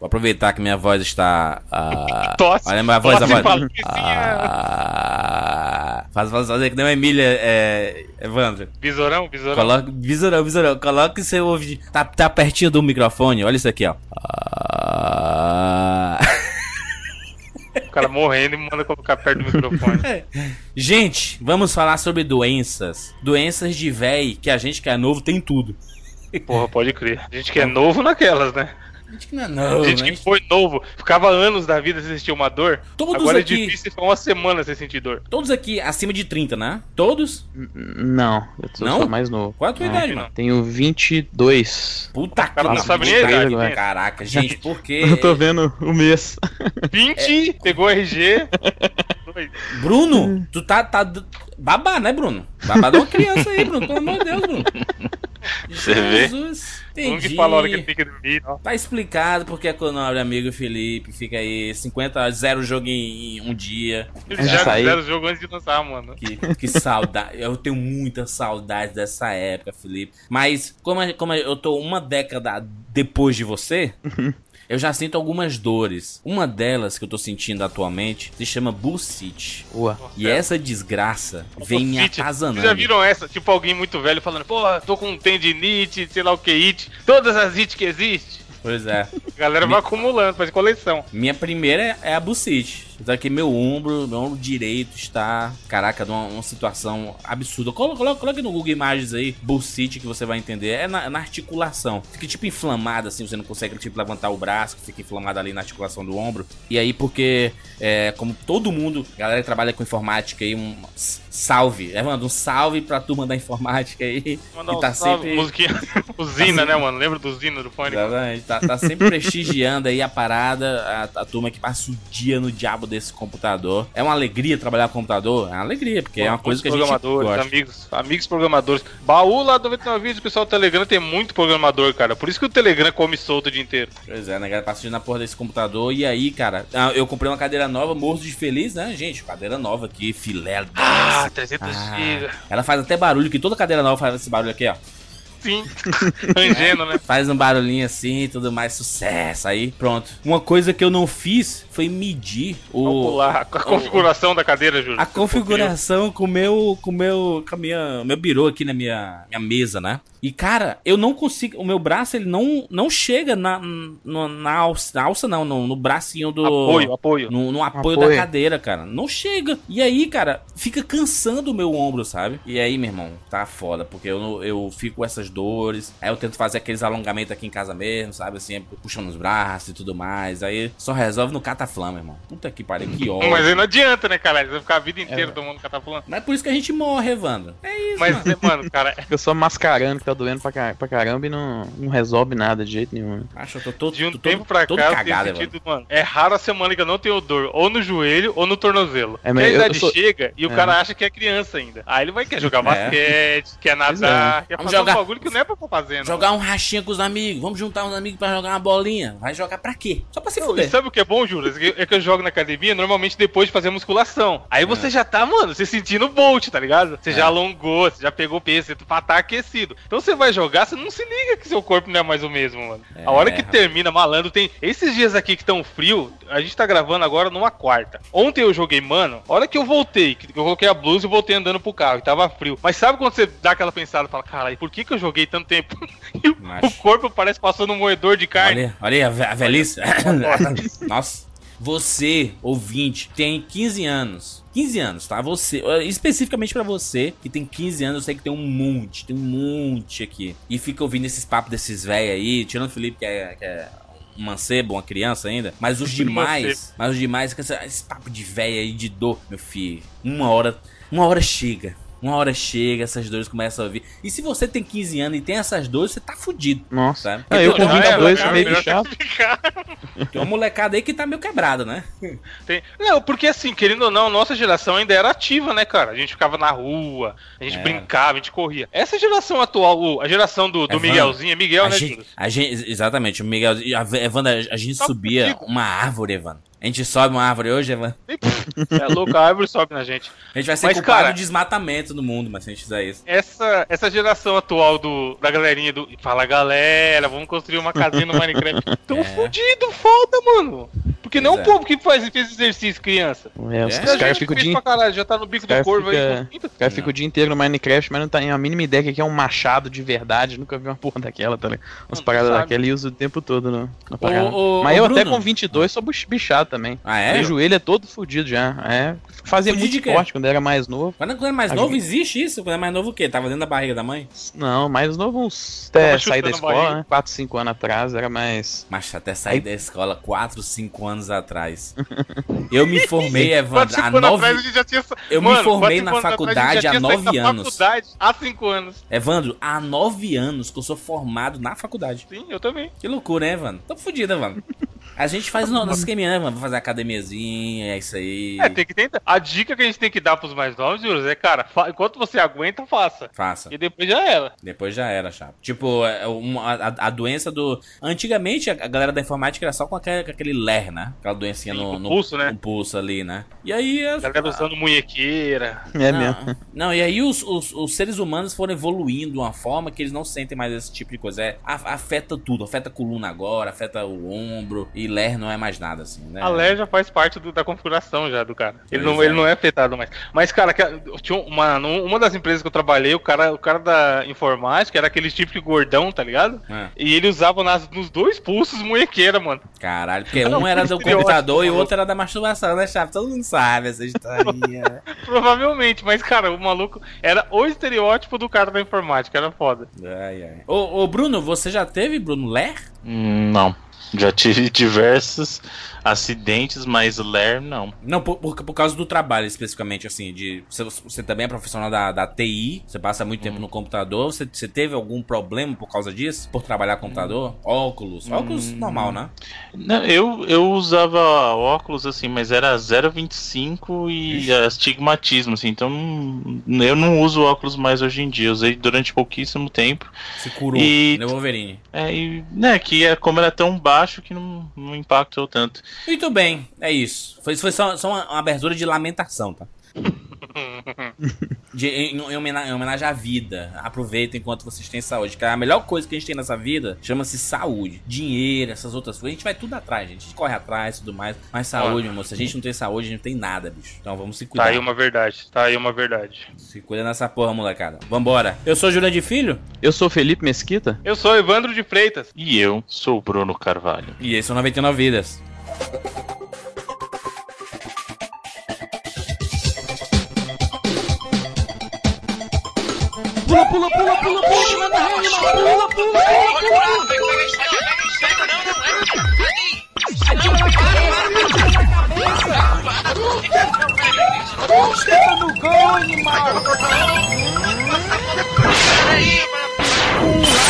Vou aproveitar que minha voz está. ah, Tosse. Olha minha voz, a Tosse que sim, Ah, faz, faz fazer que nem uma Emília, é, Evandro. Besourão, besourão. Coloca, visorão, visorão. Coloca seu ouvido. Tá, tá pertinho do microfone. Olha isso aqui, ó. Ah. O cara morrendo e manda colocar perto do microfone. Gente, vamos falar sobre doenças. Doenças de véi, que a gente que é novo tem tudo. Porra, pode crer. A gente que é novo naquelas, né? A gente que não é novo, A gente né? que foi novo, ficava anos da vida sem sentir uma dor. Todos Agora aqui- é difícil ficar uma semana sem sentir dor. Todos aqui acima de 30, né? Todos? Não, eu sou Não? mais novo. Qual é a tua É, idade, não. mano? Tenho 22. Puta que cara não pariu, sabe nem a idade, né? Caraca, gente, por quê? Eu tô vendo o mês. 20, pegou o RG. Bruno, tu tá, tá babá, né, Bruno? Babá de uma criança aí, Bruno. Pelo amor de Deus, Bruno. Você vê? Jesus. Um Entendi. que hora que tem que dormir. ó. Tá explicado porque é que o nobre amigo Felipe fica aí 50 horas, zero jogo em, em um dia. Ele já fizeram o jogo antes de lançar, mano. Que, que saudade. Eu tenho muita saudade dessa época, Felipe. Mas, como, como eu tô uma década depois de você, eu já sinto algumas dores. Uma delas que eu tô sentindo atualmente se chama bullshit. Boa. E essa desgraça vem me atazanando. Vocês já viram essa? Tipo alguém muito velho falando, pô, tô com tendinite, sei lá o que, it. Todas as it que existem. Pois é. A galera vai acumulando, faz coleção. Minha primeira é a bucite. Então aqui meu ombro, meu ombro direito está, caraca, numa uma situação absurda. Coloque, coloque, coloque no Google Imagens aí, bucite, que você vai entender. É na, na articulação. Fica tipo inflamada, assim, você não consegue tipo levantar o braço, fica inflamada ali na articulação do ombro. E aí, porque, é, como todo mundo, galera que trabalha com informática aí, um salve. Evandro, um salve pra turma da informática aí. Mandar que um tá salve, sempre... musiquinha. Usina, né, mano? Lembra do Usina do Pânico? Tá, tá sempre prestigiando aí a parada, a, a turma que passa o dia no diabo desse computador. É uma alegria trabalhar com computador? É uma alegria, porque é uma coisa que a gente programadores, gosta. amigos, amigos programadores. Baú lá do 99 vídeos, o pessoal do Telegram tem muito programador, cara. Por isso que o Telegram come solto o dia inteiro. Pois é, né, galera? Passando na porra desse computador. E aí, cara, ah, eu comprei uma cadeira nova, morro de feliz, né, gente? Cadeira nova aqui, filé. Ah, dessa. 300 Ah, GB. ela faz até barulho, que toda cadeira nova faz esse barulho aqui, ó. Sim. Rangendo, né? Faz um barulhinho assim, tudo mais, sucesso. Aí, pronto. Uma coisa que eu não fiz foi medir o. Calcular a configuração da cadeira, Júlio. A configuração com o meu, com o meu, com a minha, meu birô aqui na minha, minha mesa, né? E cara, eu não consigo, o meu braço ele não, não chega na, no- na alça, na alça não, no, no bracinho do Apoio, apoio. no, no apoio, Apoio. da cadeira, cara. Não chega. E aí, cara, fica cansando o meu ombro, sabe? E aí, meu irmão, tá foda, porque eu, não- eu fico com essas dores. Aí eu tento fazer aqueles alongamentos aqui em casa mesmo, sabe? Assim, puxando os braços e tudo mais. Aí só resolve no cataflã, meu irmão. Puta que pariu, que ódio. Mas aí não adianta, né, cara? Você vai ficar a vida inteira É. tomando catapulando. Mas é por isso que a gente morre, Evandro. É isso, Mas, mano. mano, cara, Fica só mascarando que tá doendo pra, ca- pra caramba e não, não resolve nada de jeito nenhum. Acho que eu tô todo, de um tô todo- tempo pra todo cá, eu cagado, tenho Evandro. sentido, mano. É raro a semana que eu não tenho dor, ou no joelho ou no tornozelo. É, É, mas a eu- idade eu sou- chega e o É. cara acha que é criança ainda. Aí ele vai querer jogar É. basquete, quer nadar, quer Vamos fazer jogar- um bagulho que não é pra fazendo. Jogar um rachinha com os amigos. Vamos juntar uns amigos pra jogar uma bolinha. Vai jogar pra quê? Só pra se fuder. E sabe o que é bom, Júlio? É que eu jogo na academia normalmente depois de fazer musculação. Aí você já tá, mano, você sentindo o Bolt, tá ligado? Você É. já alongou, você já pegou peso, você tá tá aquecido. Então você vai jogar, você não se liga que seu corpo não é mais o mesmo, mano. É, a hora que termina, malandro, tem. Esses dias aqui que tão frio, a gente tá gravando agora numa quarta. Ontem eu joguei, mano, a hora que eu voltei, que eu coloquei a blusa e voltei andando pro carro, e tava frio. Mas sabe quando você dá aquela pensada e fala, caralho, por que que eu joguei tanto tempo? E o, corpo parece passando um moedor de carne. Olha, olha aí a, ve- a velhice. Nossa. Você, ouvinte, tem 15 anos. 15 anos, tá? Você, eh, especificamente pra você que tem 15 anos, eu sei que tem um monte, tem um monte aqui. E fica ouvindo esses papos desses velhos aí, tirando o Felipe que é, que é um mancebo, uma criança ainda. Mas os demais, mas os demais, esse papo de velho aí de dor, meu filho. Uma hora, uma hora chega. Uma hora chega, essas dores começam a vir. E se você tem 15 anos e tem essas dores, você tá fudido. Nossa. Sabe? Ah, eu com tem, uma- 22 é, sou meio bichado. ficar. tem uma molecada aí que tá meio quebrada, né? Tem- Não, porque assim, querendo ou não, a nossa geração ainda era ativa, né, cara? A gente ficava na rua, a gente É. brincava, a gente corria. Essa geração atual, a geração do, do Evandro, Miguelzinho, é Miguel, a né, gente, a gente, exatamente, o Miguel, a, Evandro, a gente Tá subia fudido. uma árvore, Evandro. A gente sobe uma árvore hoje, Evan? É louco, a árvore sobe na gente. A gente vai ser Mas, culpado cara- do desmatamento do mundo, mas se a gente fizer isso. Essa, essa geração atual do, da galerinha do. Fala galera, vamos construir uma casinha no Minecraft. Tão É. fudido, foda, mano. Porque não é um é. povo que faz, fez exercício, criança. É, os, É? caras ficam o dia pra caralho, já tá no bico do cara corvo fica- aí. Os caras ficam o dia inteiro no Minecraft, mas não tem a mínima ideia que aqui é um machado de verdade. Nunca vi uma porra daquela, tá ligado? Umas paradas daquela e uso o tempo todo no, na parada. ô, mas ô, eu até Bruno. com 22 sou bich- bichado também. Ah, é? Meu joelho é todo fudido já. É. Fazia Fudido muito esporte quando era mais novo. Quando quando é mais A novo, gente- existe isso? Quando é mais novo o quê? Tava dentro da barriga da mãe? Não, mais novo uns. Até sair da escola, né? 4, 5 anos atrás era mais. Mas até sair Aí- da escola 4, 5 anos atrás. Eu me formei, Evandro, cinco há anos nove... atrás a gente já tinha. sa- Eu me formei na cinco anos atrás, faculdade há nove anos. faculdade há 5 anos. Evandro, há 9 anos que eu sou formado na faculdade. Sim, eu também. Que loucura, né, Evandro? Tô fudido, Evandro. A gente faz o nosso esqueminha, né? Vou fazer academiazinha, é isso aí. É, tem que tentar. A dica que a gente tem que dar pros mais novos, Júlio, é, cara, fa- enquanto você aguenta, faça. Faça. E depois já era. Depois já era, chapa. Tipo, é uma- a, a doença do. Antigamente a, galera da informática era só com aquele, com aquele LER, né? Aquela doencinha Sim, no, no pulso, né? no pulso ali, né? E aí. as- A galera usando munhequeira. É não, mesmo. Não, e aí os, os, os seres humanos foram evoluindo de uma forma que eles não sentem mais esse tipo de coisa. É, afeta tudo, afeta a coluna agora, afeta o ombro, e LER não é mais nada assim, né? A LER já faz parte do- da configuração já do cara. Ele Pois não, é. ele não é afetado mais. Mas, cara, que- tinha uma, uma das empresas que eu trabalhei, o cara, o cara da informática era aquele tipo de gordão, tá ligado? É. E ele usava nas, nos dois pulsos munhequeira, mano. Caralho, porque um era do computador e o outro era da masturbação, né, chapa? Todo mundo sabe essa historinha. Provavelmente, mas, cara, o maluco era o estereótipo do cara da informática, era foda. ai, ai. Ô, ô, Bruno, você já teve, Bruno, LER? Hum, Não. Já tive diversos acidentes, mas LER não. Não, por, por, por causa do trabalho, especificamente, assim, de. Você, você também é profissional da, da TI, você passa muito tempo no computador. Você, você teve algum problema por causa disso? Por trabalhar com computador? Óculos? Óculos normal, né? Não, eu, eu usava óculos assim, mas era 0,25 e astigmatismo, assim, então eu não uso óculos mais hoje em dia. Eu usei durante pouquíssimo tempo. Se curou. E- Deu Wolverine. É, e, né, que é, como era tão baixo que não, não impactou tanto. Muito bem, é isso. Foi, foi só, só uma, abertura de lamentação, tá? De, em, em homena- em homenagem à vida. Aproveita enquanto vocês têm saúde. Que a melhor coisa que a gente tem nessa vida chama-se saúde. Dinheiro, essas outras coisas. A gente vai tudo atrás, gente. A gente corre atrás e tudo mais. Mas saúde, meu moço. Se a gente não tem saúde, a gente não tem nada, bicho. Então vamos se Tá cuidar. aí uma verdade, tá aí uma verdade. Se cuida nessa porra, molecada. Vambora. Eu sou Júlia de Filho. Eu sou Felipe Mesquita. Eu sou Evandro de Freitas. E eu sou o Bruno Carvalho. E esse é o 99 Vidas. Pula, pula, pula, pula, pula, pula, pula, pula, pula, pula, pula, pula, pula. pula, pula, pula, pula, pula, Pula!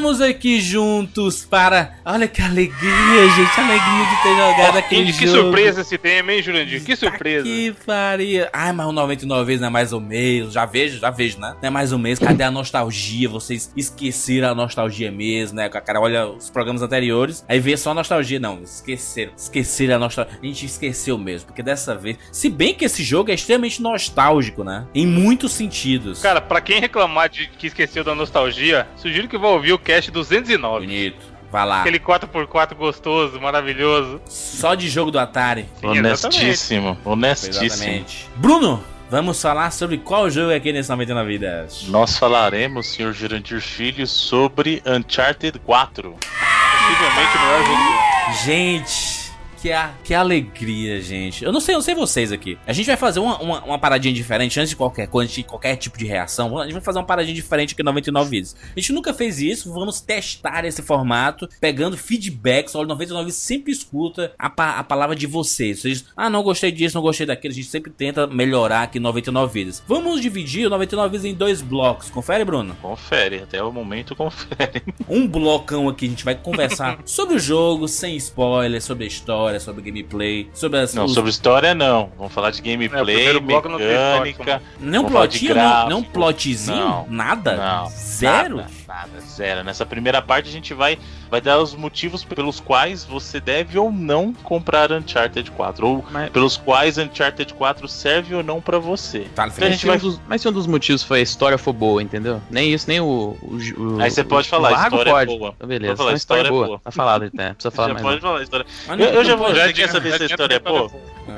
Estamos aqui juntos para. Olha que alegria, gente. Alegria de ter jogado aquele que jogo. surpresa esse tema, hein, Jurandir? Que surpresa. Que faria. Ai, mas o 99 vezes não é mais um mês. Já vejo, já vejo, né? Não é mais um mês. Cadê a nostalgia? Vocês esqueceram a nostalgia mesmo, né? A cara olha os programas anteriores, aí vê só a nostalgia. Não, esqueceram. Esqueceram a nostalgia. A gente esqueceu mesmo, porque dessa vez. Se bem que esse jogo é extremamente nostálgico, né? Em muitos sentidos. Cara, pra quem reclamar de que esqueceu da nostalgia, sugiro que vá ouvir o cast 209. Bonito. Vai lá. Aquele 4x4 gostoso, maravilhoso. Só de jogo do Atari. Sim, Honestíssimo, honestíssimo. Exatamente. Bruno, vamos falar sobre qual jogo aqui nesse 99 Vidas. Nós falaremos, senhor Jurandir Filho, sobre Uncharted 4. Possivelmente o melhor jogo do ano. Gente, que, a, que alegria, gente. Eu não sei, eu não sei vocês aqui. A gente vai fazer uma, uma, uma paradinha diferente antes de qualquer coisa, de qualquer tipo de reação. A gente vai fazer uma paradinha diferente aqui no 99 vídeos. A gente nunca fez isso, vamos testar esse formato, pegando feedbacks. O 99 sempre escuta a, pa- a palavra de vocês. Vocês, ah, não gostei disso, não gostei daquilo. A gente sempre tenta melhorar aqui no 99 vídeos. Vamos dividir o 99 vídeos em dois blocos. Confere, Bruno? Confere, até o momento confere. um blocão aqui, a gente vai conversar sobre o jogo, sem spoiler, sobre a história, sobre gameplay, sobre as. Não, os- sobre história não. Vamos falar de É, gameplay, não tem mecânica. Não de plotinho, não, não plotzinho? Não, nada? Não. Zero? Nada, nada, zero. Nessa primeira parte a gente vai, vai dar os motivos pelos quais você deve ou não comprar Uncharted 4. Ou Mas- pelos quais Uncharted 4 serve ou não pra você. Tá, Então a Mas gente se, vai. um dos, mas se um dos motivos foi a história for boa, entendeu? Nem isso, nem o. o, o Aí você o- pode o falar, a Largo história é pode. boa. Então, beleza, falar, então a história é história é boa. boa. Tá falado, então. Não precisa falar Já mais. pode não. falar a história. Mas Eu, não- eu já não vou. Já quer saber adianta, se a história é boa?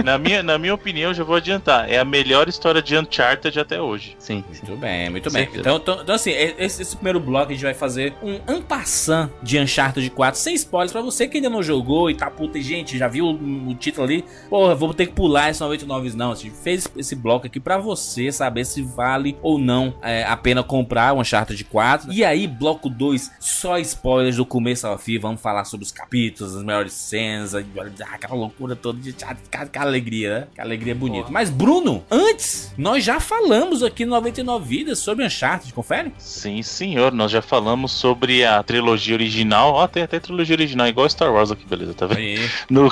Na minha, na minha opinião, eu já vou adiantar. É a melhor história de Uncharted até hoje. Sim, sim. Muito bem, muito bem. Então, então, então, assim, esse, esse primeiro bloco a gente vai fazer um ampassant de Uncharted 4, sem spoilers, pra você que ainda não jogou e tá puta, e, gente, já viu o, o título ali? Porra, vou ter que pular esse 99 não. A gente fez esse bloco aqui pra você saber se vale ou não é, a pena comprar o Uncharted 4. E aí, bloco 2, só spoilers do começo ao fim. Vamos falar sobre os capítulos, as melhores cenas, aquela loucura toda de aquela alegria, né? Aquela alegria bonita. Mas, Bruno, antes, nós já falamos aqui no 99 Vidas sobre Uncharted, confere? Sim, senhor. Nós já falamos sobre a trilogia original. Ó, tem até trilogia original, igual Star Wars aqui, beleza, tá vendo? Aí. No,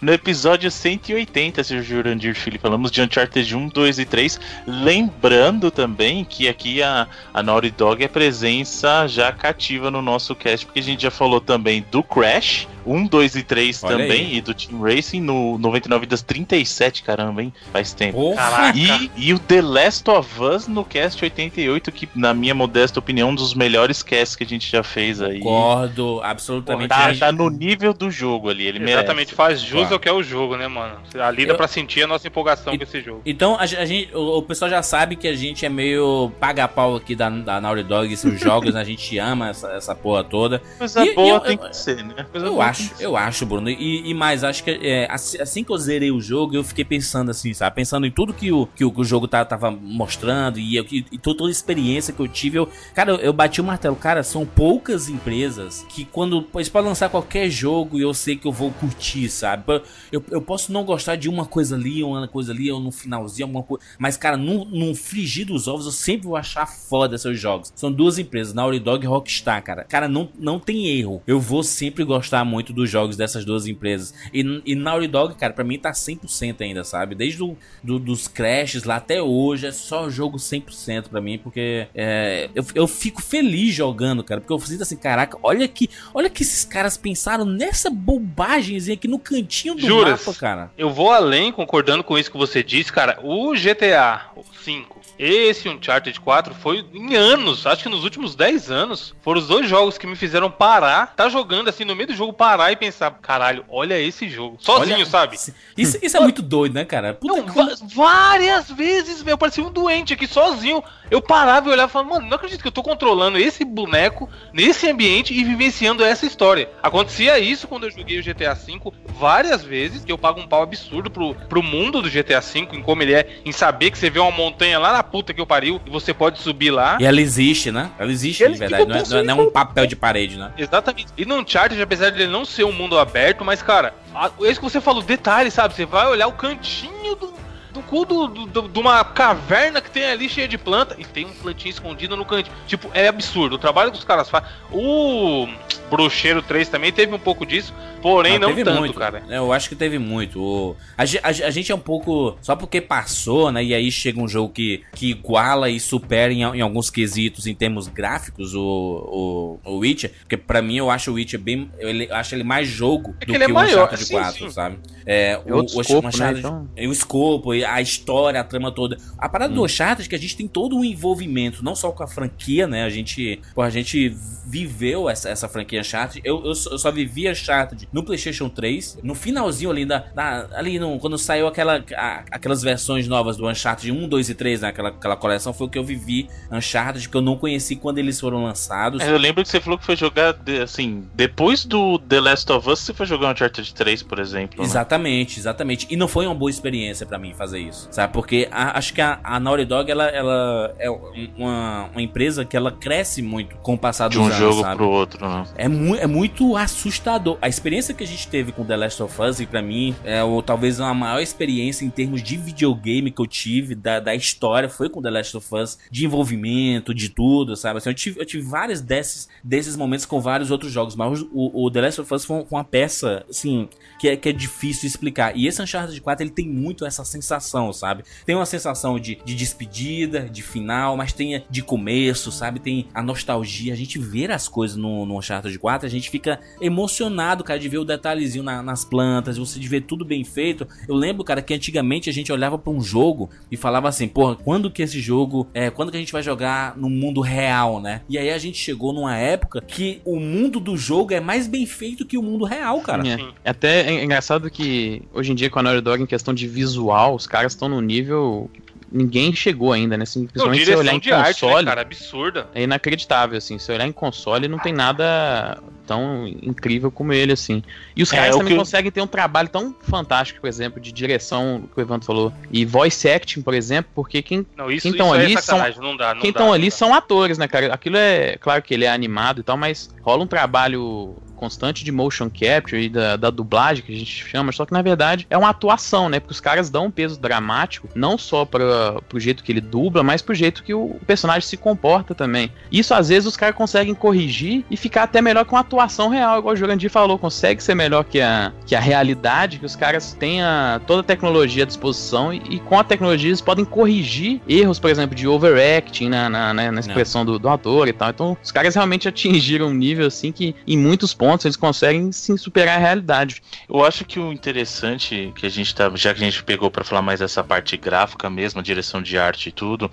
no episódio 180, Sr. Jurandir Filho, falamos de Uncharted 1, 2 e 3. Lembrando também que aqui a, a Naughty Dog é presença já cativa no nosso cast, porque a gente já falou também do Crash, 1, 2 e 3 Olha também, aí. e do Team Racing no 99 Vidas 37, caramba, hein? Faz tempo. Porra. Caraca. E, e o The Last of Us no cast 88, que na minha modesta opinião, um dos melhores casts que a gente já fez aí. Concordo, absolutamente. Tá, Gente, tá no nível do jogo ali, ele Exatamente, merece. faz jus Claro. ao que é o jogo, né, mano? Ali dá Eu- pra sentir a nossa empolgação E- com esse jogo. Então, a, gen- a gente, o, o pessoal já sabe que a gente é meio paga-pau aqui da, da Naughty Dog, esses jogos, né? a gente ama essa, essa porra toda. Coisa E- e boa eu- tem eu- que ser, né? Coisa Eu boa acho, tem que ser. eu acho, Bruno. E, e mais, acho que é, assim, assim que eu zerei o jogo, eu fiquei pensando assim, sabe? Pensando em tudo que o, que o, que o jogo tá, tava mostrando e, eu- e, e toda a experiência que eu tive. Eu, cara, eu, eu bati o martelo. Cara, são poucas empresas que quando. Eles podem lançar qualquer jogo e eu sei que eu vou curtir, sabe? Eu, eu posso não gostar de uma coisa ali, uma coisa ali, ou no finalzinho, alguma coisa. Mas, cara, num, num frigir dos ovos, eu sempre vou achar foda seus jogos. São duas empresas, Naughty Dog e Rockstar, cara. Cara, não, não tem erro. Eu vou sempre gostar muito dos jogos dessas duas empresas. E, e Naughty Dog, cara, pra mim tá 100% ainda, sabe? Desde o, do, dos crashes lá até hoje, é só jogo 100% pra mim, porque é, eu, eu fico feliz jogando, cara. Porque eu sinto assim, caraca, olha que, olha que esses caras pensaram nessa bobagemzinha aqui no cantinho do Juras? mapa, cara. Eu vou além, concordando com isso que você disse, cara. O GTA 5, esse Uncharted 4 foi em anos, acho que nos últimos 10 anos, foram os dois jogos que me fizeram parar, tá jogando assim no meio do jogo, parar e pensar, caralho, olha esse jogo. Sozinho, Olha- sabe? Isso, isso é muito doido, né, cara? Puta Não, que- várias vezes, meu, eu parecia um doente aqui sozinho. Eu parava e olhava e falava, mano, não acredito que eu tô controlando esse boneco nesse ambiente e vivenciando essa história. Acontecia isso quando eu joguei o GTA V várias vezes, que eu pago um pau absurdo pro, pro mundo do GTA V, em como ele é, em saber que você vê uma montanha lá na puta que eu pariu e você pode subir lá. E ela existe, né? Ela existe, de verdade. Não é, não é- não é um papel de parede, né? Exatamente. E no Uncharted, apesar de ele não ser um mundo aberto, mas, cara, a- isso que você falou, detalhe, sabe? Você vai olhar o cantinho do, do cu do- do- do- de uma caverna que tem ali cheia de planta e tem um plantinho escondido no cantinho. Tipo, é absurdo. O trabalho que os caras fazem. O Bruxeiro 3 também teve um pouco disso, porém não, teve tanto, muito. cara. Eu acho que teve muito. O- a, a a gente é um pouco. Só porque passou, né? E aí chega um jogo que, que iguala e supera em, a- em alguns quesitos em termos gráficos o, o, o Witcher. Porque pra mim eu acho o Witcher bem. Eu ele- eu acho ele mais jogo É do que ele é o maior, Uncharted sim, 4, sim. sabe? É, É outro o, escopo, né, Uncharted- então? é o escopo. A história, a trama toda. A parada do Uncharted é que a gente tem todo um envolvimento, não só com a franquia, né? A gente, pô, a gente viveu essa, essa franquia Uncharted. Eu, eu, só- eu só vivi Uncharted no PlayStation 3. No finalzinho ali, da, da- ali no, quando saiu aquela, a- aquelas versões novas do Uncharted 1, 2 e 3, né? Aquela, aquela coleção, foi o que eu vivi Uncharted, que eu não conheci quando eles foram lançados. É, Eu lembro que você falou que foi jogar, de- assim, depois do The Last of Us, você foi jogar Uncharted 3, por exemplo. né? Exatamente, exatamente. E não foi uma boa experiência pra mim fazer isso, sabe? Porque a- acho que a, a Naughty Dog, ela, ela é um- uma, uma empresa que ela cresce muito com o passar De dos um anos, jogo sabe? pro outro, né? É, mu é muito assustador. A experiência que a gente teve com The Last of Us, e pra mim, é o, talvez a maior experiência em termos de videogame que eu tive, da, da história, foi com The Last of Us, de envolvimento, de tudo, sabe? Assim, eu, tive, eu tive vários desses, desses momentos com vários outros jogos, mas o, o The Last of Us foi uma peça, assim, que é, que é difícil explicar. E esse Uncharted 4, ele tem muito essa sensação, sabe? Tem uma sensação de, de despedida, de final, mas tem de começo, sabe? Tem a nostalgia. A gente vê as coisas no, no Uncharted 4, a gente fica emocionado, cara, de ver o detalhezinho na- nas plantas, você de ver tudo bem feito. Eu lembro, cara, que antigamente a gente olhava pra um jogo e falava assim, porra, quando que esse jogo, é, quando que a gente vai jogar no mundo real, né? E aí a gente chegou numa época que o mundo do jogo é mais bem feito que o mundo real, cara. É. Sim. É até é engraçado que hoje em dia com a Naughty Dog, em questão de visual, os caras estão num nível. Ninguém chegou ainda, né? Assim, Não, principalmente se você olhar em de arte, né, console. cara? Absurda. É inacreditável, assim. Se olhar em console, não tem nada tão incrível como ele, assim. E os É, caras também que- conseguem ter um trabalho tão fantástico, por exemplo, de direção, que o Evandro falou, e voice acting, por exemplo, porque quem Não, isso, Quem tão isso ali é sacanagem, não dá, não quem estão não ali são atores, né, cara? Aquilo é. Claro que ele é animado e tal, mas rola um trabalho constante de motion capture e da, da dublagem, que a gente chama, só que na verdade é uma atuação, né? Porque os caras dão um peso dramático, não só para pro jeito que ele dubla, mas pro jeito que o personagem se comporta também. Isso às vezes os caras conseguem corrigir e ficar até melhor que uma atuação real, igual o Jurandir falou, consegue ser melhor que a, que a realidade, que os caras tenham toda a tecnologia à disposição e, e com a tecnologia eles podem corrigir erros, por exemplo, de overacting na, na, né, na expressão do, do ator e tal. Então os caras realmente atingiram um nível assim que em muitos pontos eles conseguem sim superar a realidade. Eu acho que o interessante que a gente tá, já que a gente pegou pra falar mais dessa parte gráfica mesmo, a direção de arte e tudo,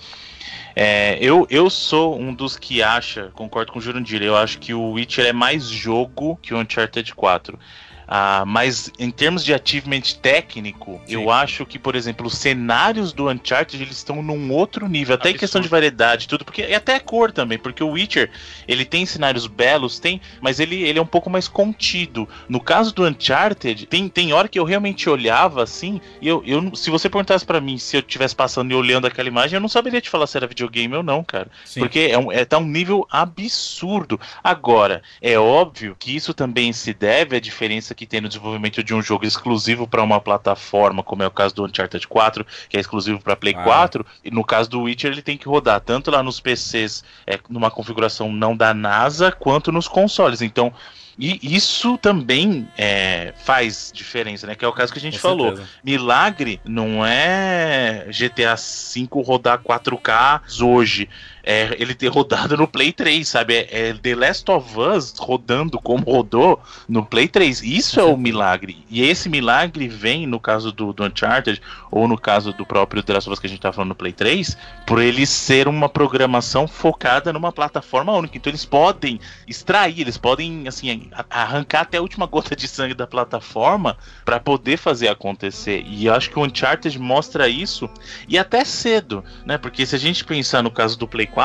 é, eu, eu sou um dos que acha, concordo com o Jurandir, eu acho que o Witcher é mais jogo que o Uncharted 4. Ah, mas em termos de achievement técnico, Sim. eu acho que, por exemplo, os cenários do Uncharted eles estão num outro nível, até em Absurdo. questão de variedade, e tudo, porque e até a cor também, porque o Witcher ele tem cenários belos, tem, mas ele, ele é um pouco mais contido. No caso do Uncharted, tem, tem hora que eu realmente olhava assim, e eu, eu se você perguntasse pra mim se eu estivesse passando e olhando aquela imagem, eu não saberia te falar se era videogame ou não, cara. Sim. Porque é um, é, tá um nível absurdo. Agora, é óbvio que isso também se deve à diferença que tem no desenvolvimento de um jogo exclusivo para uma plataforma, como é o caso do Uncharted 4, que é exclusivo para Play Ah. 4, e no caso do Witcher ele tem que rodar tanto lá nos PCs, é, numa configuração não da NASA, quanto nos consoles. Então, e isso também é, faz diferença, né? Que é o caso que a gente Com falou. certeza. Milagre não é GTA V rodar 4K hoje. É ele ter rodado no Play 3, sabe? É, é The Last of Us rodando como rodou no Play 3. Isso é o milagre. E esse milagre vem, no caso do, do Uncharted, ou no caso do próprio The Last of Us que a gente tá falando no Play 3, por ele ser uma programação focada numa plataforma única. Então eles podem extrair, eles podem, assim, arrancar até a última gota de sangue da plataforma para poder fazer acontecer. E eu acho que o Uncharted mostra isso e até cedo, né? Porque se a gente pensar no caso do Play 4,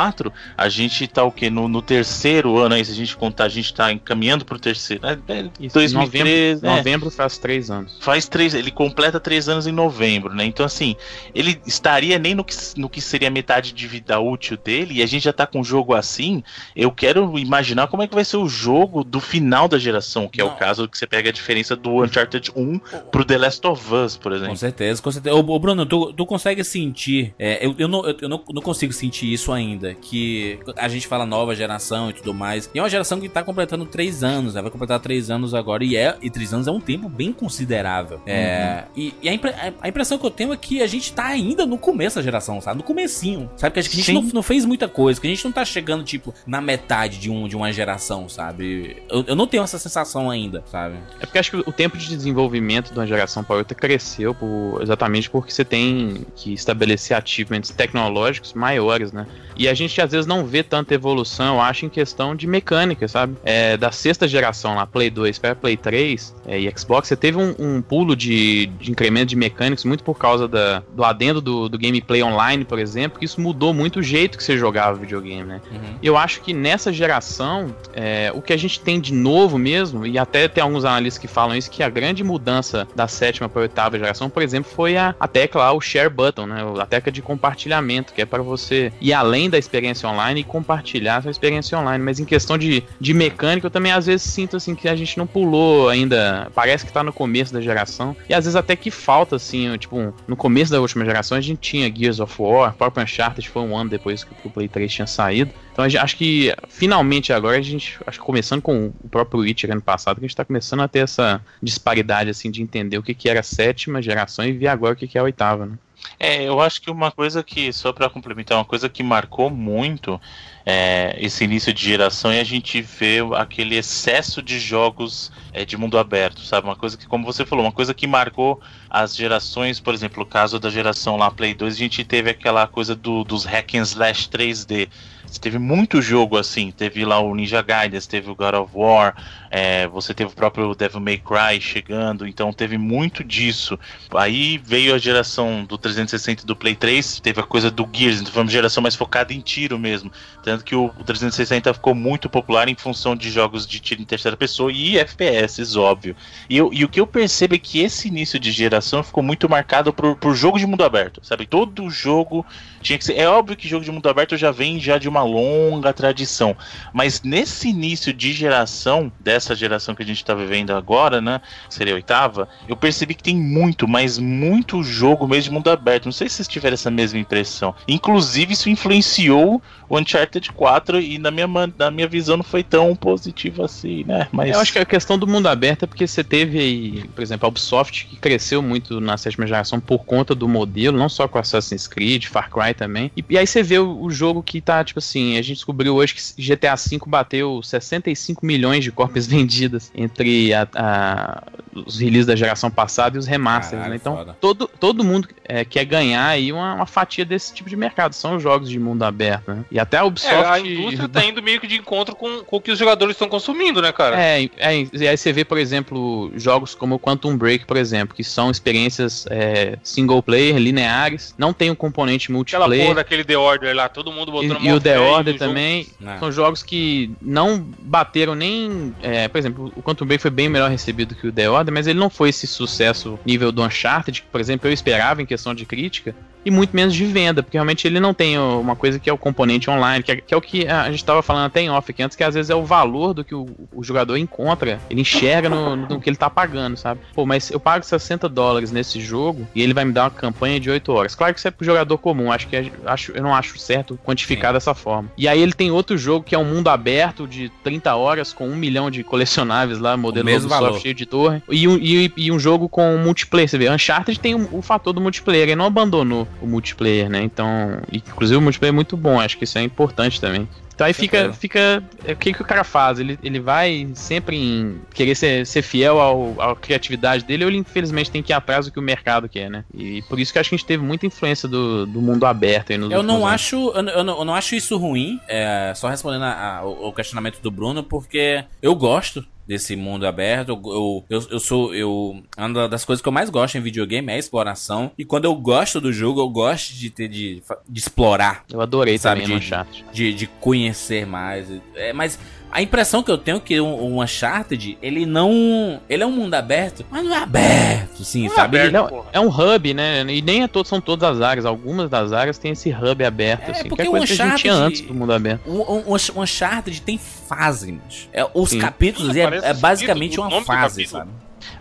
a gente tá o quê? No, no terceiro ano aí, se a gente contar, a gente tá encaminhando pro terceiro. né? É, Isso, 2013, novembro, é. novembro faz três anos. Faz três, ele completa três anos em novembro, né? Então, assim, ele estaria nem no que, no que seria metade de vida útil dele, e a gente já tá com um jogo assim. Eu quero imaginar como é que vai ser o jogo do final da geração, que é Não. o caso que você pega a diferença do Uncharted 1 pro The Last of Us, por Com exemplo. certeza, com certeza. Ô, Bruno, tu, tu consegue sentir. é, eu eu, não, eu, eu não, não consigo sentir isso ainda. Ainda que a gente fala nova geração e tudo mais. E é uma geração que tá completando três anos, né? Vai completar três anos agora. E, é, e três anos é um tempo bem considerável. É, E, e a, impre- a impressão que eu tenho é que a gente tá ainda no começo da geração, sabe? No comecinho. Sabe? Que a gente não, não fez muita coisa. Que a gente não tá chegando, tipo, na metade de, um, de uma geração, sabe? Eu, eu não tenho essa sensação ainda, sabe? É porque acho que o tempo de desenvolvimento de uma geração para outra cresceu por- exatamente porque você tem que estabelecer achievements tecnológicos maiores, né? E a gente às vezes não vê tanta evolução, eu acho, em questão de mecânica, sabe? É, da sexta geração lá, Play 2 para Play 3 é, e Xbox, você teve um, um pulo de, de incremento de mecânicas muito por causa da, do adendo do, do gameplay online, por exemplo, que isso mudou muito o jeito que você jogava videogame, né? Uhum. Eu acho que nessa geração, é, o que a gente tem de novo mesmo, e até tem alguns analistas que falam isso, que a grande mudança da sétima para a oitava geração, por exemplo, foi a, a tecla o share button, né? A tecla de compartilhamento, que é para você ir além da experiência online e compartilhar a sua experiência online. Mas em questão de, de mecânica, eu também às vezes sinto assim que a gente não pulou ainda. Parece que tá no começo da geração. E às vezes até que falta, assim, tipo, no começo da última geração a gente tinha Gears of War, próprio Uncharted foi um ano depois que o Play 3 tinha saído. Então gente- acho que finalmente agora a gente, acho que começando com o próprio Witcher ano passado, que a gente tá começando a ter essa disparidade assim de entender o que, que era a sétima geração e ver agora o que, que é a oitava, né? É, eu acho que uma coisa que, só pra complementar, uma coisa que marcou muito é, esse início de geração é a gente ver aquele excesso de jogos é, de mundo aberto, sabe? Uma coisa que, como você falou, uma coisa que marcou as gerações, por exemplo, o caso da geração lá Play 2, a gente teve aquela coisa do, dos hack and slash 3D. Você teve muito jogo assim, teve lá o Ninja Gaiden, teve o God of War, é, você teve o próprio Devil May Cry chegando, então teve muito disso. Aí veio a geração do 360 e do Play 3, teve a coisa do Gears, então foi uma geração mais focada em tiro mesmo. Tanto que o o 360 ficou muito popular em função de jogos de tiro em terceira pessoa e FPS, óbvio. E, eu- e o que eu percebo é que esse início de geração ficou muito marcado por, por jogo de mundo aberto, sabe? Todo jogo tinha que ser. É óbvio que jogo de mundo aberto já vem já de uma longa tradição, mas nesse início de geração, dessa geração que a gente tá vivendo agora, né? Seria a oitava, eu percebi que tem muito, mas muito jogo mesmo de mundo aberto. Não sei se vocês tiveram essa mesma impressão. Inclusive, isso influenciou o Uncharted 4 e na minha, na minha visão não foi tão positivo assim, né? Mas Eu acho que a questão do mundo aberto é porque você teve aí, por exemplo, a Ubisoft, que cresceu muito na sétima geração por conta do modelo, não só com Assassin's Creed, Far Cry também. E, e aí você vê o, o jogo que tá, tipo assim, a gente descobriu hoje que GTA V bateu 65 milhões de cópias vendidas entre a- a- os releases da geração passada e os remasters, Caralho, né? Então, foda. todo, todo mundo é, quer ganhar aí uma, uma fatia desse tipo de mercado. São os jogos de mundo aberto, né? E até a Ubisoft... É, a indústria tá indo meio que de encontro com, com o que os jogadores estão consumindo, né, cara? É, é, e aí você vê, por exemplo, jogos como Quantum Break, por exemplo, que são experiências é, single player, lineares, não tem um componente Aquela multiplayer. porra daquele The Order lá, todo mundo botando E, e o The Order o jogo- também Não. são jogos que não bateram nem. é, por exemplo, o Quantum Break foi bem melhor recebido que o The Order, mas ele não foi esse sucesso nível do Uncharted, que, por exemplo, eu esperava em questão de crítica, e muito menos de venda, porque realmente ele não tem uma coisa que é o componente online, que é, que é o que a gente estava falando até em off, que antes que às vezes é o valor do que o, o jogador encontra, ele enxerga no, no que ele tá pagando, sabe? Pô, mas eu pago 60 dólares nesse jogo e ele vai me dar uma campanha de 8 horas. Claro que isso é pro jogador comum, acho que é- acho, eu não acho certo quantificar dessa forma. E aí ele tem outro jogo que é um mundo aberto de 30 horas com um milhão de colecionáveis lá, modelo Ubisoft valor. cheio de torre. E um, e, e um jogo com multiplayer, você vê, Uncharted tem o, o fator do multiplayer, ele não abandonou o multiplayer, né? Então, inclusive o multiplayer é muito bom, acho que isso é importante também. Então aí fica, fica. é, O que, que o cara faz? Ele, ele vai sempre em querer ser, ser fiel ao, à criatividade dele, ou ele infelizmente tem que ir atrás do que o mercado quer, né? E por isso que acho que a gente teve muita influência do, do mundo aberto aí nos Eu não anos. acho, eu, não- eu não, eu não acho isso ruim, é, só respondendo a- a- o questionamento do Bruno, porque eu gosto desse mundo aberto, eu, eu, eu, sou, eu, uma das coisas que eu mais gosto em videogame é a exploração, e quando eu gosto do jogo, eu gosto de ter, de, de explorar, Eu adorei Sabe, também no de- chat. de, de conhecer mais, é, mas a impressão que eu tenho é que o, o Uncharted, ele não, ele é um mundo aberto, mas não é aberto, Não é sabe? aberto. Ele é, um- porra. é um hub, né? E nem é todo, são todas as áreas. Algumas das áreas tem esse hub aberto, É, assim, que porque é o coisa que a gente tinha antes do mundo aberto. O, o, o Uncharted tem fases. É, os Sim. capítulos é, é basicamente uma fase, sabe?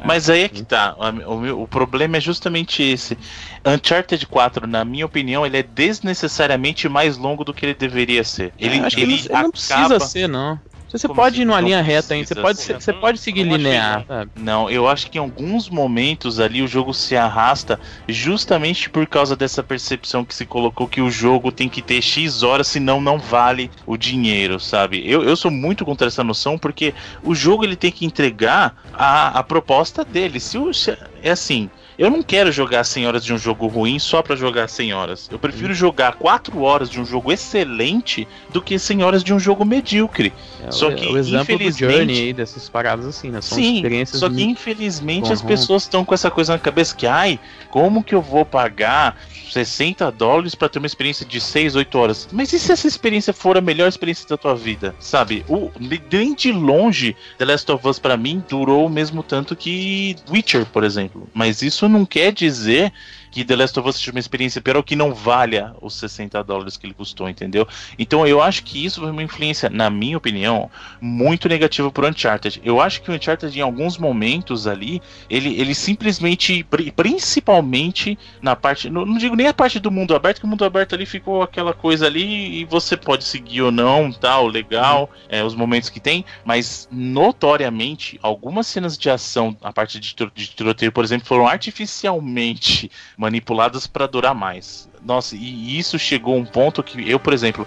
Mas aí é que tá. O, meu- o problema é justamente esse. Uncharted 4, na minha opinião, ele é desnecessariamente mais longo do que ele deveria ser. Ele, É, acho que ele não, ele não precisa acaba- ser, não. Você Como pode assim? ir numa Não linha reta ainda, você pode, ser- você pode seguir Não achei, linear, não. sabe? Não, eu acho que em alguns momentos ali o jogo se arrasta justamente por causa dessa percepção que se colocou que o jogo tem que ter X horas, senão não vale o dinheiro, sabe? Eu, eu sou muito contra essa noção porque o jogo ele tem que entregar a, a proposta dele. Se o, se- é assim. Eu não quero jogar 100 horas de um jogo ruim só pra jogar 100 horas. Eu prefiro jogar 4 horas de um jogo excelente do que 100 horas de um jogo medíocre. É, Só que, o exemplo do infelizmente- Journey aí, dessas paradas assim, né? São Sim, experiências só que muito- infelizmente Uhum. as pessoas estão com essa coisa na cabeça que, ai, como que eu vou pagar 60 dólares pra ter uma experiência de 6, 8 horas? Mas e se essa experiência for a melhor experiência da tua vida? Sabe? O, nem de longe, The Last of Us pra mim durou o mesmo tanto que Witcher, por exemplo. Mas isso não quer dizer que The Last of Us seja uma experiência pior ou que não valha os 60 dólares que ele custou, entendeu? Então eu acho que isso foi uma influência, na minha opinião, muito negativa pro Uncharted. Eu acho que o Uncharted, em alguns momentos ali, ele, ele simplesmente, pri- principalmente na parte, não, não digo nem a parte do mundo aberto, que o mundo aberto ali ficou aquela coisa ali e você pode seguir ou não, tal, legal, é, os momentos que tem, mas notoriamente, algumas cenas de ação, a parte de, de tiroteio, por exemplo, foram artificialmente manipuladas para durar mais. Nossa, e isso chegou a um ponto que eu, por exemplo,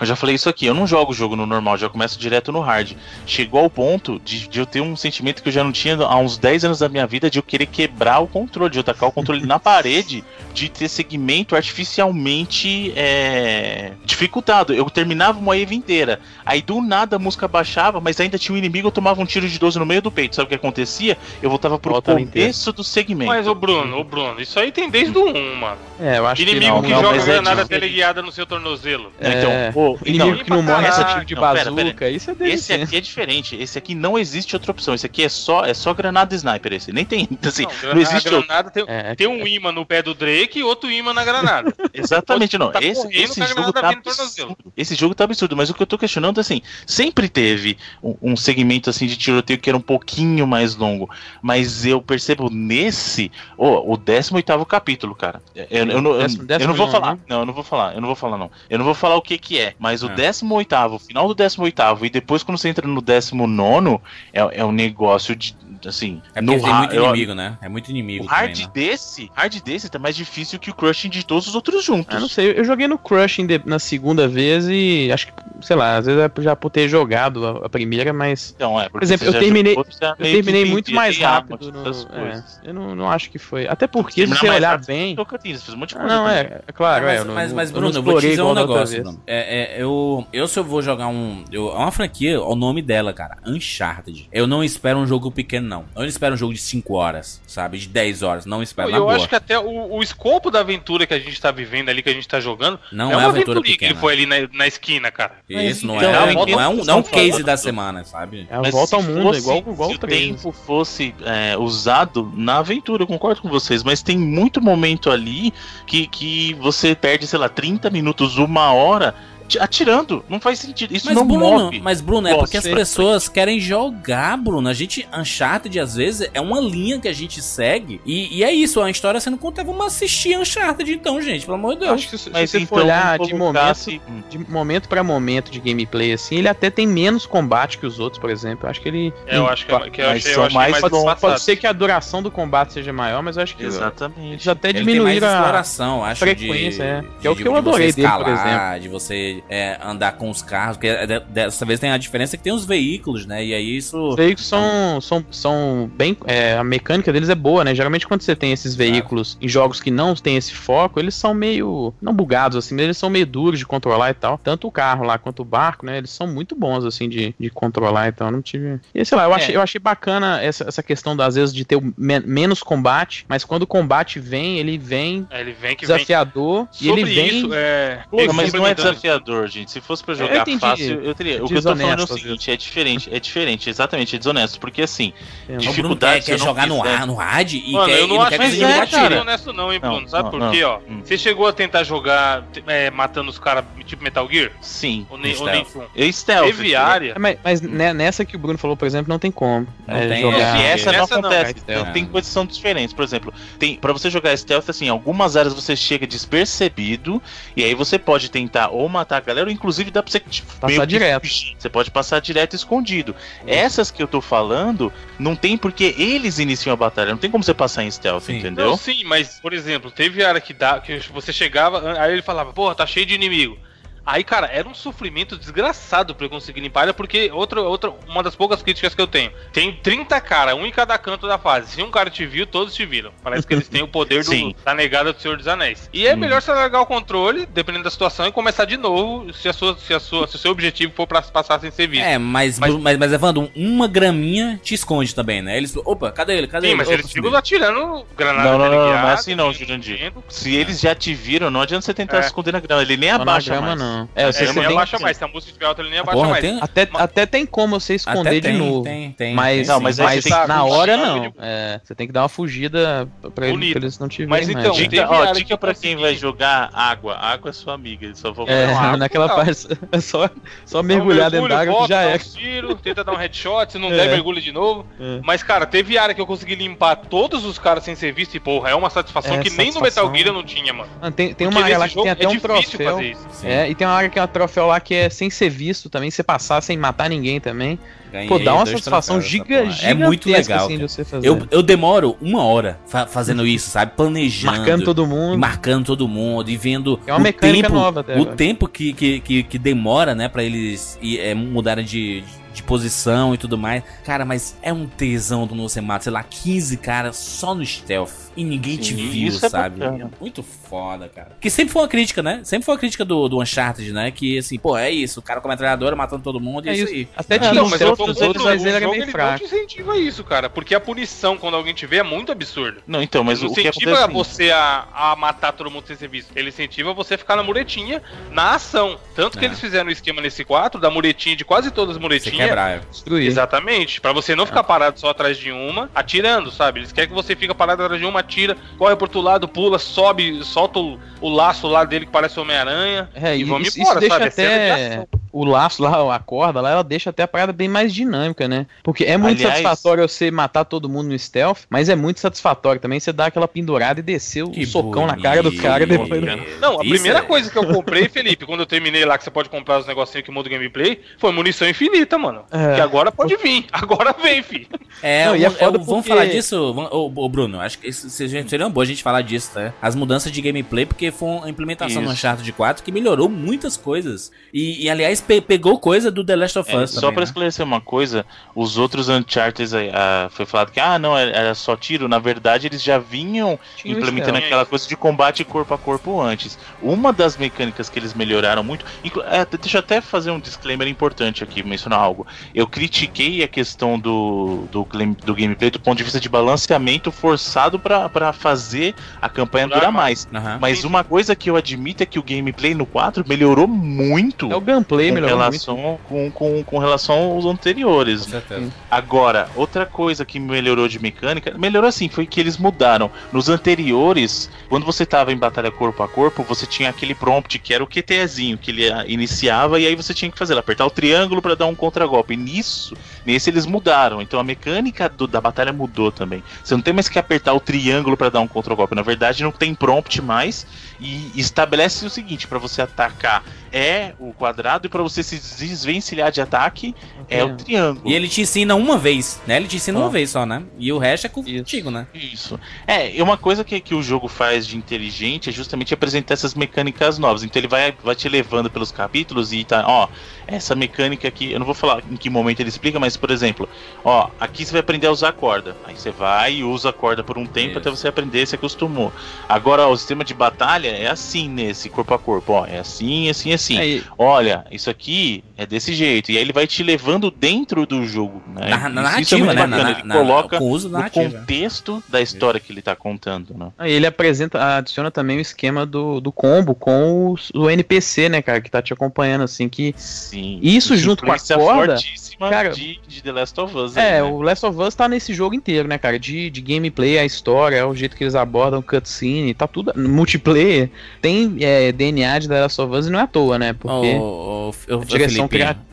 eu já falei isso aqui, eu não jogo o jogo no normal, já começo direto no hard. Chegou ao ponto de, de eu ter um sentimento que eu já não tinha há uns 10 anos da minha vida de eu querer quebrar o controle, de eu tacar o controle na parede, de ter segmento artificialmente é, dificultado. Eu terminava uma EVA inteira, aí do nada a música baixava, mas ainda tinha um inimigo, eu tomava um tiro de 12 no meio do peito. Sabe o que acontecia? Eu voltava pro Volta começo do segmento. Mas, ô Bruno, ô Bruno, isso aí tem desde o 1, mano. É, eu acho Inimigo que que não, joga é granada diferente. teleguiada no seu tornozelo. Então, É, pô, Inimigo então, que não morre essa essa tiro de não, pera, bazuca, pera. isso é Esse aqui é diferente. Esse aqui não existe outra opção. Esse aqui é só é só granada sniper. Esse nem tem. Assim, Não, não, granada- existe granada tem, É, tem um imã no pé do Drake e outro imã na granada. Exatamente, não. tá Esse, esse jogo tá absurdo. Esse jogo tá absurdo. Mas o que eu tô questionando é assim: sempre teve um, um segmento assim de tiroteio que era um pouquinho mais longo. Mas eu percebo nesse, ô, o 18 capítulo, cara. Eu, eu, eu, não- eu, Décimo- eu não vou falar. nono, Não, eu não vou falar. Eu não vou falar, não. Eu não vou falar o que que é. Mas o É. 18, final do 18 e depois quando você entra no 19, é, é um negócio de. Assim, É porque tem muito eu- inimigo, né? É muito inimigo o também, hard né? desse, hard desse tá mais difícil que o crushing de todos os outros juntos. Ah, não sei, eu joguei no Crushing de- na segunda vez e acho que, sei lá, às vezes é já por ter jogado a, a primeira, mas Então, é, Por exemplo, eu terminei- jogou, eu terminei muito mais rápido. No, é, eu não, não acho que foi. Até porque, se você olhar bem. um Ah, não, também. é, é claro, mas, é. eu mas, mas, eu não Bruno, eu vou te dizer um negócio. É, é, eu, eu, se eu vou jogar um. Eu, é uma franquia, o nome dela, cara. Uncharted. Eu não espero um jogo pequeno, não. Eu não espero um jogo de 5 horas, sabe? De 10 horas. Não espero. eu na boa. acho que até o, o escopo da aventura que a gente tá vivendo ali, que a gente tá jogando, Não é é, uma aventura que pequena. ele foi ali na, na esquina, cara. Isso, não, Então, é, eu não, é um, que não é um case da semana, sabe? É a Mas volta ao mundo, fosse- igual, igual se o 3. tempo fosse é, usado na aventura, eu concordo com vocês, mas tem muito momento ali que, que você perde, sei lá, 30 minutos, uma hora atirando. Não faz sentido. Isso Mas não Bruno, move. mas Bruno, é Você- porque as pessoas querem jogar, Bruno. A gente, Uncharted, às vezes, é uma linha que a gente segue. E, e é isso, a história sendo contada. Vamos assistir Uncharted então, gente, pelo amor de Deus. Acho que se, Mas se você então for olhar de momento, Hum. de momento para momento de gameplay, assim, ele até tem menos combate que os outros, por exemplo. Eu acho que ele. É, eu acho que, que eu achei, eu achei mais mais, Pode, pode ser que a duração do combate seja maior, mas eu acho que Exatamente. eles até diminuíram a. exploração, acho, frequência, de, é. de- Que é o de- que eu adorei dele, por escalar, De você é, andar com os carros, porque é, de- dessa vez tem a diferença que tem os veículos, né? E aí isso... Os veículos são, são, são bem. é, a mecânica deles é boa, né? Geralmente quando você tem esses veículos em jogos que não tem esse foco, eles são meio. não bugados, assim, mas eles são meio duros de controlar e tal. Tanto o carro lá quanto o barco, né? Eles são muito bons, assim, de, de controlar e tal. Eu Não tive. E sei lá, eu achei, eu achei bacana essa, essa questão, da, às vezes, de ter men- menos combate, mas quando o combate vem, ele vem É, ele vem que vem. desafiador e ele vem. isso, é. Não, mas não é desafiador jogador, gente. Se fosse pra Eu jogar entendi. fácil, eu teria. O que eu tô falando é o seguinte, é diferente, é diferente, exatamente, é desonesto. Porque assim, É, quer, dificuldade quer eu não jogar no, quiser- ar, no rádio e Mano, quer, eu e não acho quer que é, é tiro. honesto não, hein, Não, Bruno? Sabe não, por não. quê, ó? Hum. Você chegou a tentar jogar é, matando os caras tipo Metal Gear? sim. Ou nem, ou Stealth. nem É stealth. Teve área. É, Mas, mas ne- nessa que o Bruno falou, por exemplo, não tem como. Não é, tem, jogar. E essa não não, acontece. cara, tem coisas que são diferentes. Por exemplo, tem para você jogar stealth, assim, algumas áreas você chega despercebido e aí você pode tentar ou matar a galera, ou inclusive dá pra você Passar direto. Você pode passar direto escondido. Essas que eu tô falando, não tem porque eles iniciam a batalha. Não tem como você passar em stealth, Sim. entendeu? Não, sim, mas, por exemplo, teve área que, dá, que você chegava, aí ele falava, porra, tá cheio de inimigo. Aí, cara, era um sofrimento desgraçado pra eu conseguir limpar a área, porque outra, outra, uma das poucas críticas que eu tenho. Tem 30 caras, um em cada canto da fase. Se um cara te viu, todos te viram. Parece que eles têm o poder do, da negada do Senhor dos Anéis. E é Hum. melhor você largar o controle, dependendo da situação, e começar de novo, se, a sua, se, a sua, se o seu objetivo for pra passar sem ser visto. É, mas, Mas- mas, mas, Evandro, uma graminha te esconde também, né? Eles, opa, cadê ele? Cadê Sim, ele? mas Opa, eles ficam atirando granada Não, não, não, não, não é assim não, Jurandir. Se eles já te viram, não adianta você tentar É. se esconder na grama. Ele nem abaixa grama, mais. não. É, É, você, tem, abaixa mais. Se a música estiver alta, ele nem abaixa Porra, mais. tem, até, até tem como você esconder até de tem, novo. tem, tem. mas, tem Não, mas mas tem que- na hora não. É, você tem que dar uma fugida pra, ele, pra eles não te verem Mas mais, então, né? teve Dica, ó, dica que pra quem vai jogar água. Água é sua amiga, só vou É, água, naquela não. parte é só, só um mergulhar dentro da água que já é. uns tiro, tenta dar um headshot, se não É. der, mergulha de novo. É. Mas, cara, teve área que eu consegui limpar todos os caras sem ser visto e, porra, é uma satisfação É, que nem no. Metal Gear eu não tinha, mano. Mano, tem, tem uma área lá que tem até é um difícil troféu. fazer isso. Sim, É, e tem uma área que é um troféu lá que é sem ser visto também, você passar sem matar ninguém também. ganhei Pô, dá uma satisfação giga. É muito legal. assim, de cara. você fazer. Eu, eu demoro uma hora fa- fazendo isso, sabe? Planejando. Marcando todo mundo. marcando todo mundo e vendo É uma o mecânica tempo, nova até o agora. tempo que, que, que, que demora, né, pra eles é, mudarem de, de posição e tudo mais. Cara, mas é um tesão do você mata, sei lá, 15 caras só no stealth e ninguém te Sim, viu, isso é sabe? bacana. É muito foda, cara. Que sempre foi uma crítica, né? Sempre foi uma crítica do, do Uncharted, né? Que assim, pô, é isso, o cara com a metralhadora matando todo mundo e É isso isso. aí. Até tinha Não, uns mas eu outros, outros, o mas ele era jogo, meio ele fraco. não te incentiva isso, cara. Porque a punição quando alguém te vê é muito absurda. Não, então, mas não o que incentiva acontece é o seguinte, você a, a matar todo mundo sem ser visto. Ele incentiva você a ficar na muretinha, na ação. Tanto que É. eles fizeram o esquema nesse 4 da muretinha, de quase todas as Você muretinhas. quebrar. é. Destruir. Exatamente. Pra você não ficar parado só atrás de uma, atirando, sabe? Eles querem que você fique parado atrás de uma, atira, corre pro outro lado, pula, sobe, solta o, o laço lá dele que parece Homem-Aranha. É, E vamos isso, embora, isso deixa sabe? É cena de até o laço lá, a corda lá, ela deixa até a parada bem mais dinâmica, né? Porque é muito Aliás- satisfatório você matar todo mundo no stealth, mas é muito satisfatório também você dar aquela pendurada e descer o socão na cara do cara e depois. bonito. Não, a Isso primeira é- coisa que eu comprei, Felipe, quando eu terminei lá que você pode comprar os negocinhos que muda o gameplay, foi munição infinita, mano. É. Que agora pode vir. Agora vem, fi. É, Não, e é é foda vamos porque- falar disso, vamos- ô, ô, Bruno, acho que seria uma boa a gente falar disso, tá? As mudanças de gameplay, porque foi uma implementação no Isso. Uncharted 4 que melhorou muitas coisas. E, e, aliás, pe- pegou coisa do The Last of É, Us só também, pra né? esclarecer uma coisa, os outros Uncharted aí, ah, foi falado que ah, não, era era só tiro. Na verdade, eles já vinham Tinha implementando aquela coisa de combate corpo a corpo antes. Uma das mecânicas que eles melhoraram muito. é, deixa eu até fazer um disclaimer importante aqui, mencionar algo. Eu critiquei a questão do, do, do gameplay do ponto de vista de balanceamento forçado pra pra fazer a campanha Durar durar mais. Aham. Mas uma coisa que eu admito é que o gameplay no 4 melhorou muito É o gameplay, com melhorou muito. relação, com, com, com relação aos anteriores. Com certeza. Agora, outra coisa que melhorou de mecânica, melhorou assim, foi que eles mudaram. Nos anteriores, quando você tava em batalha corpo a corpo, você tinha aquele prompt que era o QTEzinho, que ele iniciava e aí você tinha que fazer, apertar o triângulo pra dar um contragolpe. E nisso, nesse eles mudaram. Então a mecânica do- da batalha mudou também. Você não tem mais que apertar o triângulo pra dar um contragolpe. Na verdade, não tem prompt mais e estabelece o seguinte, pra você atacar é o quadrado e pra você se desvencilhar de ataque é o triângulo. E ele te ensina uma vez, né? Ele te ensina uma vez só, né? E o resto é Isso. contigo, né? Isso. É, e uma coisa que, que o jogo faz de inteligente é justamente apresentar essas mecânicas novas. Então ele vai, vai te levando pelos capítulos e tá, ó, essa mecânica aqui, eu não vou falar em que momento ele explica, mas por exemplo, ó, aqui você vai aprender a usar a corda. Aí você vai e usa a corda por um tempo Isso. até você aprender, se acostumou. Agora, ó, o sistema de batalha é assim nesse corpo a corpo, ó, é assim, assim, assim, Aí, olha, isso aqui é desse jeito. E aí ele vai te levando dentro do jogo. Né? Na- na Isso- isso é narrativa, muito né? bacana, Na- ele na- coloca com o uso o contexto da história que ele tá contando, né? aí ele apresenta, adiciona também o esquema do, do combo com os- o, NPC, né, cara, que tá te acompanhando, assim, que Sim. Isso junto com a corda, fortíssima cara, de, de The Last of Us. É, aí, né? o Last of Us tá nesse jogo inteiro, né, cara? De, de gameplay, a história, o jeito que eles abordam cutscene, tá tudo. Multiplayer tem é, DNA de The Last of Us e não é à toa, né? Porque Ô, ô, ô, ô, direção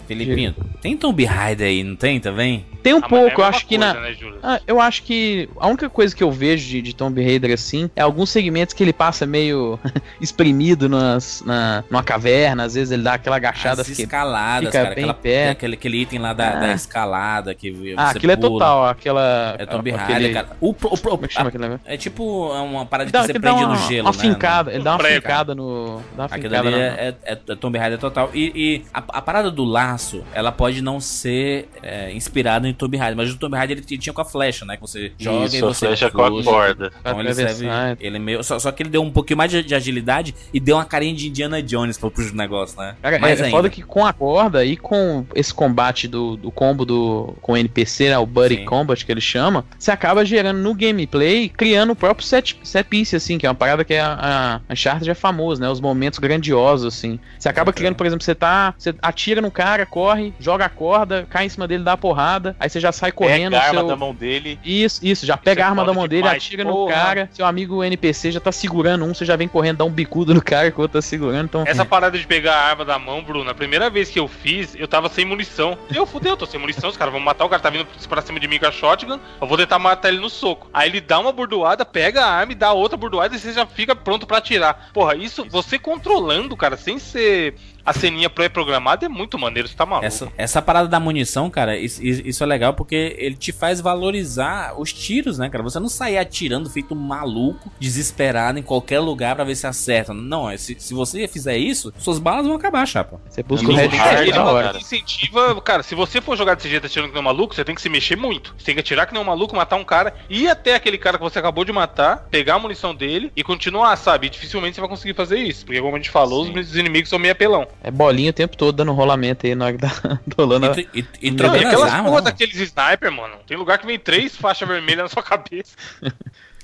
Felipinho, Felipinho, tem Tomb Raider aí, não tem também? tem um Ah, pouco, é eu acho que coisa, na. né? Ah, eu acho que a única coisa que eu vejo de, de Tomb Raider assim é alguns segmentos que ele passa meio espremido nas, na, numa caverna, às vezes ele dá aquela agachada As escaladas, fica cara. bem Aquela, pé. aquele, aquele item lá da, Ah. da escalada que você Ah, aquilo é pula. total, aquela. É Tomb aquele- Raider, cara. O, o, pro- Como é que chama aquele negócio? é tipo uma parada que você prende uma, no gelo, uma né? fincada, ele dá uma Prego. fincada no. Dá uma Aquilo fincada ali é, é, é Tomb Raider total. E, e a, a parada do laço, ela pode não ser é, inspirada em Tomb Raider, mas o Tomb Raider ele tinha com a flecha, né? Que você joga e Isso, a você flecha com a puxa. corda. Então ele serve. é. Ele é meio. Só, só que ele deu um pouquinho mais de, de agilidade e deu uma carinha de Indiana Jones pro, pro negócio, né? Cara, Mais é, é ainda. foda que com a corda e com esse combate do, do combo do, com o NPC, né, o Buddy Sim. Combat que ele chama, você acaba gerando no gameplay, criando o próprio set, set piece, assim, que é uma parada que a, a Uncharted é famoso, né? Os momentos grandiosos, assim. Você acaba Exatamente. criando, por exemplo, você tá. Você atira no cara, corre, joga a corda, cai em cima dele, dá a porrada, aí você já sai correndo. Pega a arma seu- da mão dele. Isso, isso, já pega é a arma da mão dele, demais, atira no porra. cara, seu amigo NPC já tá segurando um, você já vem correndo, dá um bicudo no cara que o outro tá segurando, então. Essa parada de pegar a arma da mão, Bruno, a primeira vez que eu fiz, eu tava sem munição. Eu fudeu, tô sem munição, os caras vão matar o cara, tá vindo pra cima de mim com a shotgun, eu vou tentar matar ele no soco. Aí ele dá uma burdoada, pega a arma e dá outra burdoada e você já fica pronto pra atirar. Porra, isso, você controlando, cara, sem ser a ceninha pré-programada, é muito maneiro, você tá maluco. Essa, essa parada da munição, cara, isso, isso é legal porque ele te faz valorizar os tiros, né, cara? Você não sair atirando feito maluco, desesperado em qualquer lugar pra ver se acerta. Não, é, se, se você fizer isso, suas balas vão acabar, chapa. Você busca o hard, né, hora. cara? incentiva, cara, se você for jogar desse jeito atirando que nem um maluco, você tem que se mexer muito. Você tem que atirar que nem um maluco, matar um cara, ir até aquele cara que você acabou de matar, pegar a munição dele e continuar, sabe? E dificilmente você vai conseguir fazer isso, porque como a gente falou, Sim. os inimigos são meio apelão. É bolinha o tempo todo dando rolamento aí na hora que tá rolando. a- E, e, e e trocando as aquelas armas, porra não. daqueles sniper, mano. Tem lugar que vem três faixas vermelhas na sua cabeça.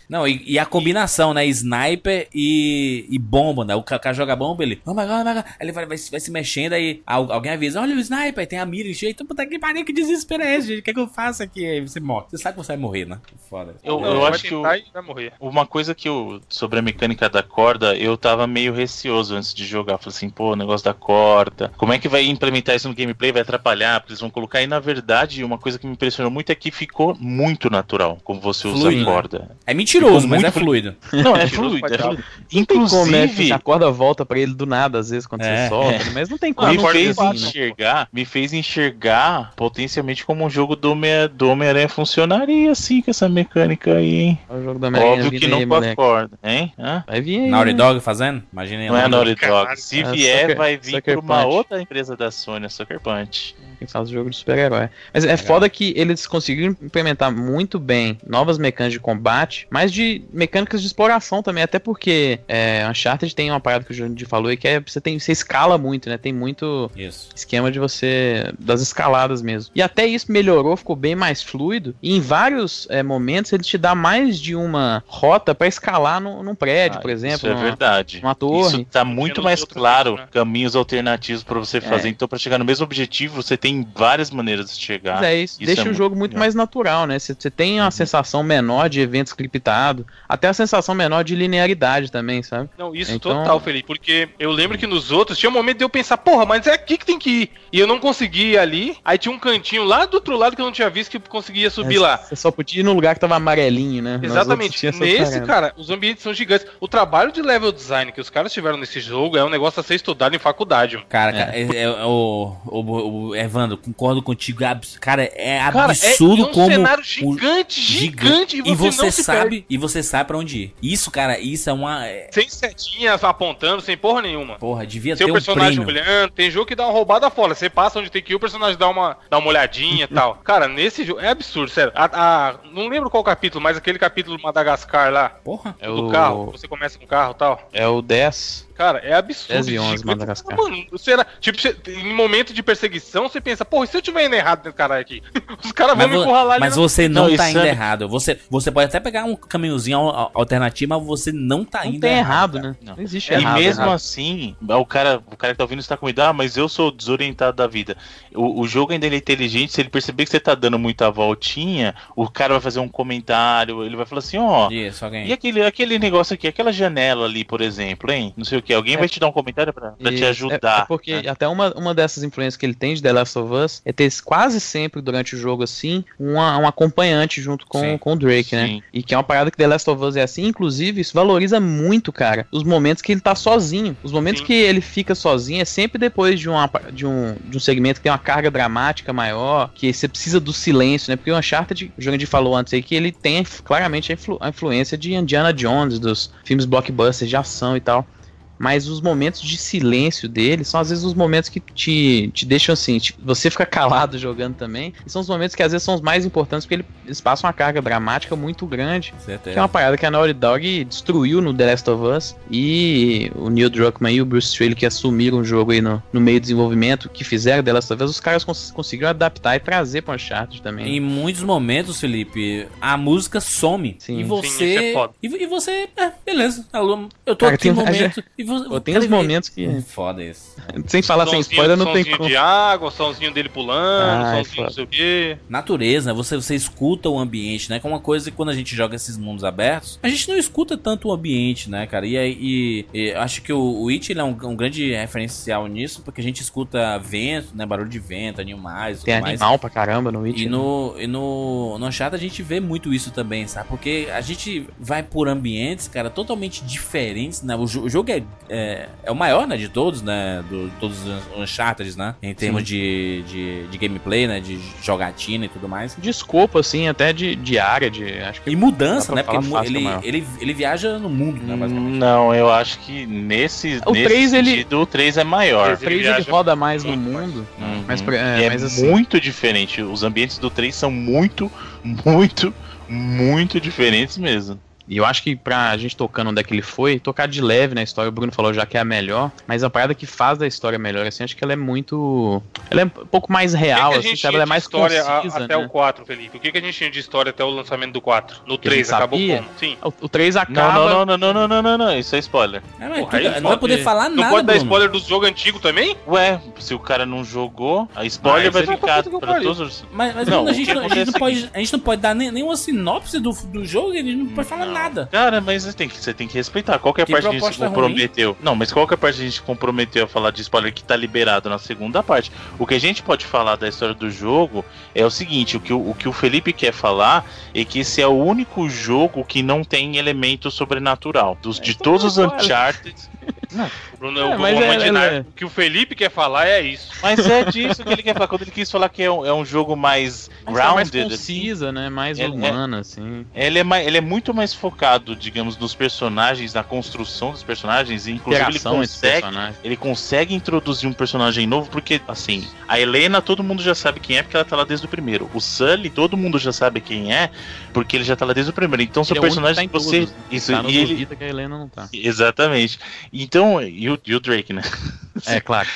Não, e, e a combinação, né? Sniper e, e bomba, né? O ca- cara joga bomba, ele. Oh my god, oh my god. Aí ele vai, vai, se- vai se mexendo, aí al- alguém avisa: Olha o sniper, aí tem a mira encheita. Puta que pariu, que desespero é esse, gente? O que é que eu faço aqui? Aí você morre. Você sabe que você vai morrer, né? Foda. Eu, eu você acho que o- tentar e vai morrer. Uma coisa que eu. Sobre a mecânica da corda, eu tava meio receoso antes de jogar. Falei assim, pô, o negócio da corda. Como é que vai implementar isso no gameplay? Vai atrapalhar? Porque eles vão colocar. E na verdade, uma coisa que me impressionou muito é que ficou muito natural como você usa Fluido, a né? corda. É mentiroso, mas muito é fluido. Não, é fluido. É fluido. Não tem como, né? Inclusive. A corda volta pra ele do nada, às vezes, quando É. você solta. né? Mas não tem como. me não fez assim, né? enxergar, me fez enxergar potencialmente como um jogo do Homem- do Homem-Aranha funcionaria assim com essa mecânica aí, hein? Olha o jogo da Homem-Aranha Óbvio que não com a corda, hein? Hã? Vai vir aí. Naughty né? Dog fazendo? Imagina aí. Não é Naughty. Dog. Se É, vier, Sucker- vai vir por uma Punch. outra empresa da Sony, a Sucker Punch. Quem faz o jogo de super-herói. Mas é foda que eles conseguiram implementar muito bem novas mecânicas de combate, mas de mecânicas de exploração também, até porque é, Uncharted tem uma parada que o Jurandir falou aí que é você tem você escala muito, né? Tem muito Isso. esquema de você das escaladas mesmo. E até isso melhorou, ficou bem mais fluido. E em vários é, momentos ele te dá mais de uma rota pra escalar no, num prédio, Ah, por exemplo. Isso é numa- verdade. numa torre. Isso tá muito mais claro, né? caminhos alternativos pra você fazer. Então, pra chegar no mesmo objetivo, você tem várias maneiras de chegar. Mas é isso, Isso deixa é o jogo muito legal. mais natural, né? Você você tem uma sensação menor de eventos até a sensação menor de linearidade também, sabe? Não, isso Então- total, Felipe, porque eu lembro que nos outros tinha um momento de eu pensar, porra, mas é aqui que tem que ir. E eu não consegui ir ali, aí tinha um cantinho lá do outro lado que eu não tinha visto que eu conseguia subir É, lá. Você só podia ir no lugar que tava amarelinho, né? Exatamente. Nesse, cara, os ambientes são gigantes. O trabalho de level design que os caras tiveram nesse jogo é um negócio a ser estudado em faculdade. mano. Cara, cara, é, é- o, o, o Evandro, concordo contigo. é abs- Cara, é Cara, absurdo é, é um como. cenário o- gigante, gigante, E você não se sabe, e você sabe pra onde ir. Isso, cara, isso é uma. é- Sem setinha apontando, sem porra nenhuma. Porra, devia Seu ter um personagem prêmio. olhando, tem jogo que dá uma roubada fora. Você passa onde tem que ir, o personagem dá uma, dá uma olhadinha e tal. Cara, nesse jogo é absurdo, sério. A, a- não lembro qual capítulo, mas aquele capítulo do Madagascar lá, Porra. É do o, carro, você começa com o carro e tal. é o 10. Cara, é absurdo. 10 e 11 gigante. Madagascar. Mano, será, tipo, em momento de perseguição, você pensa, porra, e se eu tiver indo errado nesse caralho aqui? Os caras vão me encurralar ali mas você não, Não, tá isso indo é- errado. Você, você pode até pegar um caminhozinho al- al- alternativo, mas você não tá Não indo tem errado, cara. né? Não. Não, existe E errado. mesmo errado. assim, o cara, o cara que tá ouvindo está com ah, mas eu sou desorientado da vida. O, o jogo ainda é inteligente, se ele perceber que você tá dando muita voltinha, o cara vai fazer um comentário, ele vai falar assim, ó, Isso, alguém. e aquele, aquele negócio aqui, aquela janela ali, por exemplo, hein? Não sei o que, alguém É. vai te dar um comentário pra, pra te é- ajudar. É, porque né? até uma, uma dessas influências que ele tem de The Last of Us é ter quase sempre durante o jogo assim uma, um acompanhante junto com, Sim. com o Drake, né? Sim. E que é uma parada que The Last of Us é assim, inclusive isso valoriza muito, cara, os momentos que ele tá sozinho. Os momentos Sim. que ele fica sozinho é sempre depois de, uma, de, um, de um segmento que tem uma carga dramática maior, que você precisa do silêncio, né? Porque o Uncharted, o Jandir falou antes aí, que ele tem claramente a, influ- a influência de Indiana Jones, dos filmes blockbusters de ação e tal. Mas os momentos de silêncio dele são às vezes os momentos que te, te deixam assim, te- você fica calado jogando também. E são os momentos que às vezes são os mais importantes porque ele- eles passam uma carga dramática muito grande. Que é uma parada que a Naughty Dog destruiu no The Last of Us. E o Neil Druckmann e o Bruce Straley que assumiram o jogo aí no, no meio do desenvolvimento, que fizeram The Last of Us, os caras cons conseguiram adaptar e trazer pra Uncharted também. Em muitos momentos, Felipe, a música some. Sim. E Sim, você. isso é foda. e, e você. É, beleza. Eu tô Cara, aqui no momento. E você, tem uns momentos que, Foda isso. sem falar sem spoiler, não tem como. de água, somzinho dele pulando, Ai, somzinho não foda. sei o quê. Natureza, você, você escuta o ambiente, né? Que é uma coisa que quando a gente joga esses mundos abertos, a gente não escuta tanto o ambiente, né, cara? E aí, e- e eu acho que o, o It ele é um, um grande referencial nisso, porque a gente escuta vento, né? Barulho de vento, animais, Tem tudo mais. animal pra caramba no Witch. E né? no, e no, no Uncharted a gente vê muito isso também, sabe? Porque a gente vai por ambientes, cara, totalmente diferentes, né? O, o jogo é, é, é o maior, né, de todos, né? Do, todos os Uncharted, né? Em termos de, de, de gameplay, né? De jogatina e tudo mais. de escopo, assim, até de, de área, de. Acho que E mudança, né? Porque fácil ele, é ele, ele viaja no mundo, né? basicamente. Não, eu acho que nesse, O nesse três, ele- sentido, o 3 é maior. o Ele 3 ele viaja roda mais no mundo. Uhum. Mas, é, é mas assim, muito diferente. Os ambientes do 3 são muito, muito, muito diferentes mesmo. E eu acho que pra gente tocando onde é que ele foi, tocar de leve na história, o Bruno falou já que é a melhor, mas a parada que faz da história melhor, assim, acho que ela é muito. Ela é um pouco mais real, que a assim, gente sabe? tinha Ela é de mais história a- concisa, até né? o 4, Felipe? O que, que a gente tinha de história até o lançamento do 4? No Que a gente 3 acabou sabia? como? Sim. O, o 3 Não, acaba. não, não, não, não, não, não, não, isso é spoiler. É, mas Porra, tudo- aí não vai pode- poder falar Não nada, pode dar spoiler do jogo antigo também? Ué, se o cara não jogou, a spoiler Ah, vai é ficar pra todos os. Mas, mas Não, Bruno, a, gente, não- a, gente não é pode, a gente não pode dar nem, nenhuma sinopse do, do jogo, ele não pode falar Não. Nada. Cara, mas você tem que, você tem que respeitar. Qualquer Que parte a gente se proposta ruim. comprometeu. Não, mas qualquer parte a gente comprometeu a falar de spoiler que tá liberado na segunda parte. O que a gente pode falar da história do jogo é o seguinte: o que o, o, que o Felipe quer falar é que esse é o único jogo que não tem elemento sobrenatural. Dos, de todos os spoiler. Uncharted. O Bruno, É, o, é- imaginar- é- o que o Felipe quer falar é isso. Mas é disso que ele quer falar. Quando ele quis falar que é um, é um jogo mais Mas tá mais grounded, assim, concisa, né? Mais É- é- humana, assim. Ele é, mais, ele é muito mais focado, digamos, nos personagens, na construção dos personagens, e inclusive ele consegue, ele consegue introduzir um personagem novo, porque, assim, a Helena todo mundo já sabe quem é, porque ela tá lá desde o primeiro. O Sully todo mundo já sabe quem é, porque ele já tá lá desde o primeiro. Então são Ele é personagens que que tá você. todos? Isso, Tá e ele. Que a Helena não tá. Exatamente. Então, e o, e o Drake, né? É, claro.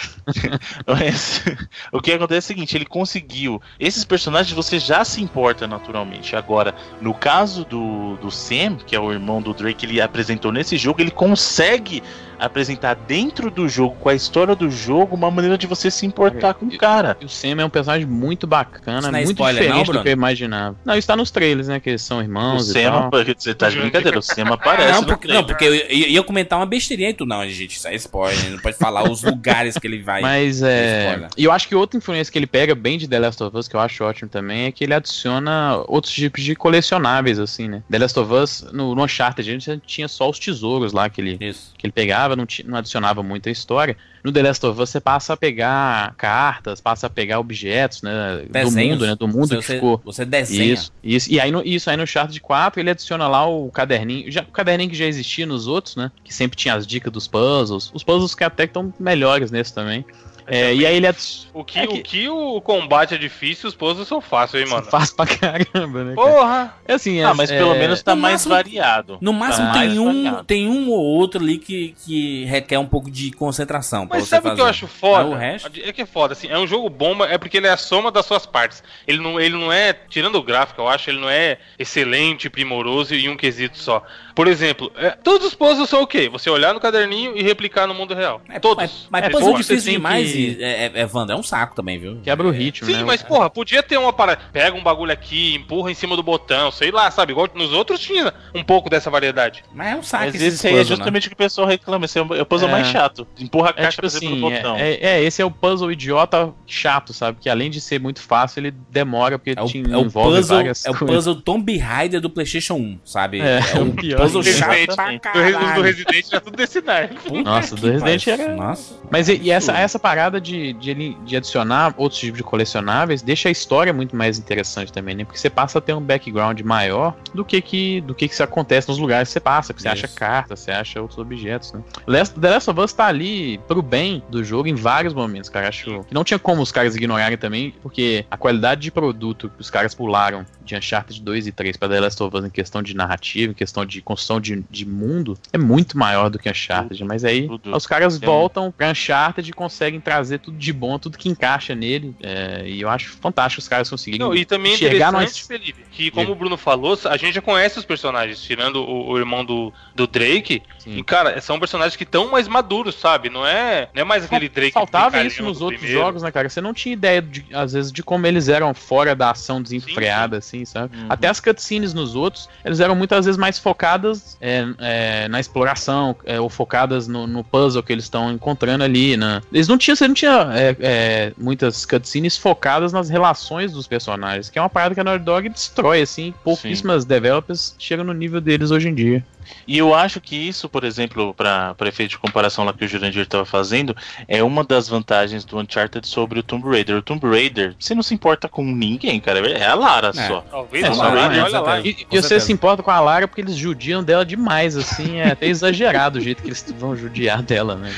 Mas, o que acontece é o seguinte, ele conseguiu. Esses personagens você já se importa naturalmente. Agora, no caso do, do Sam, que é o irmão do Drake, que ele apresentou nesse jogo, ele consegue apresentar dentro do jogo, com a história do jogo, uma maneira de você se importar com o cara. E o Sam é um personagem muito bacana, Isso não é muito spoiler, não, diferente do Bruno? que eu imaginava. Não, isso tá nos trailers, né? Que eles são O irmãos e Sam, tal. você tá de brincadeira, o Sam aparece. não, porque, não, porque eu ia, ia comentar uma besteirinha e tu, não, gente, isso é spoiler, não pode falar os lugares que ele vai. Mas é. Spoiler. E eu acho que outra influência que ele pega bem de The Last of Us, que eu acho ótimo também, é que ele adiciona outros tipos de colecionáveis, assim, né? The Last of Us, no, no Uncharted, a gente tinha só os tesouros lá que ele, Isso. que ele pegava. Funcionava, não, não adicionava muita história. No The Last of Us você passa a pegar cartas, passa a pegar objetos, né? Desenhos. Do mundo, né? Do mundo você, que ficou. Você desenha. Isso, isso. E aí no, isso aí no Uncharted 4 ele adiciona lá o caderninho. Já, o caderninho que já existia nos outros, né? Que sempre tinha as dicas dos puzzles. Os puzzles que até estão melhores nesse também. É, e aí ele adi- O que, É que- o que o combate é difícil, os puzzles são fáceis, hein, mano? faz pra caramba, né? cara? Porra! É assim, é, Ah, mas pelo é- menos tá no mais máximo- variado. No máximo Tá tem um, variado. tem um ou outro ali que, que requer um pouco de concentração. Mas sabe o que eu acho foda? O resto? É que é foda, assim, é um jogo bom, mas é porque ele é a soma das suas partes. Ele não, ele não é, tirando o gráfico, eu acho, ele não é excelente, primoroso em um quesito só. Por exemplo, é, todos os puzzles são o quê? Você olhar no caderninho e replicar no mundo real. É, todos. Mas, mas É, puzzle difícil demais que- e é, é, é, Wanda, é um saco também, viu? Quebra o ritmo, Sim, né? mas porra, podia ter uma parada. Pega um bagulho aqui, empurra em cima do botão, sei lá, sabe? Igual nos outros tinha um pouco dessa variedade. Mas é um saco Mas esse aí é né? justamente o que o pessoal reclama. Esse é o é puzzle É. mais chato. Empurra a É caixa tipo pra cima assim, do botão. é, é, é, esse é o puzzle idiota chato, sabe? Que além de ser muito fácil, ele demora porque É o, te é o envolve puzzle, várias é o puzzle Tomb Raider do PlayStation 1, sabe? É, É, um o pior. puzzle chato pra Do, Resi- do caralho. Resident era tudo desse naipe. Nossa, do Resident era- Nossa. Mas e, e essa, essa parada de, de, ele- de adicionar outros tipos de colecionáveis deixa a história muito mais interessante também, né? Porque você passa a ter um background maior do que que, do que, que acontece nos lugares que você passa, que você Isso. acha cartas, você acha outros objetos, né? Last, The Last of Us tá ali pro bem do jogo em vários momentos, cara. Acho que não tinha como os caras ignorarem também, porque a qualidade de produto que os caras pularam de Uncharted 2 e 3 pra The Last of Us em questão de narrativa, em questão de construção de, de mundo, é muito maior do que Uncharted. Mas aí Tudo. os caras voltam pra Uncharted e conseguem trazer tudo de bom, tudo que encaixa nele. é, e eu acho fantástico os caras conseguirem Não, e também é chegar interessante, nós. Felipe, que como o Bruno falou, a gente já conhece os personagens, tirando o, o irmão do, do Drake. Sim. E, cara, são personagens que estão mais maduros, sabe? Não é, não é mais aquele Drake Faltava isso nos outros primeiro. jogos, né, cara? Você não tinha ideia, de, às vezes, de como eles eram fora da ação desenfreada, assim, sabe? Uhum. Até as cutscenes nos outros, eles eram muitas vezes mais focadas é, é, na exploração, é, ou focadas no, no puzzle que eles estão encontrando ali, né? Eles não tinham, você não tinha é, é, muitas cutscenes focadas nas relações dos personagens, que é uma parada que a Naughty Dog destrói, assim, pouquíssimas developers chegam no nível deles hoje em dia. E eu acho que isso, por exemplo, para efeito de comparação lá que o Jurandir estava fazendo, é uma das vantagens do Uncharted sobre o Tomb Raider. O Tomb Raider, você não se importa com ninguém, cara. É a Lara É. só. Talvez É, só Raider, Raider, olha lá. E, e você se importa com a Lara porque eles judiam dela demais, assim, é até exagerado o jeito que eles vão judiar dela, né?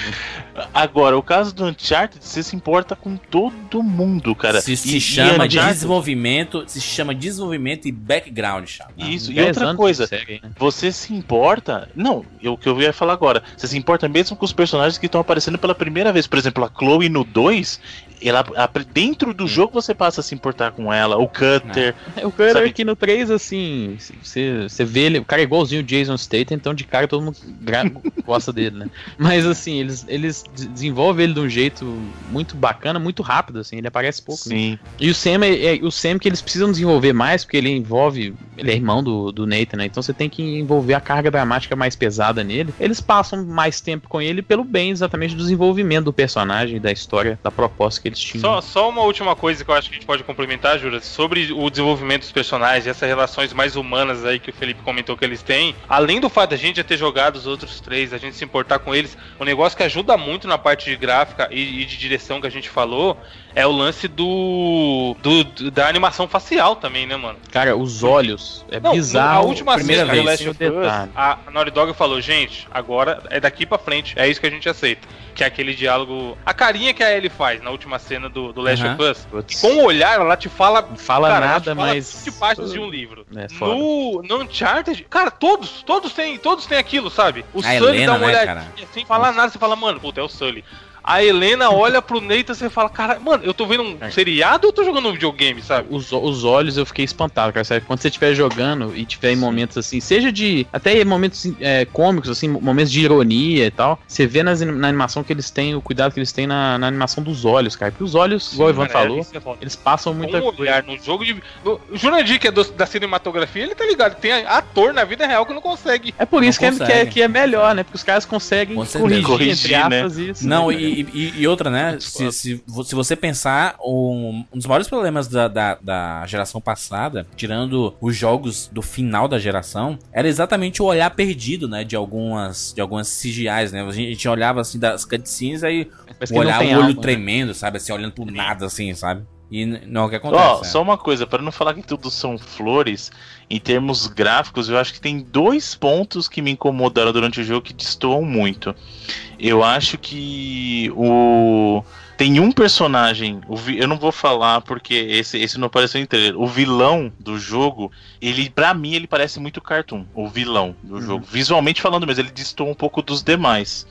Agora, o caso do Uncharted, você se importa com todo mundo, cara. se, E- se e chama de Uncharted- desenvolvimento, se chama desenvolvimento e background, chapa. Isso, e outra coisa, série, né? você se importa. Não, eu- o que eu ia falar agora. Você se importa mesmo com os personagens que estão aparecendo pela primeira vez. Por exemplo, a Chloe no 2. Ela, dentro do jogo você passa a se importar com ela. O Cutter. É, O cara Sabe- aqui no 3, assim, você você vê ele, o cara é igualzinho o Jason Statham, então de cara todo mundo gosta dele, né? Mas assim, eles, eles de- desenvolvem ele de um jeito muito bacana, muito rápido, assim, ele aparece pouco. né? Sim. E o Sam é, é- o Sam que eles precisam desenvolver mais, porque ele envolve. Ele é irmão do, do Nathan, né? Então você tem que envolver a carga dramática mais pesada nele. Eles passam mais tempo com ele pelo bem exatamente do desenvolvimento do personagem, da história, da proposta que eles tinham. Só, só uma última coisa que eu acho que a gente pode complementar, Jura, sobre o desenvolvimento dos personagens, essas relações mais humanas aí que o Felipe comentou que eles têm. Além do fato da gente já ter jogado os outros três, a gente se importar com eles, um negócio que ajuda muito na parte de gráfica e, e de direção que a gente falou é o lance do, do- do- da animação facial também, né, mano? Cara, os olhos. É Não, bizarro. A última primeira cena do vez, Last of Us, a Naughty Dog falou, gente, agora é daqui pra frente, é isso que a gente aceita. Que é aquele diálogo. A carinha que a Ellie faz na última cena do, do Last Aham. of Us. Putz. Com o olhar, ela te fala. Não fala cara, ela nada, te fala mas. 20 páginas de um livro. É, foda. No, no Uncharted, cara, todos, todos têm, todos têm aquilo, sabe? O A Sully Helena, dá uma né, olhadinha cara? sem falar nada, você fala, mano, puta, é o Sully. A Helena olha pro Nathan e você fala, cara, mano, eu tô vendo um É. seriado ou eu tô jogando um videogame, sabe? Os, os olhos eu fiquei espantado, cara. Sabe? Quando você estiver jogando e tiver em momentos assim, seja de. Até em momentos é, cômicos, assim, momentos de ironia e tal, você vê nas, na animação que eles têm, o cuidado que eles têm na, na animação dos olhos, cara. Porque os olhos, igual o Ivan Cara, falou, é eles passam muita um coisa. olhar no jogo de. no- O Jurandir, que é do- da cinematografia, ele tá ligado. Tem ator na vida real que não consegue. É por isso que é, que, é, que é melhor, né? Porque os caras conseguem corrigir, Corrigir, entre aspas, isso. Não, né, e, E, e- e outra, né? Se, se, se você pensar, um, um dos maiores problemas da, da, da geração passada, tirando os jogos do final da geração, era exatamente o olhar perdido, né? De algumas, de algumas CGIs, né? A gente, olhava assim das cutscenes aí olhar o olho alma, né? tremendo, sabe? Assim, olhando pro nada, assim, sabe? E não é o que acontece. Né? só uma coisa, para não falar que tudo são flores, em termos gráficos, eu acho que tem dois pontos que me incomodaram durante o jogo que destoam muito. Eu acho que o tem um personagem, vi- eu não vou falar porque esse, esse não apareceu em trailer. O vilão do jogo, ele para mim ele parece muito cartoon, o vilão do jogo. Visualmente falando mesmo, ele destoa um pouco dos demais.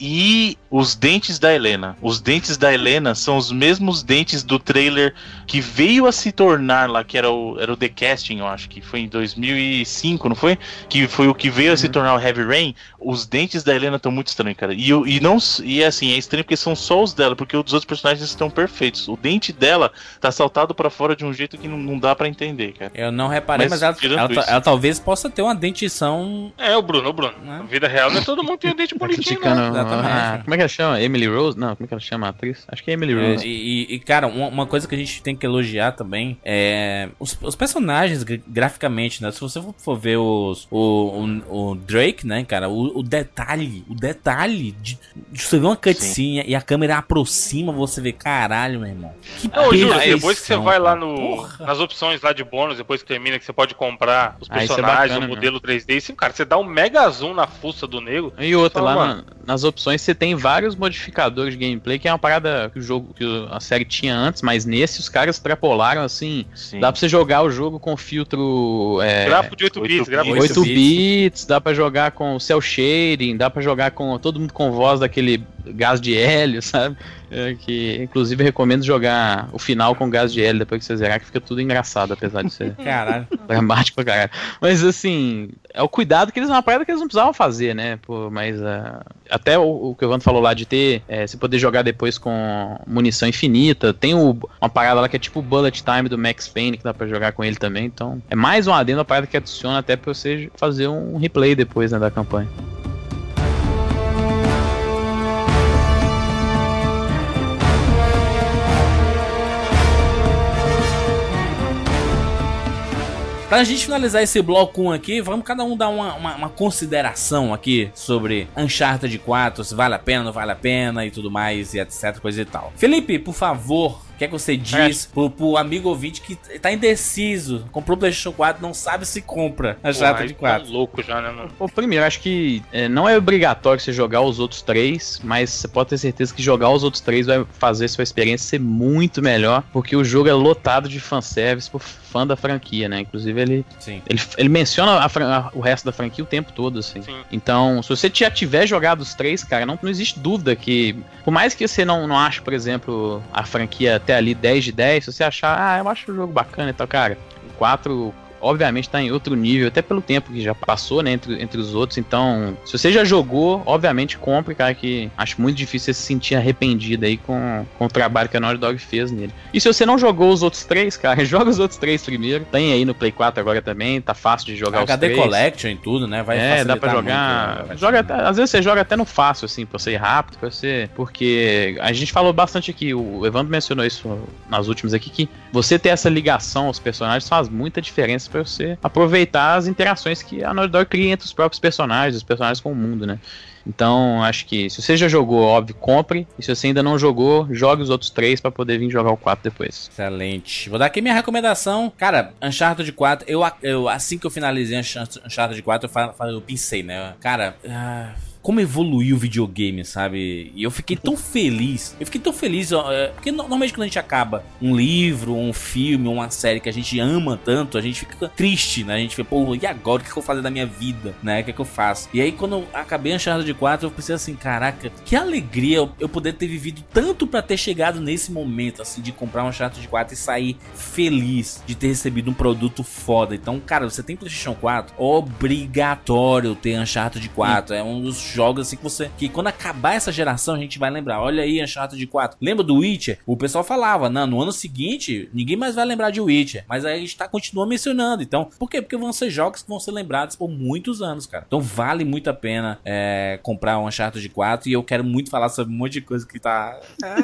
E os dentes da Helena. Os dentes da Helena são os mesmos dentes do trailer que veio a se tornar lá, que era o, era o The Casting, eu acho que foi em 2005, não foi? Que foi o que veio a se tornar o Heavy Rain. Os dentes da Helena estão muito estranhos, cara. E, e não e assim, é estranho porque são só os dela, porque os outros personagens estão perfeitos. O dente dela tá saltado pra fora de um jeito que não, não dá pra entender, cara. Eu não reparei, mas, Mas ela, ela ela talvez possa ter uma dentição. É, o Bruno, o Bruno. Na vida real, não é todo mundo tem o dente Tá bonitinho, criticando. não. Exatamente. ah, como é que ela chama? Emily Rose? Não, como é que ela chama a atriz? Acho que é Emily É, Rose. e, e- e, cara, uma, uma coisa que a gente tem que elogiar também é os, os personagens gra- graficamente, né? Se você for, ver os, o, o, o Drake, né, cara, o, o detalhe, o detalhe de, de você ver uma cutscene e a câmera aproxima, você vê, caralho, meu irmão. Que Não, Júlio, depois que você vai lá no, Porra. nas opções lá de bônus, depois que termina, que você pode comprar os Ah, é personagens, bacana, o modelo 3D, e sim, cara, você dá um mega zoom na fuça do nego. E outra, Fala, lá na- nas opções você tem vários modificadores de gameplay, que é uma parada que o jogo, que a série tinha antes, mas nesse os caras extrapolaram assim. Sim. Dá pra você jogar o jogo com filtro é, Gráfico de 8 8 bits, gráfico de 8 8 bits, dá pra jogar com cel shading, dá pra jogar com todo mundo com voz daquele gás de hélio, sabe? É, que inclusive recomendo jogar o final com gás de hélio depois que você zerar, que fica tudo engraçado, apesar de ser Caralho. dramático pra caralho. Mas assim, é o cuidado que eles uma parada que eles não precisavam fazer, né? Pô, mas ah, até o, o que o Evandro falou lá de ter, é, se poder jogar depois com munição infinita, tem o- uma parada lá que é tipo o bullet time do Max Payne que dá pra jogar com ele também. Então, é mais um adendo, uma parada que adiciona até pra você fazer um replay depois né, da campanha. Pra gente finalizar esse bloco 1 aqui, vamos cada um dar uma, uma, uma consideração aqui sobre Uncharted 4, se vale a pena, não vale a pena e tudo mais, e etc, coisa e tal. Felipe, por favor, o que é que você diz pro, pro amigo ouvinte que tá indeciso, comprou o PlayStation 4, não sabe se compra Porra, aí tá 4? louco já, né, mano? Pô, primeiro, acho que é, não é obrigatório você jogar os outros três, mas você pode ter certeza que jogar os outros três vai fazer sua experiência ser muito melhor, porque o jogo é lotado de fanservice por fã da franquia, né? Inclusive, ele, Sim. ele, ele menciona a a- o resto da franquia o tempo todo, assim. Sim. Então, se você já tiver jogado os três, cara, não, não existe dúvida que, por mais que você não, não ache, por exemplo, a franquia até ali 10 de 10, se você achar, ah, eu acho o jogo bacana e tal, cara, o 4 obviamente tá em outro nível, até pelo tempo que já passou, né, entre, entre os outros. Então, se você já jogou, obviamente compre, cara, que acho muito difícil você se sentir arrependido aí com, com o trabalho que a Naughty Dog fez nele. E se você não jogou os outros três, cara, joga os outros três primeiro. Tem aí no Play 4 agora também, tá fácil de jogar os HD três. Collection e tudo, né? Vai é, dá pra jogar. muito, né? joga até- às vezes você joga até no fácil, assim, pra você ir rápido, pra você. Porque a gente falou bastante aqui, o Evandro mencionou isso nas últimas aqui, que você ter essa ligação aos personagens faz muita diferença pra você aproveitar as interações que a Naughty Dog cria entre os próprios personagens, os personagens com o mundo, né? Então, acho que se você já jogou, óbvio, compre. E se você ainda não jogou, jogue os outros três pra poder vir jogar o 4 depois. Excelente. Vou dar aqui minha recomendação. Cara, Uncharted 4, eu, eu assim que eu finalizei Uncharted Uncharted 4, eu, eu pensei, né? Cara, ah, como evoluiu o videogame, sabe? E eu fiquei tão feliz. Eu fiquei tão feliz, é, porque no- normalmente quando a gente acaba um livro, um filme, uma série que a gente ama tanto, a gente fica triste, né? A gente fica, pô, e agora? O que eu vou fazer da minha vida, né? O que, é que eu faço? E aí, quando eu acabei Uncharted 4, eu pensei assim, caraca, que alegria eu, poder ter vivido tanto pra ter chegado nesse momento, assim, de comprar um Uncharted 4 e sair feliz de ter recebido um produto foda. Então, cara, você tem PlayStation 4, obrigatório ter Uncharted 4. É um dos jogos assim que você. Que quando acabar essa geração a gente vai lembrar. Olha aí, Uncharted 4. Lembra do Witcher? O pessoal falava, não, no ano seguinte ninguém mais vai lembrar de Witcher. Mas aí a gente tá, continua mencionando. Então, por quê? Porque vão ser jogos que vão ser lembrados por muitos anos, cara. Então vale muito a pena é, comprar um Uncharted 4 e eu quero muito falar sobre um monte de coisa que tá. Ah,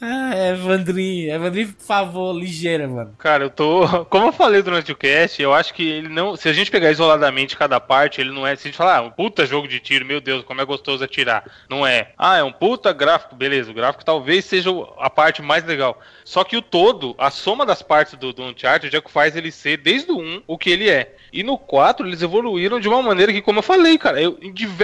ah Evandrinho, Evandrinho, por favor, ligeira, mano. Cara, eu tô. Como eu falei durante o cast, eu acho que ele não. Se a gente pegar isoladamente cada parte, ele não é. Se a gente falar, ah, um puta jogo de tiro, meu Deus, como é gostoso atirar. Não é. Ah, é um puta gráfico, beleza. O gráfico talvez seja a parte mais legal. Só que o todo, a soma das partes do, do Uncharted é que faz ele ser, desde o 1, o que ele é. E no 4, eles evoluíram de uma maneira que, como eu falei, cara, eu,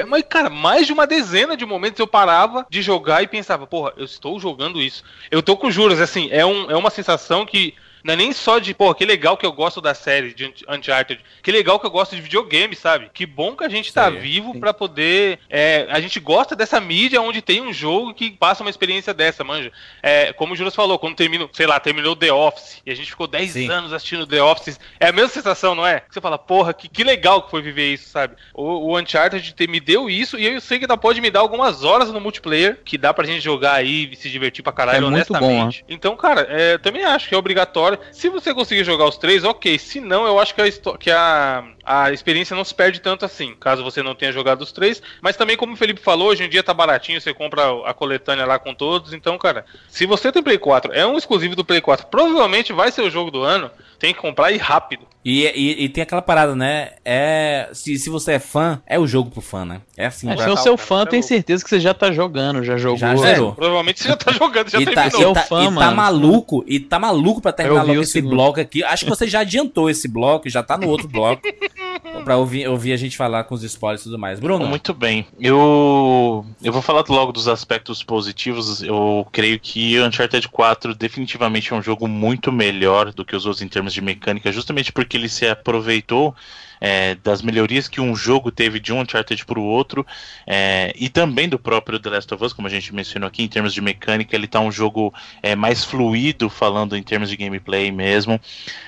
mas, cara, mais de uma dezena de momentos eu parava de jogar e pensava, porra, eu estou jogando isso. Eu tô com juros, assim, é, um, é uma sensação que não é nem só de, pô, que legal que eu gosto da série de Uncharted. Que legal que eu gosto de videogame, sabe? Que bom que a gente tá sim, vivo para poder. É, a gente gosta dessa mídia onde tem um jogo que passa uma experiência dessa, manja. É, como o Juras falou, quando termina, sei lá, terminou The Office e a gente ficou 10 anos assistindo The Office. É a mesma sensação, não é? Você fala, porra, que, que legal que foi viver isso, sabe? O, o Uncharted me deu isso e eu sei que ainda pode me dar algumas horas no multiplayer que dá pra gente jogar aí e se divertir pra caralho, é honestamente. Bom, então, cara, é, também acho que é obrigatório se você conseguir jogar os três, ok. Se não, eu acho que a, que a, a experiência não se perde tanto assim, caso você não tenha jogado os três. Mas também, como o Felipe falou, hoje em dia tá baratinho, você compra a coletânea lá com todos. Então, cara, se você tem Play 4, é um exclusivo do Play 4, provavelmente vai ser o jogo do ano, tem que comprar e rápido. E, e, e, tem aquela parada, né? É. Se, se você é fã, é o jogo pro fã, né? É assim. É, se você é o fã, tem certeza que você já tá jogando, já jogou. Já zerou. É, provavelmente você já tá jogando, já e tá, terminou. E tá, fã, e tá maluco, e tá maluco pra terminar logo esse bloco aqui. Acho que você já adiantou esse bloco, já tá no outro bloco. pra ouvir, ouvir a gente falar com os spoilers e tudo mais. Bruno? Muito bem. Eu, eu vou falar logo dos aspectos positivos. Eu creio que Uncharted 4 definitivamente é um jogo muito melhor do que os outros em termos de mecânica, justamente porque ele se aproveitou é, das melhorias que um jogo teve de um Uncharted para o outro, é, e também do próprio The Last of Us, como a gente mencionou aqui, em termos de mecânica, ele está um jogo é, mais fluido, falando em termos de gameplay mesmo.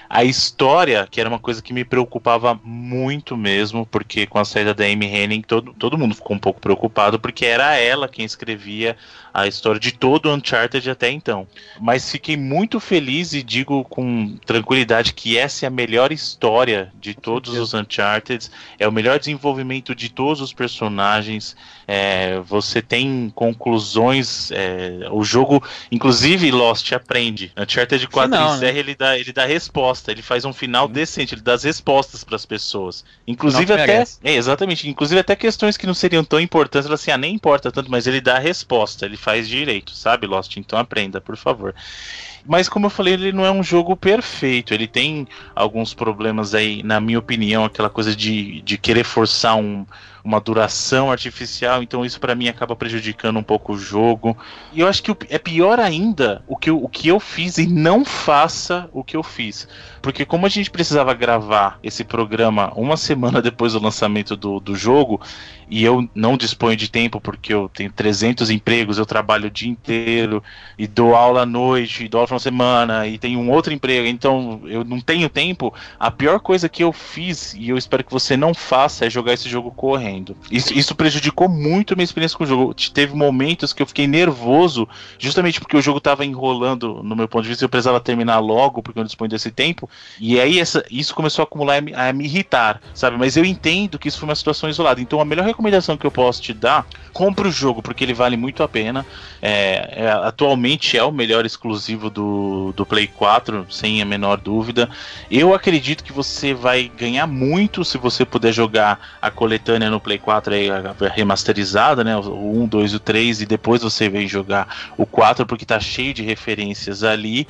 A história, que era uma coisa que me preocupava muito mesmo, porque com a saída da Amy Henning, todo, todo mundo ficou um pouco preocupado, porque era ela quem escrevia a história de todo o Uncharted até então. Mas fiquei muito feliz e digo com tranquilidade que essa é a melhor história de todos os Uncharted, é o melhor desenvolvimento de todos os personagens. É, você tem conclusões. É, o jogo, inclusive, Lost aprende. Uncharted 4 Final, né? ele, dá, ele dá resposta resposta, ele faz um final decente, ele dá as respostas para as pessoas. Inclusive até. É, exatamente, inclusive até questões que não seriam tão importantes, assim, ah, nem importa tanto, mas ele dá a resposta, ele faz direito, sabe, Lost? Então aprenda, por favor. Mas como eu falei, ele não é um jogo perfeito. Ele tem alguns problemas aí, na minha opinião, aquela coisa de, de querer forçar um, uma duração artificial, então isso para mim acaba prejudicando um pouco o jogo. E eu acho que é pior ainda o que, eu, o que eu fiz e não faça o que eu fiz. Porque como a gente precisava gravar esse programa uma semana depois do lançamento do, do jogo, e eu não disponho de tempo porque eu tenho 300 empregos, eu trabalho o dia inteiro e dou aula à noite, e dou aula na semana e tenho um outro emprego, então eu não tenho tempo. A pior coisa que eu fiz e eu espero que você não faça é jogar esse jogo correndo. Isso, isso prejudicou muito a minha experiência com o jogo. Teve momentos que eu fiquei nervoso, justamente porque o jogo estava enrolando, no meu ponto de vista, eu precisava terminar logo porque eu não disponho desse tempo. E aí essa, isso começou a acumular a a me irritar, sabe? Mas eu entendo que isso foi uma situação isolada. Então a melhor recomendação que eu posso te dar, compre o jogo, porque ele vale muito a pena. É, é, atualmente é o melhor exclusivo do, do Play 4, sem a menor dúvida. Eu acredito que você vai ganhar muito se você puder jogar a coletânea no Play 4 aí, remasterizada, né? O 1, 2 e o 3, e depois você vem jogar o 4, porque tá cheio de referências ali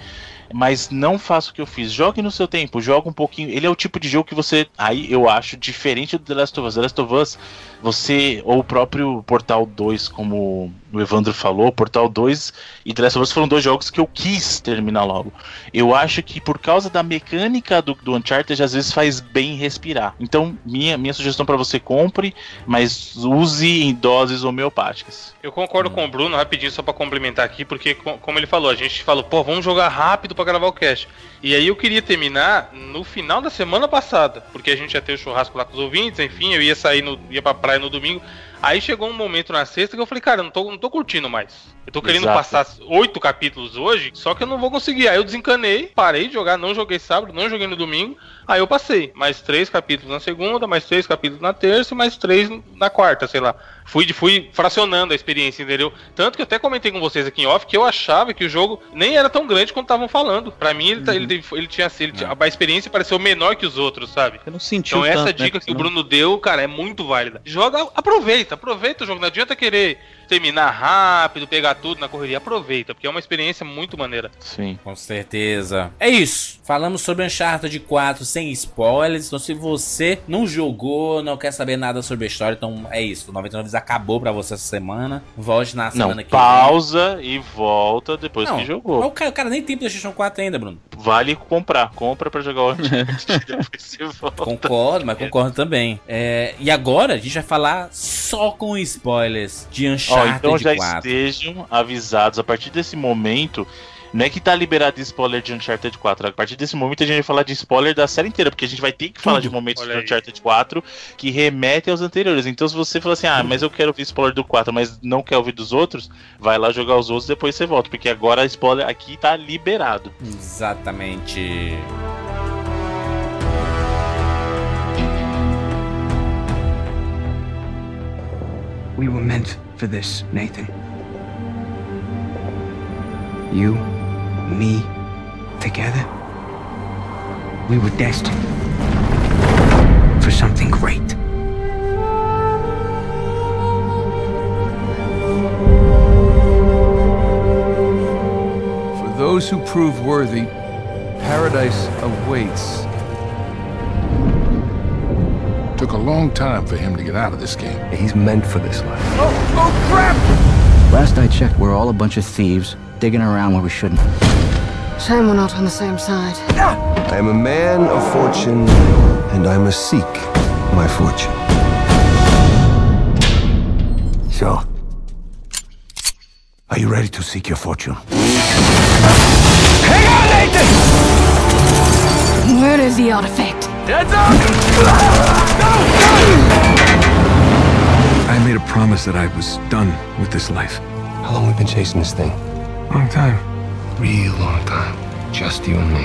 mas não faça o que eu fiz. Jogue no seu tempo, joga um pouquinho. Ele é o tipo de jogo que você, aí eu acho, diferente do The Last of Us. The Last of Us, você, ou o próprio Portal 2, como o Evandro falou, Portal 2 e The Last of Us foram dois jogos que eu quis terminar logo. Eu acho que por causa da mecânica do, do Uncharted, às vezes faz bem respirar. Então, minha, minha sugestão para você, compre, mas use em doses homeopáticas. Eu concordo hum. com o Bruno, rapidinho, só para complementar aqui, porque, como ele falou, a gente falou, pô, vamos jogar rápido para gravar o cast. E aí eu queria terminar no final da semana passada, porque a gente ia ter o churrasco lá com os ouvintes, enfim, eu ia sair, no, ia pra praia no domingo. Aí chegou um momento na sexta que eu falei, cara, não tô, não tô curtindo mais. Eu tô querendo Exato. passar oito capítulos hoje, só que eu não vou conseguir. Aí eu desencanei, parei de jogar, não joguei sábado, não joguei no domingo. Aí eu passei. Mais três capítulos na segunda, mais três capítulos na terça e mais três na quarta, sei lá. Fui, fui fracionando a experiência, entendeu? Tanto que eu até comentei com vocês aqui em off que eu achava que o jogo nem era tão grande quanto estavam falando. Pra mim, ele, tá- ele, teve- ele tinha, ele tinha- a experiência pareceu menor que os outros, sabe? Eu não senti Então essa tanto, né, dica que o Bruno deu, cara, é muito válida. Joga, aproveita, aproveita o jogo. Não adianta querer terminar rápido, pegar tudo na correria. Aproveita, porque é uma experiência muito maneira. Sim. Com certeza. É isso. Falamos sobre Uncharted 4 sem spoilers. Então, se você não jogou, não quer saber nada sobre a história, então é isso. O 99 Vidas acabou pra você essa semana. Volte na Não, semana que pausa e volta depois vem. que jogou. O cara, o cara nem tem PlayStation 4 ainda, Bruno. Vale comprar. Compra pra jogar o Uncharted depois você volta. Concordo, mas concordo também. É, e agora a gente vai falar só com spoilers de Ó, então já 4. estejam avisados. A partir desse momento, não é que tá liberado spoiler de Uncharted 4. A partir desse momento a gente vai falar de spoiler da série inteira, porque a gente vai ter que falar de momentos Olha de aí. Uncharted 4 que remetem aos anteriores. Então se você falar assim, ah, mas eu quero ouvir spoiler do 4, mas não quer ouvir dos outros, vai lá jogar os outros depois você volta, porque agora spoiler aqui tá liberado. Exatamente. We were meant for this, Nathan. You, me, together. We were destined for something great. For those who prove worthy, paradise awaits. It took a long time for him to get out of this game. He's meant for this life. Oh, oh crap! Last I checked, we're all a bunch of thieves digging around where we shouldn't. Shame we're not on the same side. Ah! I am a man of fortune, and I must seek my fortune. So, are you ready to seek your fortune? Hang on, Nathan! Where is the artifact? I made a promise that I was done with this life. How long have we been chasing this thing? Long time. Real long time. Just you and me.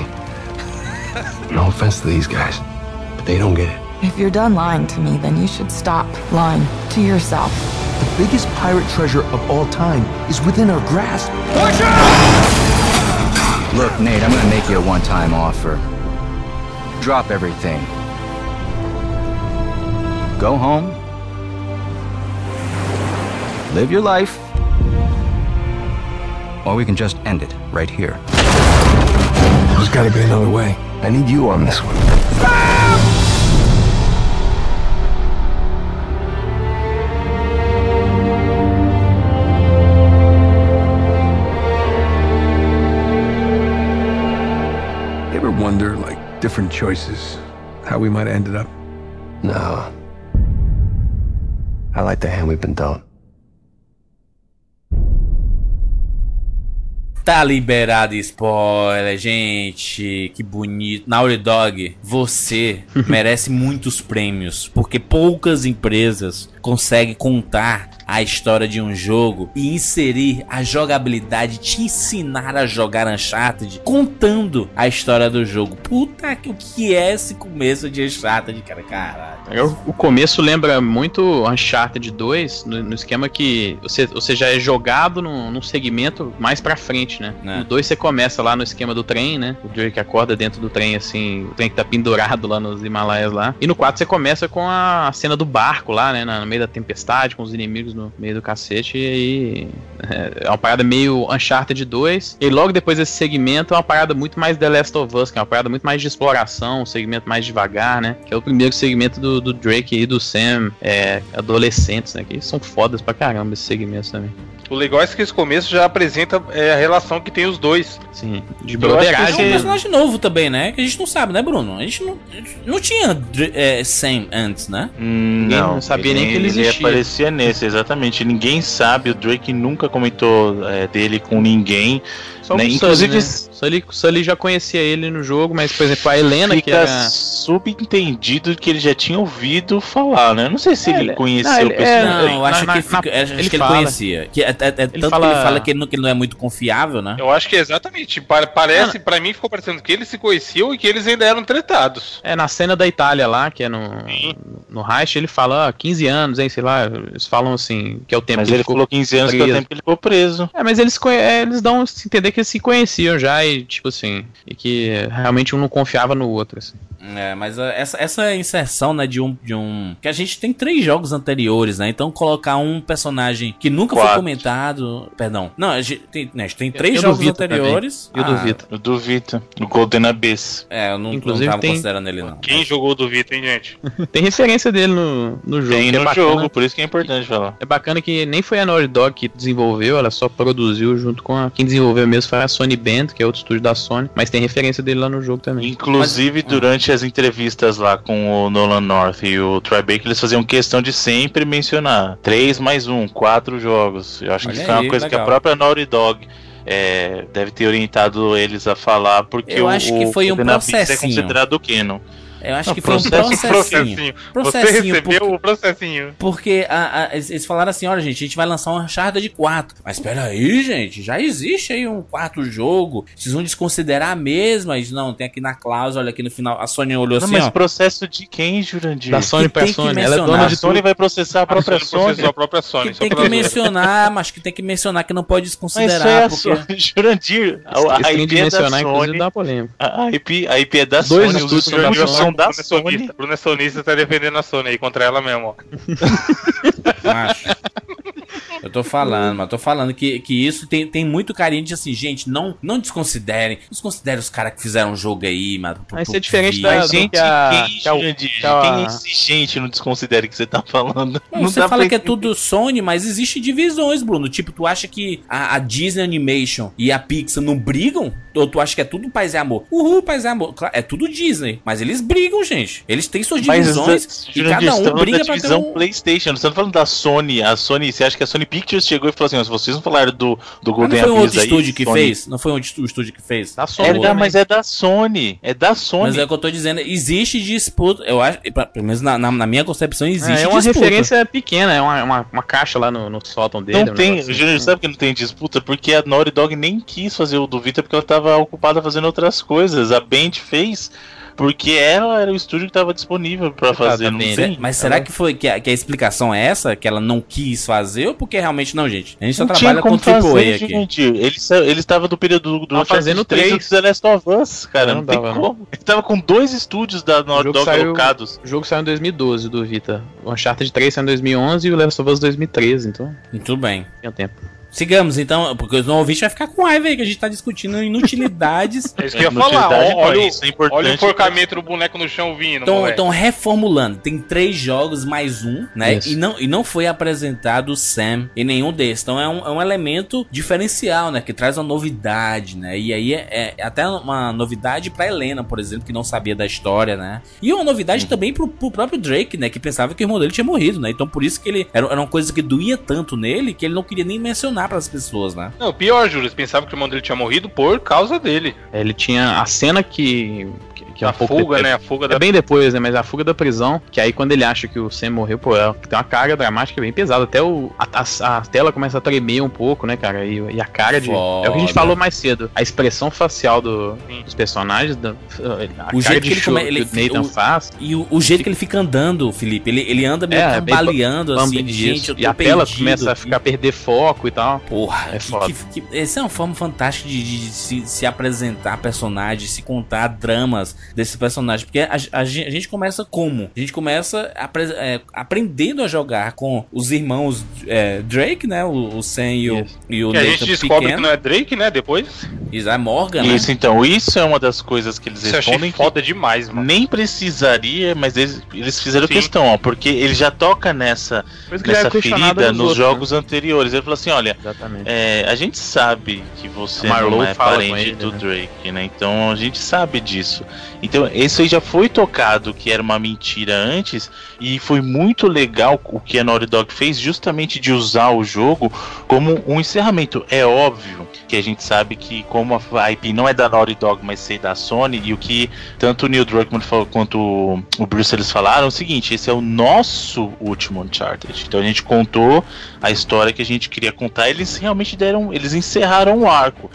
no offense to these guys, but they don't get it. If you're done lying to me, then you should stop lying to yourself. The biggest pirate treasure of all time is within our grasp. Look, Nate, I'm gonna make you a one-time offer. Drop everything. Go home. Live your life. Or we can just end it right here. There's gotta be another way. I need you on this one. Different choices, how we might have ended up? No. I like the hand we've been dealt. Tá liberado spoiler, gente. Que bonito. Naughty Dog, você merece muitos prêmios. Porque poucas empresas conseguem contar a história de um jogo e inserir a jogabilidade, te ensinar a jogar Uncharted contando a história do jogo. Puta que o que é esse começo de Uncharted, cara? Caralho. Eu- o começo lembra muito Uncharted 2, no, no esquema que você, você já é jogado num, num segmento mais pra frente, né? É. No 2 você começa lá no esquema do trem, né? O Drake acorda dentro do trem, assim, o trem que tá pendurado lá nos Himalaias lá. E no 4 você começa com a cena do barco lá, né? No meio da tempestade, com os inimigos no meio do cacete. E aí é, é uma parada meio Uncharted 2. E logo depois desse segmento é uma parada muito mais The Last of Us, que é uma parada muito mais de exploração, um segmento mais devagar, né? Que é o primeiro segmento do, do Drake e do Sam, é, adolescentes, né? Que são fodas pra caramba esses segmentos também. O legal é que esse começo já apresenta é, a relação que tem os dois. Sim, de É um broderagem. personagem novo também, né? Que a gente não sabe, né, Bruno? A gente não, não tinha é, Sam antes, né? Hum, Ninguém não, não sabia nem que ele existia. aparecia nesse, exatamente. Ninguém sabe, o Drake nunca comentou é, dele com ninguém. Só o né? Sully, Inclusive, né? Sully, Sully já conhecia ele no jogo, mas, por exemplo, a Helena, que fica era... subentendido que ele já tinha ouvido falar, né? Não sei se É, ele ele- conheceu não, o ele- é, personagem. Não, acho na- que, na- fica- acho ele que ele fala. conhecia. Que, é, é- é tanto fala- que ele fala que ele, não, que ele não é muito confiável, né? Eu acho que é exatamente. pa- Parece, pra mim, ficou parecendo que eles se conheciam e que eles ainda eram tretados. É, na cena da Itália lá, que é no, Sim. no Reich, ele fala, ah, 15 anos, hein, sei lá, eles falam assim, que é o tempo Mas que ele ficou falou 15 anos que é o preso. tempo que ele ficou preso. É, mas eles, é, eles dão a entender que eles se conheciam já e, tipo assim, e que realmente um não confiava no outro, assim. É, mas ah, essa, essa inserção, né, de um, de um. Que a gente tem três jogos anteriores, né? Então colocar um personagem que nunca foi Quatro. comentado. Perdão. Não, a gente tem, né, a gente tem três eu jogos duvido anteriores. Eu Ah, duvido. Eu duvido. No Golden Abyss. É, eu não, Inclusive não tava tem- considerando ele, não. Quem jogou do Vita, hein, gente? Tem referência dele no, no jogo. Tem que é no bacana. jogo, por isso que é importante falar. É bacana que nem foi a Naughty Dog que desenvolveu, ela só produziu junto com a. Quem desenvolveu mesmo foi a Sony Band, que é outro estúdio da Sony, mas tem referência dele lá no jogo também. Inclusive, durante as entrevistas lá com o Nolan North e o Troy Baker, eles faziam questão de sempre mencionar 3 mais 1, 4 jogos. Eu acho que Olha foi uma aí, coisa que a legal. própria Naughty Dog é, deve ter orientado eles a falar, porque Eu o, acho que o foi um Golden Abyss é considerado canon. Eu acho Não, que foi um processo- processinho. Você Processinho, recebeu porque- o processinho. Porque a- a- eles falaram assim: olha, gente, a gente vai lançar uma charda de 4. Mas peraí, gente, já existe aí um quarto jogo. Vocês vão desconsiderar a mesma? Eles, não, tem aqui na cláusula, olha aqui no final. A Sony olhou Não, assim: mas ó. processo de quem, Jurandir? Da Sony pra Sony. Ela é dona A de Sony tudo. vai processar a própria A Sony processou Sony. a própria Sony. Que tem que mencionar, mas que tem que mencionar que não pode Mas isso desconsiderar. é a porque... Sony, Jurandir. A, a IP é da mencionar, inclusive, Sony. dá polêmica. A, a IP, a IP é da Dois Sony, os estúdios são da Sony. Bruna é Sony. sonista. Bruna é sonista tá defendendo a Sony aí contra ela mesmo, ó. Macho. Eu tô falando, mas tô falando que, que isso tem, tem muito carinho de assim, gente, não, não desconsiderem. Desconsiderem os caras que fizeram um jogo aí, mano. pro- Vai ser diferente da- Mas, gente, que a- quem, que a- que a- quem exigente não desconsidere o que você tá falando? Não, você dá fala pra que é tudo Sony, mas existe divisões, Bruno. Tipo, tu acha que a, a Disney Animation e a Pixar não brigam? Ou tu acha que é tudo paz e amor? Uhul, paz e amor. Claro, é tudo Disney. Mas eles brigam, gente. Eles têm suas Mas, divisões e cada você um tá briga pra ter um... PlayStation, você tá falando da Sony. A Sony, você acha que a Sony Pictures chegou e falou assim: se vocês não falaram do, do Mas não Golden foi um Abyss outro aí, estúdio que Sony- fez? Não foi um outro estúdio que fez? Da Sony É da, mas é da Sony. É da Sony. Mas é o que eu tô dizendo, existe disputa. Eu acho, pra- pelo menos na, na- na minha concepção, existe É, é uma disputa. referência pequena, é uma, uma, uma caixa lá no, no sótão dele. Não um tem, assim. Júnior, sabe que não tem disputa? Porque a Naughty Dog nem quis fazer o do Vita porque ela tava ocupada fazendo outras coisas. A Band fez porque ela era o estúdio que tava disponível pra fazer. Não Exatamente. tem. Mas será que foi que a, que a explicação é essa? Que ela não quis fazer? Ou porque realmente não, gente? A gente só Não tinha trabalha com como AAA fazer, aqui. Jurandir. Ele, ele estava do período do, do fazendo Uncharted 3 três. do The Last of Us, cara. Não Não, tem dava, não. como. Ele tava com dois estúdios da Naughty Dog saiu- alocados. O jogo saiu em 2012 do Vita. O Uncharted 3 saiu em 2011 e o Last of Us 2013, então Muito bem. tinha tempo. Sigamos, então, porque o ouvinte vai ficar com raiva aí, que a gente tá discutindo inutilidades. É isso que eu ia falar. Olha, é olha o enforcamento do boneco no chão vindo, Estão moleque. reformulando. Tem três jogos mais um, né? Isso. E não, e não foi apresentado o Sam em nenhum desses. Então é um, é um elemento diferencial, né? Que traz uma novidade, né? E aí é, é até uma novidade pra Helena, por exemplo, que não sabia da história, né? E uma novidade também pro, pro próprio Drake, né? Que pensava que o irmão dele tinha morrido, né? Então por isso que ele. Era, era uma coisa que doía tanto nele que ele não queria nem mencionar pras pessoas, né? Não, pior, Júlio, eles pensavam que o irmão dele tinha morrido por causa dele. Ele tinha a cena que. Que, é a um pouco fuga, depois- né? A fuga É da. bem depois, né? Mas a fuga da prisão, que aí quando ele acha que o Sam morreu, pô, é, tem uma carga dramática bem pesada. Até o, a, a- a tela começa a tremer um pouco, né, cara? E, e a cara de. É o que a gente Foda. falou mais cedo. A expressão facial do- dos personagens, da, a O cara jeito de que ele choro come- ele- que o Nathan o- faz. E o, o jeito que ele fica andando, Felipe, ele, ele anda meio É, bem cambaleando, assim, Bambi- gente, isso. eu tô e a tela perdido começa a ficar a perder foco e tal. Porra, É que- foda. que- que- essa é uma forma fantástica de, de se, se apresentar personagens, se contar dramas desse personagem. Porque a, a, a gente começa como? A gente começa apre- é, aprendendo a jogar com os irmãos é, Drake, né? O, o Sam e o, e o Que a gente Nathan descobre pequeno. que não é Drake, né? Depois. Isso é Morgan, né? Isso, então, isso é uma das coisas que eles Isso eu achei respondem que foda demais, mano. nem precisaria, mas eles, eles fizeram Sim. questão, ó, porque ele já toca nessa, é nessa ferida nos nos outros, jogos anteriores. Ele falou assim: olha, Exatamente. é, a gente sabe que você não é parente ele, do né? Drake, né? Então a gente sabe disso. Então isso aí já foi tocado que era uma mentira antes e foi muito legal o que a Naughty Dog fez justamente de usar o jogo como um encerramento. É óbvio que a gente sabe que como a IP não é da Naughty Dog, mas sei da Sony e o que tanto o Neil Druckmann falou quanto o- Bruce eles falaram é o seguinte, esse é o nosso último Uncharted. Então a gente contou a história que a gente queria contar, eles realmente deram, eles encerraram o arco.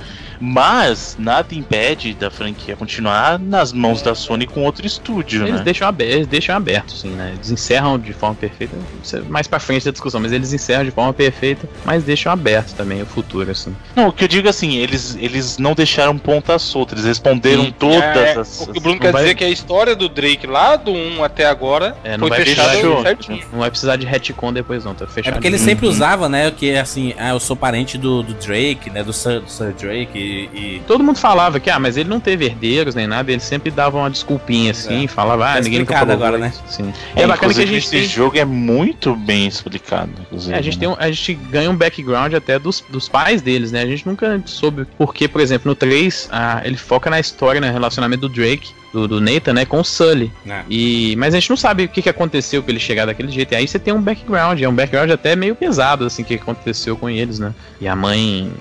Mas nada impede da franquia continuar nas mãos da Sony com outro estúdio, Eles né? deixam, aberto, eles deixam aberto, sim, né? Eles encerram de forma perfeita. Isso é mais pra frente da discussão, mas eles encerram de forma perfeita, mas deixam aberto também o futuro, assim. Não, o que eu digo assim, eles, eles não deixaram ponta solta, eles responderam Sim. todas É, as. O que o Bruno quer vai- dizer é que a história do Drake lá do 1 até agora É, não foi vai fechada fechar. certinho. Não vai precisar de retcon depois, não, tá É fechado. porque ele sempre usava, né? Que assim, ah, eu sou parente do, do Drake, né? Do Sir, do Sir Drake e. e- Todo mundo falava que, ah, mas ele não teve herdeiros nem nada, ele sempre dava uma desculpinha assim, É. falava, ah, Tá ninguém nunca provou agora, isso. Sim. É, é bacana que a gente esse tem. jogo é muito bem explicado. Inclusive, É, a gente, né? tem um- a gente ganha um background até dos, dos pais deles, né? A gente nunca soube porque, por exemplo, no 3, ah, ele foca na história, no relacionamento do Drake, do, do Nathan, né, com o Sully. né? E, mas a gente não sabe o que, que aconteceu pra ele chegar daquele jeito. E aí você tem um background, é um background até meio pesado, assim, o que aconteceu com eles, né? E a mãe.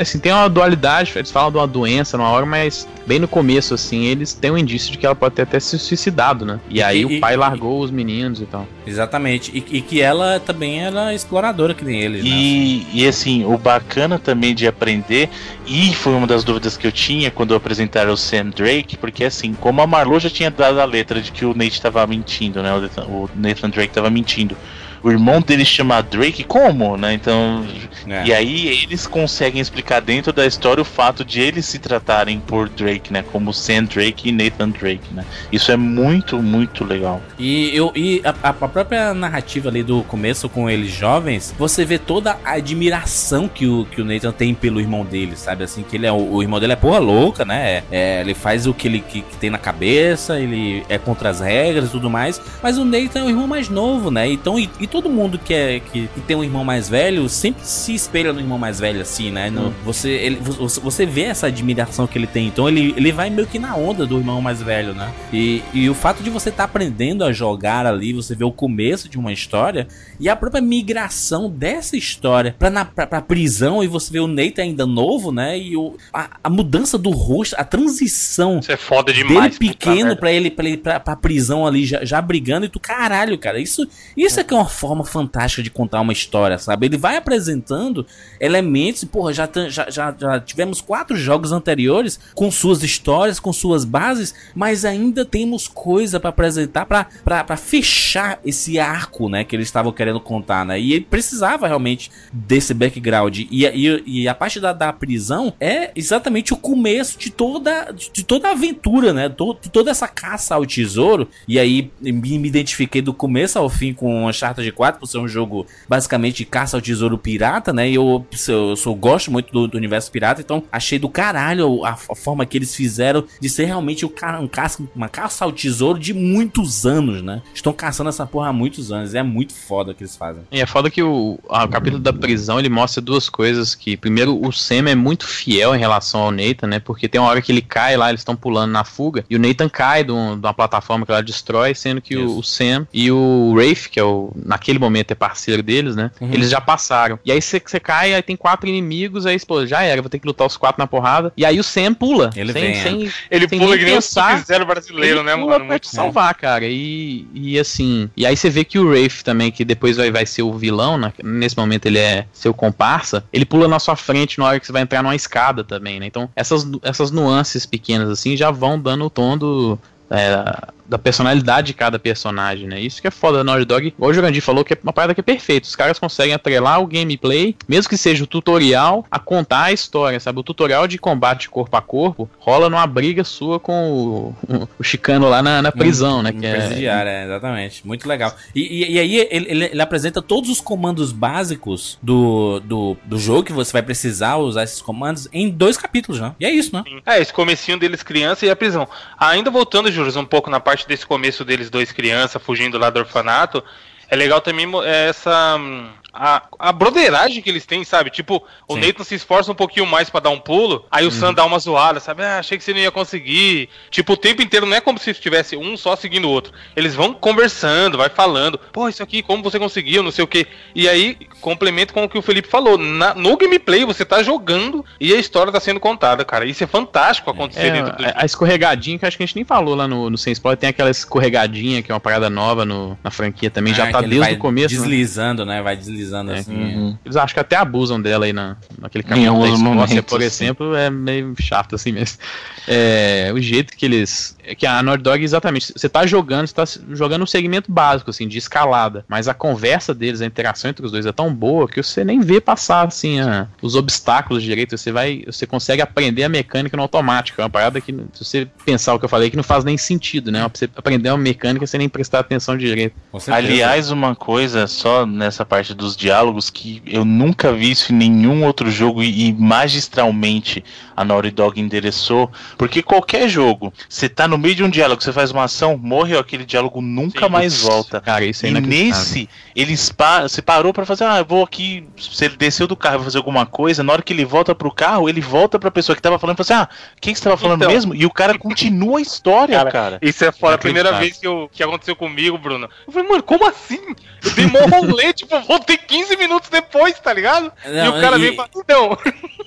Assim, tem uma dualidade, eles falam de uma doença numa hora, mas bem no começo, assim, eles têm um indício de que ela pode ter até se suicidado, né? E, E- aí e- o pai largou os meninos e tal. Exatamente. E, e que ela também era exploradora, que nem ele, né? E, e assim, o bacana também de aprender, e foi uma das dúvidas que eu tinha quando apresentaram o Sam Drake, porque assim, como a Marlo já tinha dado a letra de que o Nate tava mentindo, né? O Nathan, o Nathan Drake tava mentindo. O irmão dele chama Drake como, né? Então. É. E aí eles conseguem explicar dentro da história o fato de eles se tratarem por Drake, né? Como Sam Drake e Nathan Drake, né? Isso é muito, muito legal. E, eu, e a, a própria narrativa ali do começo com eles jovens, você vê toda a admiração que o, que o Nathan tem pelo irmão dele, sabe? Assim, que ele é o, o irmão dele é porra louca, né? É, ele faz o que ele que, que tem na cabeça, ele é contra as regras e tudo mais. Mas o Nathan é o irmão mais novo, né? Então, e, e todo mundo que, é, que, que tem um irmão mais velho sempre se espelha no irmão mais velho, assim, né? No- você, ele, você, você vê essa admiração que ele tem. Então ele, ele vai meio que na onda do irmão mais velho, né? E, e o fato de você estar aprendendo a jogar ali, você vê o começo de uma história e a própria migração dessa história pra, na, pra, pra prisão e você vê o Nathan ainda novo, né? E o, a, a mudança do rosto, a transição Isso é foda dele demais. puta pequeno merda. pra ele, pra ele pra, pra prisão ali já, já brigando e tu, caralho, cara, isso, isso é que é uma forma fantástica de contar uma história, sabe? Ele vai apresentando elementos, porra, já, já, já, já tivemos quatro jogos anteriores com suas histórias, com suas bases, mas ainda temos coisa pra apresentar pra fechar esse arco, né, que eles estavam querendo contar, né? E ele precisava realmente desse background. E, e, e a parte da, da prisão é exatamente o começo de toda, de toda a aventura, né? To- de toda essa caça ao tesouro. E aí me, me identifiquei do começo ao fim com Uncharted 4, por ser um jogo basicamente de caça ao tesouro pirata, né? E eu, eu, sou, gosto muito do, do universo pirata, então achei do caralho a, a forma que eles fizeram de ser realmente o ca- um caça, uma caça ao tesouro de muitos anos, né? Estão caçando essa porra há muitos anos. É muito foda o que eles fazem. E é foda que o, a- o capítulo da prisão ele mostra duas coisas que primeiro o Sam é muito fiel em relação ao Nathan, né? Porque tem uma hora que ele cai lá, eles estão pulando na fuga e o Nathan cai de, um- de uma plataforma que ela destrói, sendo que o, o Sam e o Rafe, que é o naquele momento é parceiro deles, né? Uhum. Eles já passaram. E aí você cai, aí tem quatro inimigos, aí pô, já era, vou ter que lutar os quatro na porrada. E aí o Sam pula, Ele sem, vem, é. sem, Ele sem pula nem que nem o pensar. Sub-Zero brasileiro, Ele né, pula mano? pra te salvar, cara. E, e assim. E aí você vê que o Rafe também, que depois vai, vai ser o vilão, né? nesse momento ele é seu comparsa, ele pula na sua frente na hora que você vai entrar numa escada também, né? Então essas, essas nuances pequenas assim já vão dando o tom do. é, da personalidade de cada personagem, né? Isso que é foda da Naughty Dog. Igual o Jurandir falou, que é uma parada que é perfeita. Os caras conseguem atrelar o gameplay, mesmo que seja o tutorial, a contar a história, sabe? O tutorial de combate corpo a corpo rola numa briga sua com o, o Chicano lá na, na prisão, um, né? Um que é, presidiário, é, exatamente. Muito legal. E, e, e aí ele, ele, ele, apresenta todos os comandos básicos do, do, do jogo que você vai precisar usar esses comandos em dois capítulos, né? E é isso, né? É, esse comecinho deles criança e a prisão. Ainda voltando, Juros, um pouco na parte desse começo deles dois criança fugindo lá do orfanato, é legal também essa hum, a, a broderagem que eles têm, sabe? Tipo, o Sim. Nathan se esforça um pouquinho mais para dar um pulo, aí o uhum. Sam dá uma zoada, sabe? Ah, achei que você não ia conseguir. Tipo, o tempo inteiro não é como se tivesse um só seguindo o outro. Eles vão conversando, vai falando, pô, isso aqui, como você conseguiu, não sei o que. E aí, complemento com o que o Felipe falou. Na, no gameplay, você tá jogando e a história tá sendo contada, cara. Isso é fantástico acontecer é, dentro do a, a escorregadinha, que acho que a gente nem falou lá no, no Sem Spoiler, tem aquela escorregadinha, que é uma parada nova no, na franquia também, já tá desde o começo. Né? Deslizando, né? né? Vai deslizando é, assim. Uhum. Eles acham que até abusam dela aí na, naquele caminho da Escócia, por exemplo, é meio chato assim mesmo. É, o jeito que eles. É que a Naughty Dog, exatamente, você tá jogando, você tá jogando um segmento básico, assim, de escalada. Mas a conversa deles, a interação entre os dois é tão boa que você nem vê passar, assim, a, os obstáculos direito. Você vai. Você consegue aprender a mecânica no automático. É uma parada que, se você pensar o que eu falei, que não faz nem sentido, né? Você aprender uma mecânica sem nem prestar atenção direito. Aliás, uma coisa só nessa parte dos diálogos que eu nunca vi isso em nenhum outro jogo e, e magistralmente a Naughty Dog endereçou, porque qualquer jogo, você tá no meio de um diálogo, você faz uma ação, morreu aquele diálogo nunca Sim, mais volta. Cara, isso é e nesse, eles pa você parou para fazer, ah, eu vou aqui, se ele desceu do carro, vai fazer alguma coisa, na hora que ele volta pro carro, ele volta pra pessoa que tava falando, e fala assim, ah, quem que você tava falando então, mesmo? E o cara continua a história, cara. cara. Isso é fora, a primeira vez que, eu, que aconteceu comigo, Bruno. Eu falei, mano, como assim? Eu dei mó rolê, tipo, voltei 15 minutos depois, tá ligado? Não, e o cara e... veio e falou, então...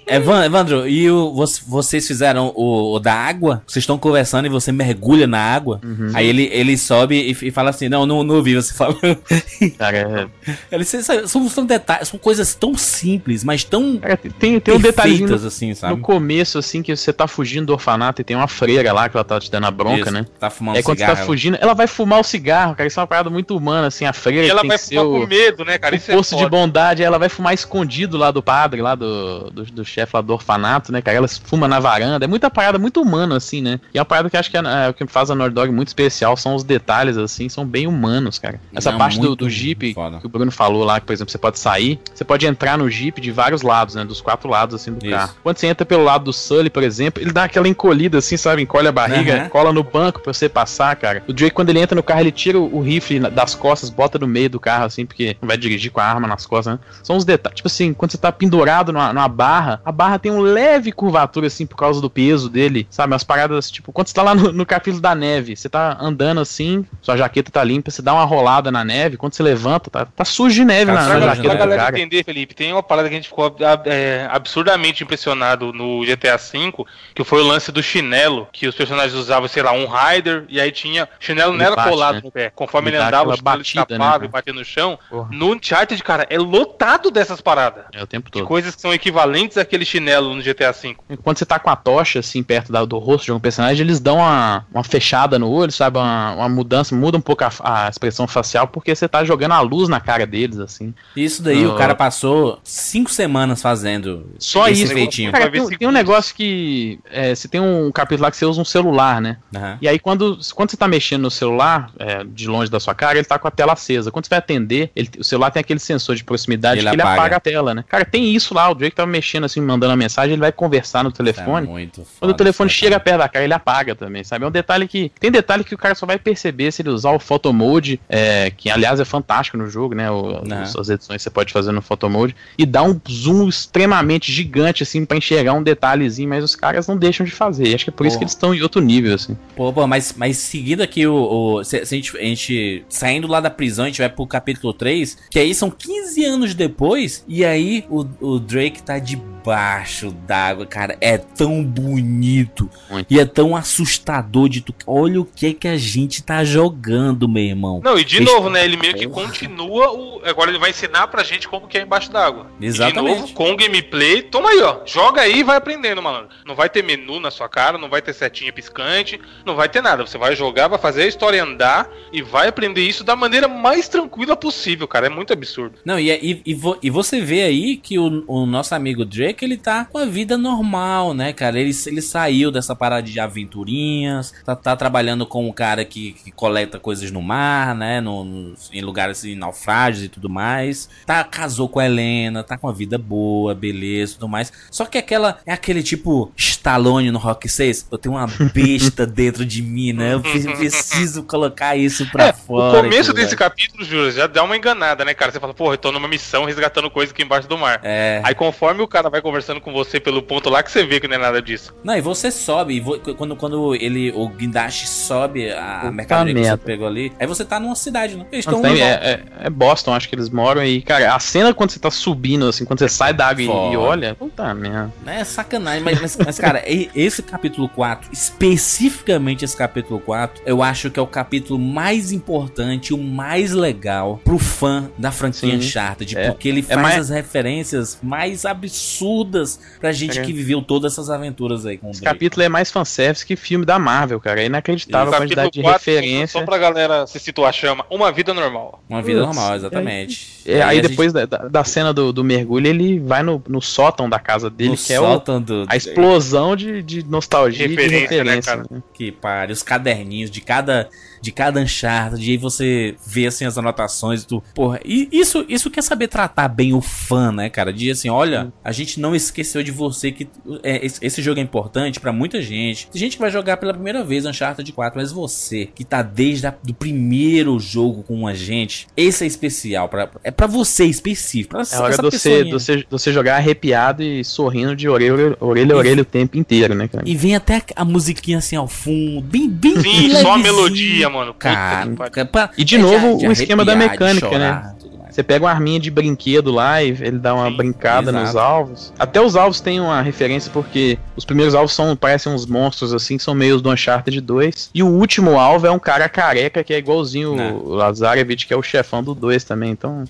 Evandro, e o, vocês fizeram o, o, da água? Vocês estão conversando e você mergulha na água? Uhum. Aí ele, ele sobe e, e, fala assim: Não, não, não ouvi você falando. Cara, é... ele, são, são, detalhes, são coisas tão simples, mas tão. Cara, tem, tem um detalhe assim, sabe? No começo, assim, que você tá fugindo do orfanato e tem uma freira lá que ela tá te dando a bronca, Isso, né? Tá fumando é quando cigarro, você tá fugindo, ela vai fumar o cigarro, cara. Isso é uma parada muito humana, assim, a freira. E ela vai fumar o, com medo, né, cara? O Isso é poço é de bondade, ela vai fumar escondido lá do padre, lá do, do, do chefe lá do orfanato, né, cara? Ela fuma na varanda. É muita parada muito humana, assim, né? E é uma parada que acho que é, é o que faz a Nord Dog muito especial são os detalhes, assim, são bem humanos, cara. Essa Não, parte do, do Jeep foda. que o Bruno falou lá, que, por exemplo, você pode sair, você pode entrar no Jeep de vários lados, né? Dos quatro lados, assim, do Isso. carro. Quando você entra pelo lado do Sully, por exemplo, ele dá aquela encolhida, assim, sabe? Encolhe a barriga, uhum. cola no banco pra você passar, cara. O Drake, quando ele entra no carro, ele tira o, o rifle das costas, bota no meio do carro, assim, porque vai dirigir com a arma nas costas, né? São os detalhes. Tipo assim, quando você tá pendurado numa, numa barra, a barra tem um leve curvatura, assim, por causa do peso dele, sabe? Umas paradas, tipo, quando você tá lá no, no capítulo da neve, você tá andando assim, sua jaqueta tá limpa, você dá uma rolada na neve, quando você levanta, tá, tá sujo de neve cara, na, na jaqueta. Pra galera cara. entender, Felipe, tem uma parada que a gente ficou é, absurdamente impressionado no GTA V, que foi o lance do chinelo, que os personagens usavam, sei lá, um rider, e aí tinha. Chinelo não era bate, colado né? no pé. Conforme ele, ele andava, o chinelo batida, escapava né, e batia no chão. Porra. No Uncharted, cara, é lotado dessas paradas. É o tempo todo. De coisas que são equivalentes àquele chinelo no GTA V. Quando você tá com a tocha, assim, perto da, do rosto de um personagem, eles dão uma, uma fechada no olho, sabe? Uma, uma mudança, muda um pouco a, a, expressão facial, porque você tá jogando a luz na cara deles, assim. Isso daí uh, o cara passou cinco semanas fazendo. Só isso. Feitinho. Cara, tem, tem, um negócio que. É, você tem um capítulo lá que você usa um celular, né? Uhum. E aí, quando, quando você tá mexendo no celular, é, de longe da sua cara, ele tá com a tela acesa. Quando você vai atender, ele, o celular tem aquele sensor de proximidade ele que ele apaga. apaga a tela, né? Cara, tem isso lá. O Drake tava mexendo assim, mandando uma mensagem, ele vai conversar no telefone. É muito quando o telefone chega perto da cara, ele apaga também, sabe? É um detalhe que. Tem detalhe que o cara só vai perceber se ele usar o photo mode, é, que aliás é fantástico no jogo, né? O, as edições você pode fazer no photo mode, e dá um zoom extremamente gigante, assim, para enxergar um detalhezinho, mas os caras não deixam de fazer. E acho que é por isso que eles estão em outro nível, assim. Pô, pô, mas, mas seguindo aqui o. o se, se a, gente, a, gente, Saindo lá da prisão, a gente vai pro capítulo 3, que aí são 15 anos depois, e aí o, o Drake tá debaixo d'água, cara. É tão bonito Muito. e é tão assustador de tu. Olha o que que a gente tá jogando, meu irmão. Não, e de Eles- novo, né? Ele meio que continua o. Agora ele vai ensinar pra gente como que é embaixo d'água. E Exatamente. De novo, com o gameplay. Toma aí, ó. Joga aí e vai aprendendo, malandro. Não vai ter menu na sua cara, não vai ter setinha piscante, não vai ter nada. Você vai jogar, vai fazer a história andar e vai aprender isso da maneira mais tranquila possível, cara. É muito absurdo. Não, e, e, e, vo- e você vê aí que o, o nosso amigo Drake, ele tá com a vida normal, né, cara? Ele, ele saiu dessa parada de aventurinhas, tá, tá trabalhando com um cara que, que coleta coisas no mar, né? No, nos- em lugares assim, naufrágios e tudo mais. Tá, casou com a Helena, tá com a vida boa, beleza e tudo mais. Só que aquela, é aquele tipo Stallone no Rock 6. Eu tenho uma besta dentro de mim, né? Eu pre- preciso colocar isso pra É, fora. o começo desse capítulo, Júlio, já dá uma enganada, né, cara? Você fala, porra, eu tô numa missão resgatando coisa aqui embaixo do mar. É. Aí conforme o cara vai conversando com você pelo ponto lá, que você vê que não é nada disso. Não, e você sobe, e vo- quando, quando ele, o guindaste sobe a Puta mercadoria que você pegou ali, aí você tá numa cidade, né? Eles Não estão tem, é, é- é Boston, acho que eles moram aí. Cara, a cena quando você tá subindo, assim, quando você sai da água e, e olha, puta merda. É sacanagem, mas, mas, mas, cara, e- esse capítulo 4, especificamente esse capítulo 4, eu acho que é o capítulo mais importante, o mais legal pro fã da franquia Sim. Uncharted, É. porque ele É faz mais- as referências mais absurdas pra gente É. que viveu todas essas aventuras aí com o Esse Drake. capítulo é mais fanservice que filme da Marvel, cara. É inacreditável a quantidade de quatro, referência. Só pra galera se situar, chama Uma Vida Normal. Uma vida Putz, normal, exatamente. É, aí a gente- depois da, da- da cena do, do mergulho, ele vai no, no sótão da casa dele, no que é o, sótão do, a explosão de, de nostalgia e de Referência, né, referência. cara? né? que pare, os caderninhos de cada de cada Uncharted, e aí você vê assim as anotações do, porra, e isso isso quer saber tratar bem o fã, né, cara? De assim, olha, a gente não esqueceu de você que é, esse, esse jogo é importante pra muita gente. Tem gente que vai jogar pela primeira vez Uncharted 4, mas você que tá desde a, do primeiro jogo com a gente, esse é especial para é pra você específico, pra É hora de você, de você, de você jogar arrepiado e sorrindo de orelha, orelha a orelha o tempo inteiro, né, cara? E vem até a musiquinha assim ao fundo, bem bem Sim, só a melodia, mano. Puta Cara, pra- E de é novo, de o esquema da arrepiar, mecânica, chorar, né? mais. Você pega uma arminha de brinquedo lá e ele dá uma Sim, brincada exato. nos alvos. Até os alvos têm uma referência porque os primeiros alvos são parecem uns monstros assim, que são meios do Uncharted 2. E o último alvo é um cara careca que é igualzinho É. o Lazarevich, que é o chefão do 2 também. Então,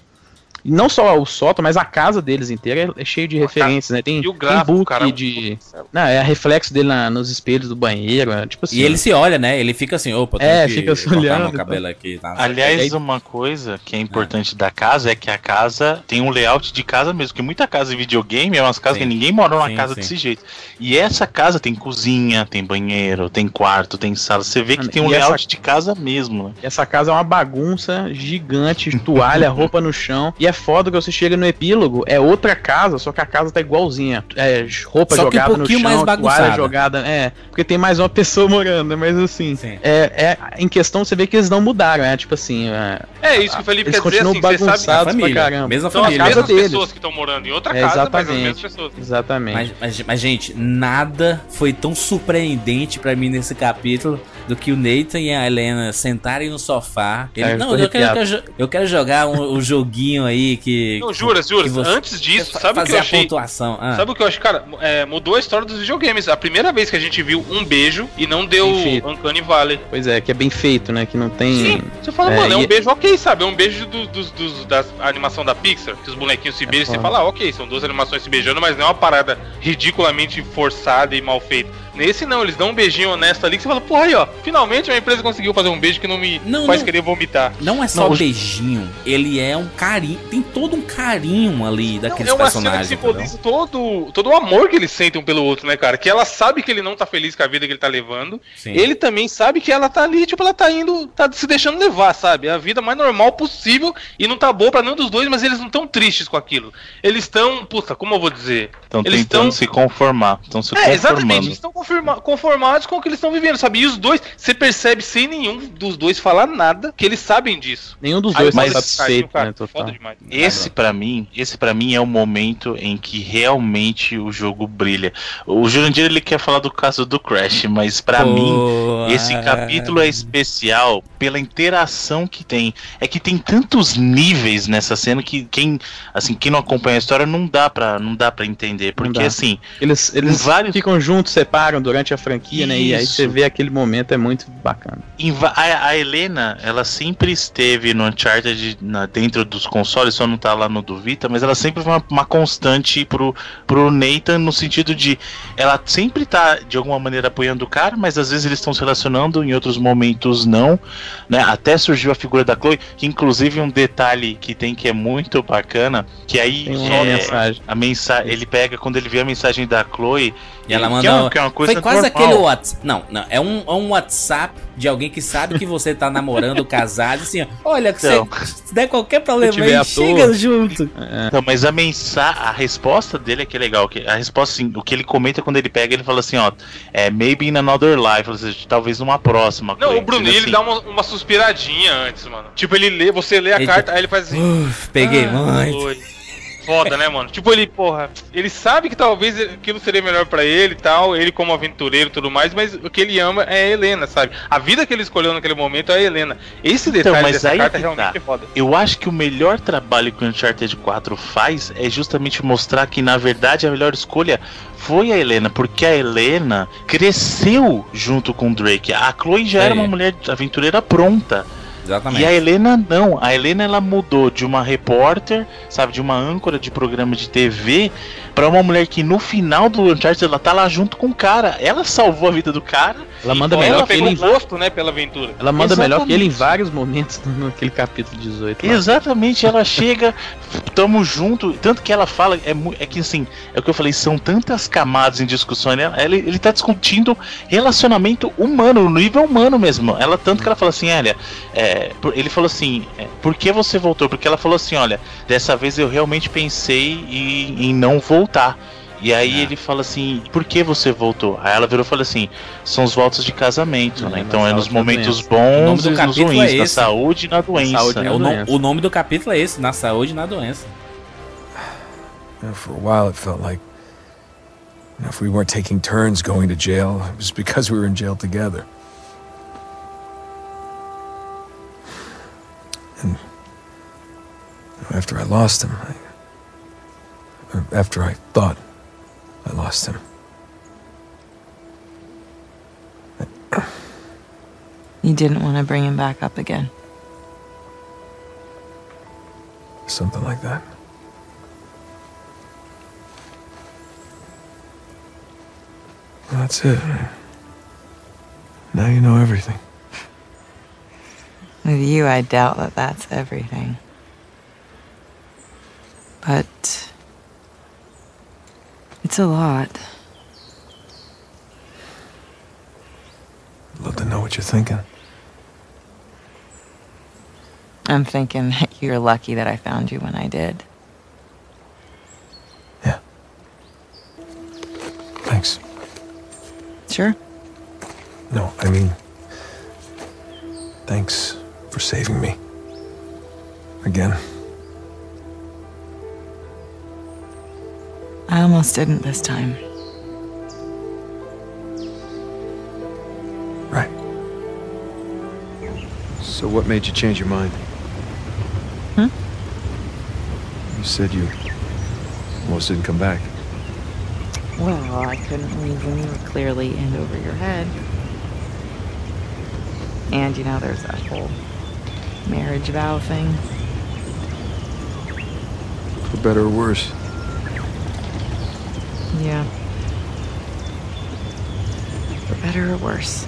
não só o sótão, mas a casa deles inteira é, é cheio de referências, né? Tem, E o tem gráfico, book cara. de. Não, é reflexo dele na- nos espelhos do banheiro. é tipo assim. E ele se olha, né? Ele fica assim, opa, tenho É, que fica olhando meu cabelo aqui, tá? Aliás, uma coisa que é importante da casa é que a casa tem um layout de casa mesmo, que muita casa em videogame é umas casas Sim. que ninguém mora numa Sim, casa sim. desse jeito. E essa casa tem cozinha, tem banheiro, tem quarto, tem sala. Você vê que tem um e essa- layout de casa mesmo, né? Essa casa é uma bagunça gigante, toalha, roupa no chão. E é foda que você chega no epílogo, é outra casa, só que a casa tá igualzinha. É, roupa Só que um jogada no pouquinho chão, toalha bagunçada. jogada. É, porque tem mais uma pessoa morando, mas assim. Sim. É, é, em questão você vê que eles não mudaram, é tipo assim. É, É isso que o Felipe eles quer dizer, continuam assim, você sabe bagunçados pra família, caramba. mesma São as família. casa mesmas deles. pessoas que estão morando em outra É, casa, mas as exatamente. mesmas pessoas. Exatamente. Mas, mas, mas, gente, nada foi tão surpreendente pra mim nesse capítulo do que o Nathan e a Helena sentarem no sofá. Ele, eu não, eu quero, eu quero eu quero jogar um, um joguinho aí que. Não, juras. você- Antes disso, sabe o que eu a achei? pontuação. Ah, Sabe o que eu acho, cara? É, mudou a história dos videogames. A primeira vez que a gente viu um beijo e não deu. Uncanny Valley. Pois é, que é bem feito, né? Que não tem. Sim, você fala, É, mano, é um e- beijo ok, sabe? É um beijo do, dos, dos- da animação da Pixar, que os bonequinhos se beijam e você fala, ah, ok, são duas animações se beijando, mas não é uma parada ridiculamente forçada e mal feita. Nesse não, eles dão um beijinho honesto ali que você fala, porra aí, ó, finalmente a empresa conseguiu fazer um beijo que não me Não, faz não. querer vomitar. Não é só Não, beijinho, ele é um carinho. Tem todo um carinho ali Não, daqueles é uma cena que personagens. entendeu? simboliza todo, todo o amor que eles sentem um pelo outro, né, cara? Que ela sabe que ele não tá feliz com a vida que ele tá levando. Sim. Ele também sabe que ela tá ali, tipo, ela tá indo, tá se deixando levar, sabe? É a vida mais normal possível e não tá boa pra nenhum dos dois, mas eles não tão tristes com aquilo. Eles estão, puta, como eu vou dizer? Estão Eles tentando tão- se conformar. Estão se É, exatamente, conformando. eles estão confirma- conformados com o que eles estão vivendo, sabe? E os dois, você percebe sem nenhum dos dois falar nada que eles sabem disso. Nenhum dos dois mas- tá satisfeito, cara, né, total. Esse pra mim, esse para mim é o momento em que realmente o jogo brilha. O Jurandir ele quer falar do caso do Crash, mas pra Pô, mim esse ah. capítulo é especial pela interação que tem. É que tem tantos níveis nessa cena que quem assim, quem não acompanha a história não dá para não dá para entender, porque assim, Eles, eles vários- ficam juntos, separam durante a franquia, né? E aí Isso. você vê aquele momento, é muito bacana. A, a Helena, ela sempre esteve no Uncharted na- dentro dos consoles, só não tá lá no do Vita, mas ela sempre foi uma, uma constante pro, pro Nathan no sentido de ela sempre tá de alguma maneira apoiando o cara, mas às vezes eles estão se relacionando, em outros momentos não, né? Até surgiu a figura da Chloe, que inclusive um detalhe que tem que é muito bacana, que aí é, mensagem. a mensagem, ele pega quando ele vê a mensagem da Chloe, E ela que manda. é uma, que é uma coisa Foi quase normal. aquele WhatsApp. Não, não. É um, é um WhatsApp de alguém que sabe que você tá namorando, casado, assim, ó. Olha, que Então. você, se der qualquer problema aí, chega toa. junto. Então, mas a mensagem, a resposta dele é que é legal. Que a resposta, assim, o que ele comenta quando ele pega, ele fala assim, ó, é maybe in another life, ou seja, talvez numa próxima. Não, o Bruninho Assim, ele dá uma, uma suspiradinha antes, mano. Tipo, ele lê, você lê a Ele- carta, aí ele faz assim. Uf, peguei "Ah, muito. foi." Foda, né, mano? Tipo, ele, porra, ele sabe que talvez aquilo seria melhor pra ele e tal, ele como aventureiro e tudo mais, mas o que ele ama é a Helena, sabe? A vida que ele escolheu naquele momento é a Helena. Esse Então, detalhe mas dessa aí carta que realmente tá. é foda. Eu acho que o melhor trabalho que o Uncharted 4 faz é justamente mostrar que, na verdade, a melhor escolha foi a Helena, porque a Helena cresceu junto com o Drake. A Chloe já era É. uma mulher aventureira pronta. Exatamente. E a Helena não, a Helena ela mudou de uma repórter, sabe, de uma âncora de programa de TV pra uma mulher que no final do Uncharted ela tá lá junto com o cara. Ela salvou a vida do cara. Ela manda melhor Ela que ele. um gosto, né, pela aventura. Ela manda melhor que ele em Exatamente. vários momentos naquele capítulo 18. lá. Exatamente, ela chega, tamo junto, tanto que ela fala, é, é que assim, é o que eu falei, são tantas camadas em discussão, né? Ela, ele tá discutindo relacionamento humano, no nível humano mesmo. Ela, tanto que ela fala assim, olha, é, por- ele falou assim, é, por que você voltou? Porque ela falou assim, olha, dessa vez eu realmente pensei em, em não voltar. E aí É. ele fala assim, por que você voltou? Aí ela virou e falou assim, são os votos de casamento, É, né? na Então é nos saúde, na momentos bons e nos ruins, é na saúde e na doença. saúde e É, na o, no- doença. o nome do capítulo é esse, na saúde e na doença. For a while, it felt like if we weren't taking turns going to jail, it was because we were in jail together. And after I lost him, I, or after I thought I lost him, You didn't want to bring him back up again. something like that. Well, that's it. Now you know everything. With you, I doubt that that's everything. But. It's a lot. Love to know what you're thinking. I'm thinking that you're lucky that I found you when I did. Yeah. Thanks. Sure. No, I mean, thanks for saving me. Again. I almost didn't this time. Right. So what made you change your mind? Hmm? You said you almost didn't come back. Well, I couldn't leave when you were clearly in over your head. And you know, there's that whole marriage vow thing. For better or worse. Yeah. For better or worse.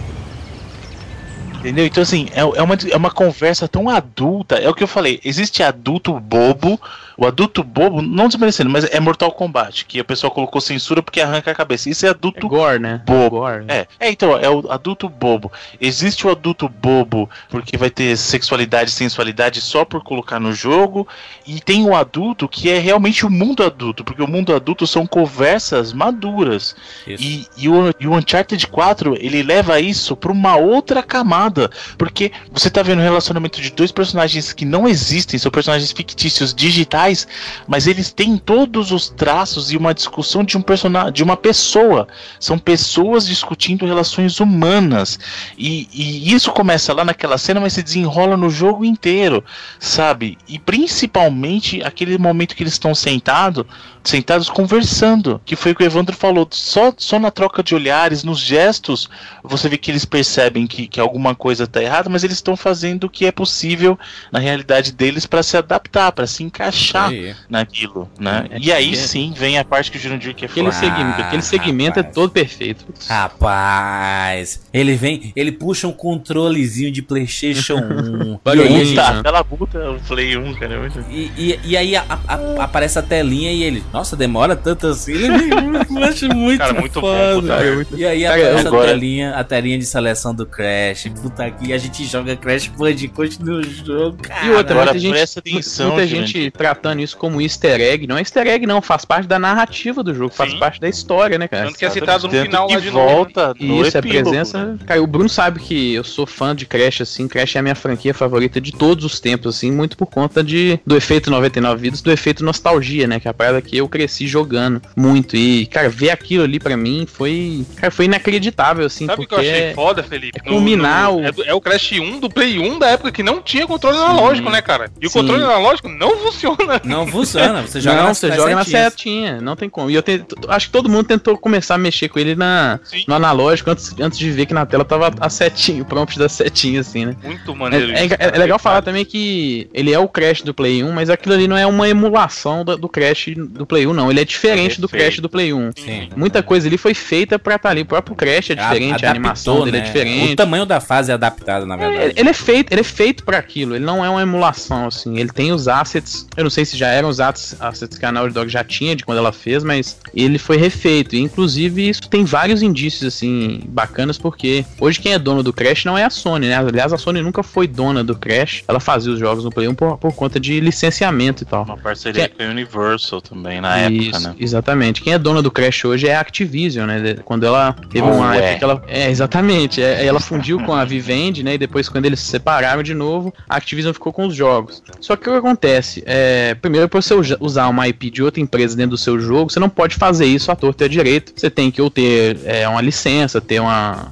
Entendeu? Então, assim, é, é, uma, é uma conversa tão adulta. É o que eu falei. Existe adulto bobo, O adulto bobo, não desmerecendo, mas é Mortal Kombat, que a pessoa colocou censura porque arranca a cabeça. Isso é adulto É gore, né? bobo. Gore. É, é, então, é o adulto bobo. Existe o adulto bobo porque vai ter sexualidade e sensualidade só por colocar no jogo. E tem o adulto que é realmente o mundo adulto, porque o mundo adulto são conversas maduras. E, e, o, e o Uncharted 4, ele leva isso pra uma outra camada. Porque você tá vendo o relacionamento de dois personagens que não existem, são personagens fictícios digitais, mas eles têm todos os traços e uma discussão de um personagem, de uma pessoa. São pessoas discutindo relações humanas. E, e isso começa lá naquela cena, mas se desenrola no jogo inteiro, sabe? E principalmente aquele momento que eles estão sentados, sentados conversando, que foi o que o Evandro falou. Só, só na troca de olhares, nos gestos, você vê que eles percebem que, que alguma coisa está errada, mas eles estão fazendo o que é possível na realidade deles para se adaptar, para se encaixar Aí. naquilo, né? É, e aí é. sim vem a parte que o Jurandir quer Aquele falar. segmento, aquele segmento é todo perfeito. Rapaz, ele vem, ele puxa um controlezinho de PlayStation 1. e, Barulhinho, aí? Ela puta o Play 1, cara. é e, e, e aí a- a- aparece a telinha e ele, nossa, demora tanto assim. Eu acho muito, Cara, muito bom, foda. merda. E aí aparece agora- a telinha, a telinha de seleção do Crash. Puta que a gente joga Crash Bandicoot no jogo, cara. E outra, Agora, muita gente, presta atenção, muita gente tratando isso como easter egg. Não é easter egg, não. Faz parte da narrativa do jogo, faz Sim. parte da história, né, cara? Tanto que é citado no final lá de novo. volta no Isso, é epílogo, presença. né? Cara, o Bruno sabe que eu sou fã de Crash, assim. Crash é a minha franquia favorita de todos os tempos, assim, muito por conta de, do efeito 99 vidas, do efeito nostalgia, né? Que é a parada que eu cresci jogando muito. E, cara, ver aquilo ali pra mim foi. Cara, foi inacreditável, assim, Sabe o que porque. eu achei foda, Felipe? é culminar o- é, do- é o Crash 1 do Play 1 da época que não tinha controle analógico, né, cara? E o Sim. controle analógico não funciona. Não funciona, você joga não, nas você joga na setinha, não tem como. E eu tento- acho que todo mundo tentou começar a mexer com ele na, Sim. no analógico antes, antes de ver que na tela tava a setinha, o prompt da setinha, assim, né? Muito É, maneiro é- isso. é cara. legal falar também que ele é o Crash do Play 1, mas aquilo ali não é uma emulação do, do Crash do Play 1, não. Ele é diferente É do. Crash do Play 1. Sim. Muita coisa ali foi feita pra estar ali. O próprio Crash é diferente, a, Adaptou, animação dele é né? diferente. O tamanho da fase é adaptado, na verdade. É, ele é feito, ele é feito para aquilo, ele não é uma emulação assim. Ele tem os assets, eu não sei se já eram os assets, assets que a Naughty Dog já tinha de quando ela fez, mas ele foi refeito. E, inclusive isso tem vários indícios assim bacanas porque hoje quem é dono do Crash não é a Sony, né? Aliás, a Sony nunca foi dona do Crash. Ela fazia os jogos no Play 1 por, por conta de licenciamento e tal. Uma parceria Que- com a Universal também na época, Isso, né? Exatamente. Quem é dona do Crash hoje é a Activision, né? Quando ela teve uma Ué. época que ela. É, exatamente. É, ela fundiu com a Vivendi, né? E depois, quando eles se separaram de novo, a Activision ficou com os jogos. Só que o que acontece? É, primeiro, por você usar uma IP de outra empresa dentro do seu jogo, você não pode fazer isso à torta e à direito. Você tem que ou ter é, uma licença, ter uma.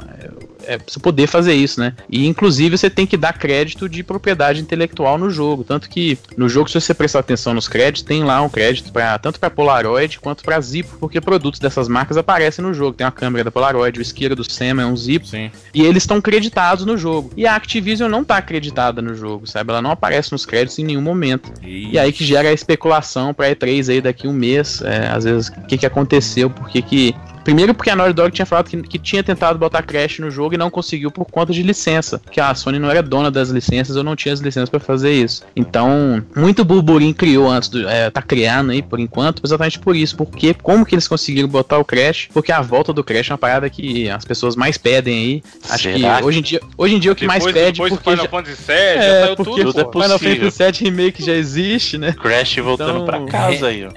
É, pra você poder fazer isso, né? E inclusive você tem que dar crédito de propriedade intelectual no jogo. Tanto que no jogo, se você prestar atenção nos créditos, tem lá um crédito para tanto para Polaroid quanto para Zippo, porque produtos dessas marcas aparecem no jogo. Tem a câmera da Polaroid, o isqueiro do Sema é um Zippo. Sim. E eles estão creditados no jogo. E a Activision não tá acreditada no jogo, sabe? Ela não aparece nos créditos em nenhum momento. E aí que gera a especulação pra E3 aí daqui um mês. é, às vezes, o que, que aconteceu, por que que. Primeiro porque a Naughty Dog tinha falado que, que tinha tentado botar Crash no jogo e não conseguiu por conta de licença. Que a Sony não era dona das licenças ou não tinha as licenças pra fazer isso. Então, muito burburinho criou antes do. É, tá criando aí por enquanto, exatamente por isso. Porque como que eles conseguiram botar o Crash? Porque a volta do Crash é uma parada que as pessoas mais pedem aí. Acho Será que hoje em dia, hoje em dia o que mais Depois, pede depois do porque Final já- Fantasy VII, já é, saiu porque tudo, tudo é pô. Final possível. Fantasy VII Remake já existe, né? Crash voltando Então, pra casa aí, ó.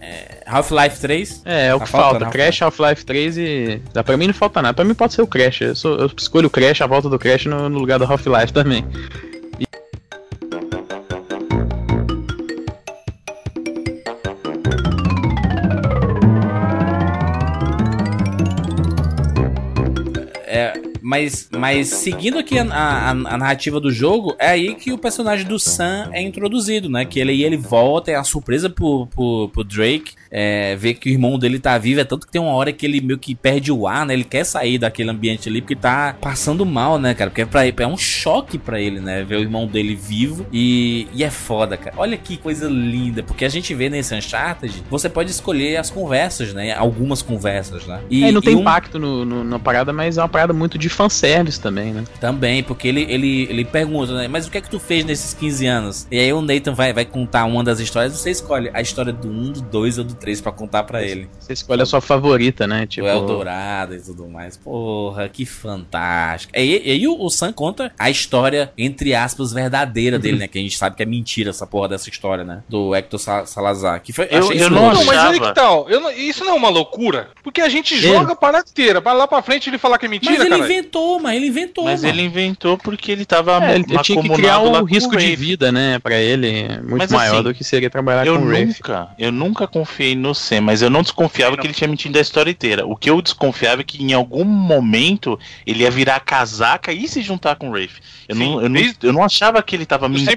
Half-Life 3? É, é o Tá que falta. Crash, Half-Life 3 e. Dá pra mim não falta nada. Pra mim pode ser o Crash. Eu, sou- eu escolho o Crash, a volta do Crash no, no lugar do Half-Life também. É, mas, mas seguindo aqui a, a- a narrativa do jogo, é aí que o personagem do Sam é introduzido, né? Que ele aí ele volta, é a surpresa pro, pro, pro Drake, é, ver que o irmão dele tá vivo. É tanto que tem uma hora que ele meio que perde o ar, né? Ele quer sair daquele ambiente ali porque tá passando mal, né, cara? Porque é, pra, é um choque pra ele, né? Ver o irmão dele vivo e, e é foda, cara. Olha que coisa linda, porque a gente vê nesse Uncharted, você pode escolher as conversas, né? Algumas conversas, né? E, não tem um- impacto no, no- na parada, mas é uma parada muito de fanservice também, né? Também, porque ele, ele, ele pergunta, né? Mas o que é que tu fez nesses 15 anos? E aí o Nathan vai, vai contar uma das histórias, você escolhe a história do 1, do 2 ou do 3 pra contar pra ele. Você escolhe a sua favorita, né? Tipo... O Eldorado e tudo mais. Porra, que fantástico. E aí, e aí o, o Sam conta a história, entre aspas, verdadeira dele, né? Que a gente sabe que é mentira essa porra dessa história, né? Do Hector Salazar. Que foi, eu, eu não, não mas aí que tal? Eu não, isso não é uma loucura? Porque a gente joga a parada inteira. Vai lá pra frente ele falar que é mentira, Mas ele cara. inventou, mas ele inventou. Mas mano. ele inventou porque ele tava é, ele tinha que criar um risco de vida, né, para ele muito mas, maior assim, do que seria trabalhar eu com o nunca, eu nunca confiei no Sam, mas eu não desconfiava não. que ele tinha mentido a história inteira. O que eu desconfiava é que em algum momento ele ia virar casaca e se juntar com o Rafe. Eu, Sim, não, eu, não, eu não achava que ele tava mentindo.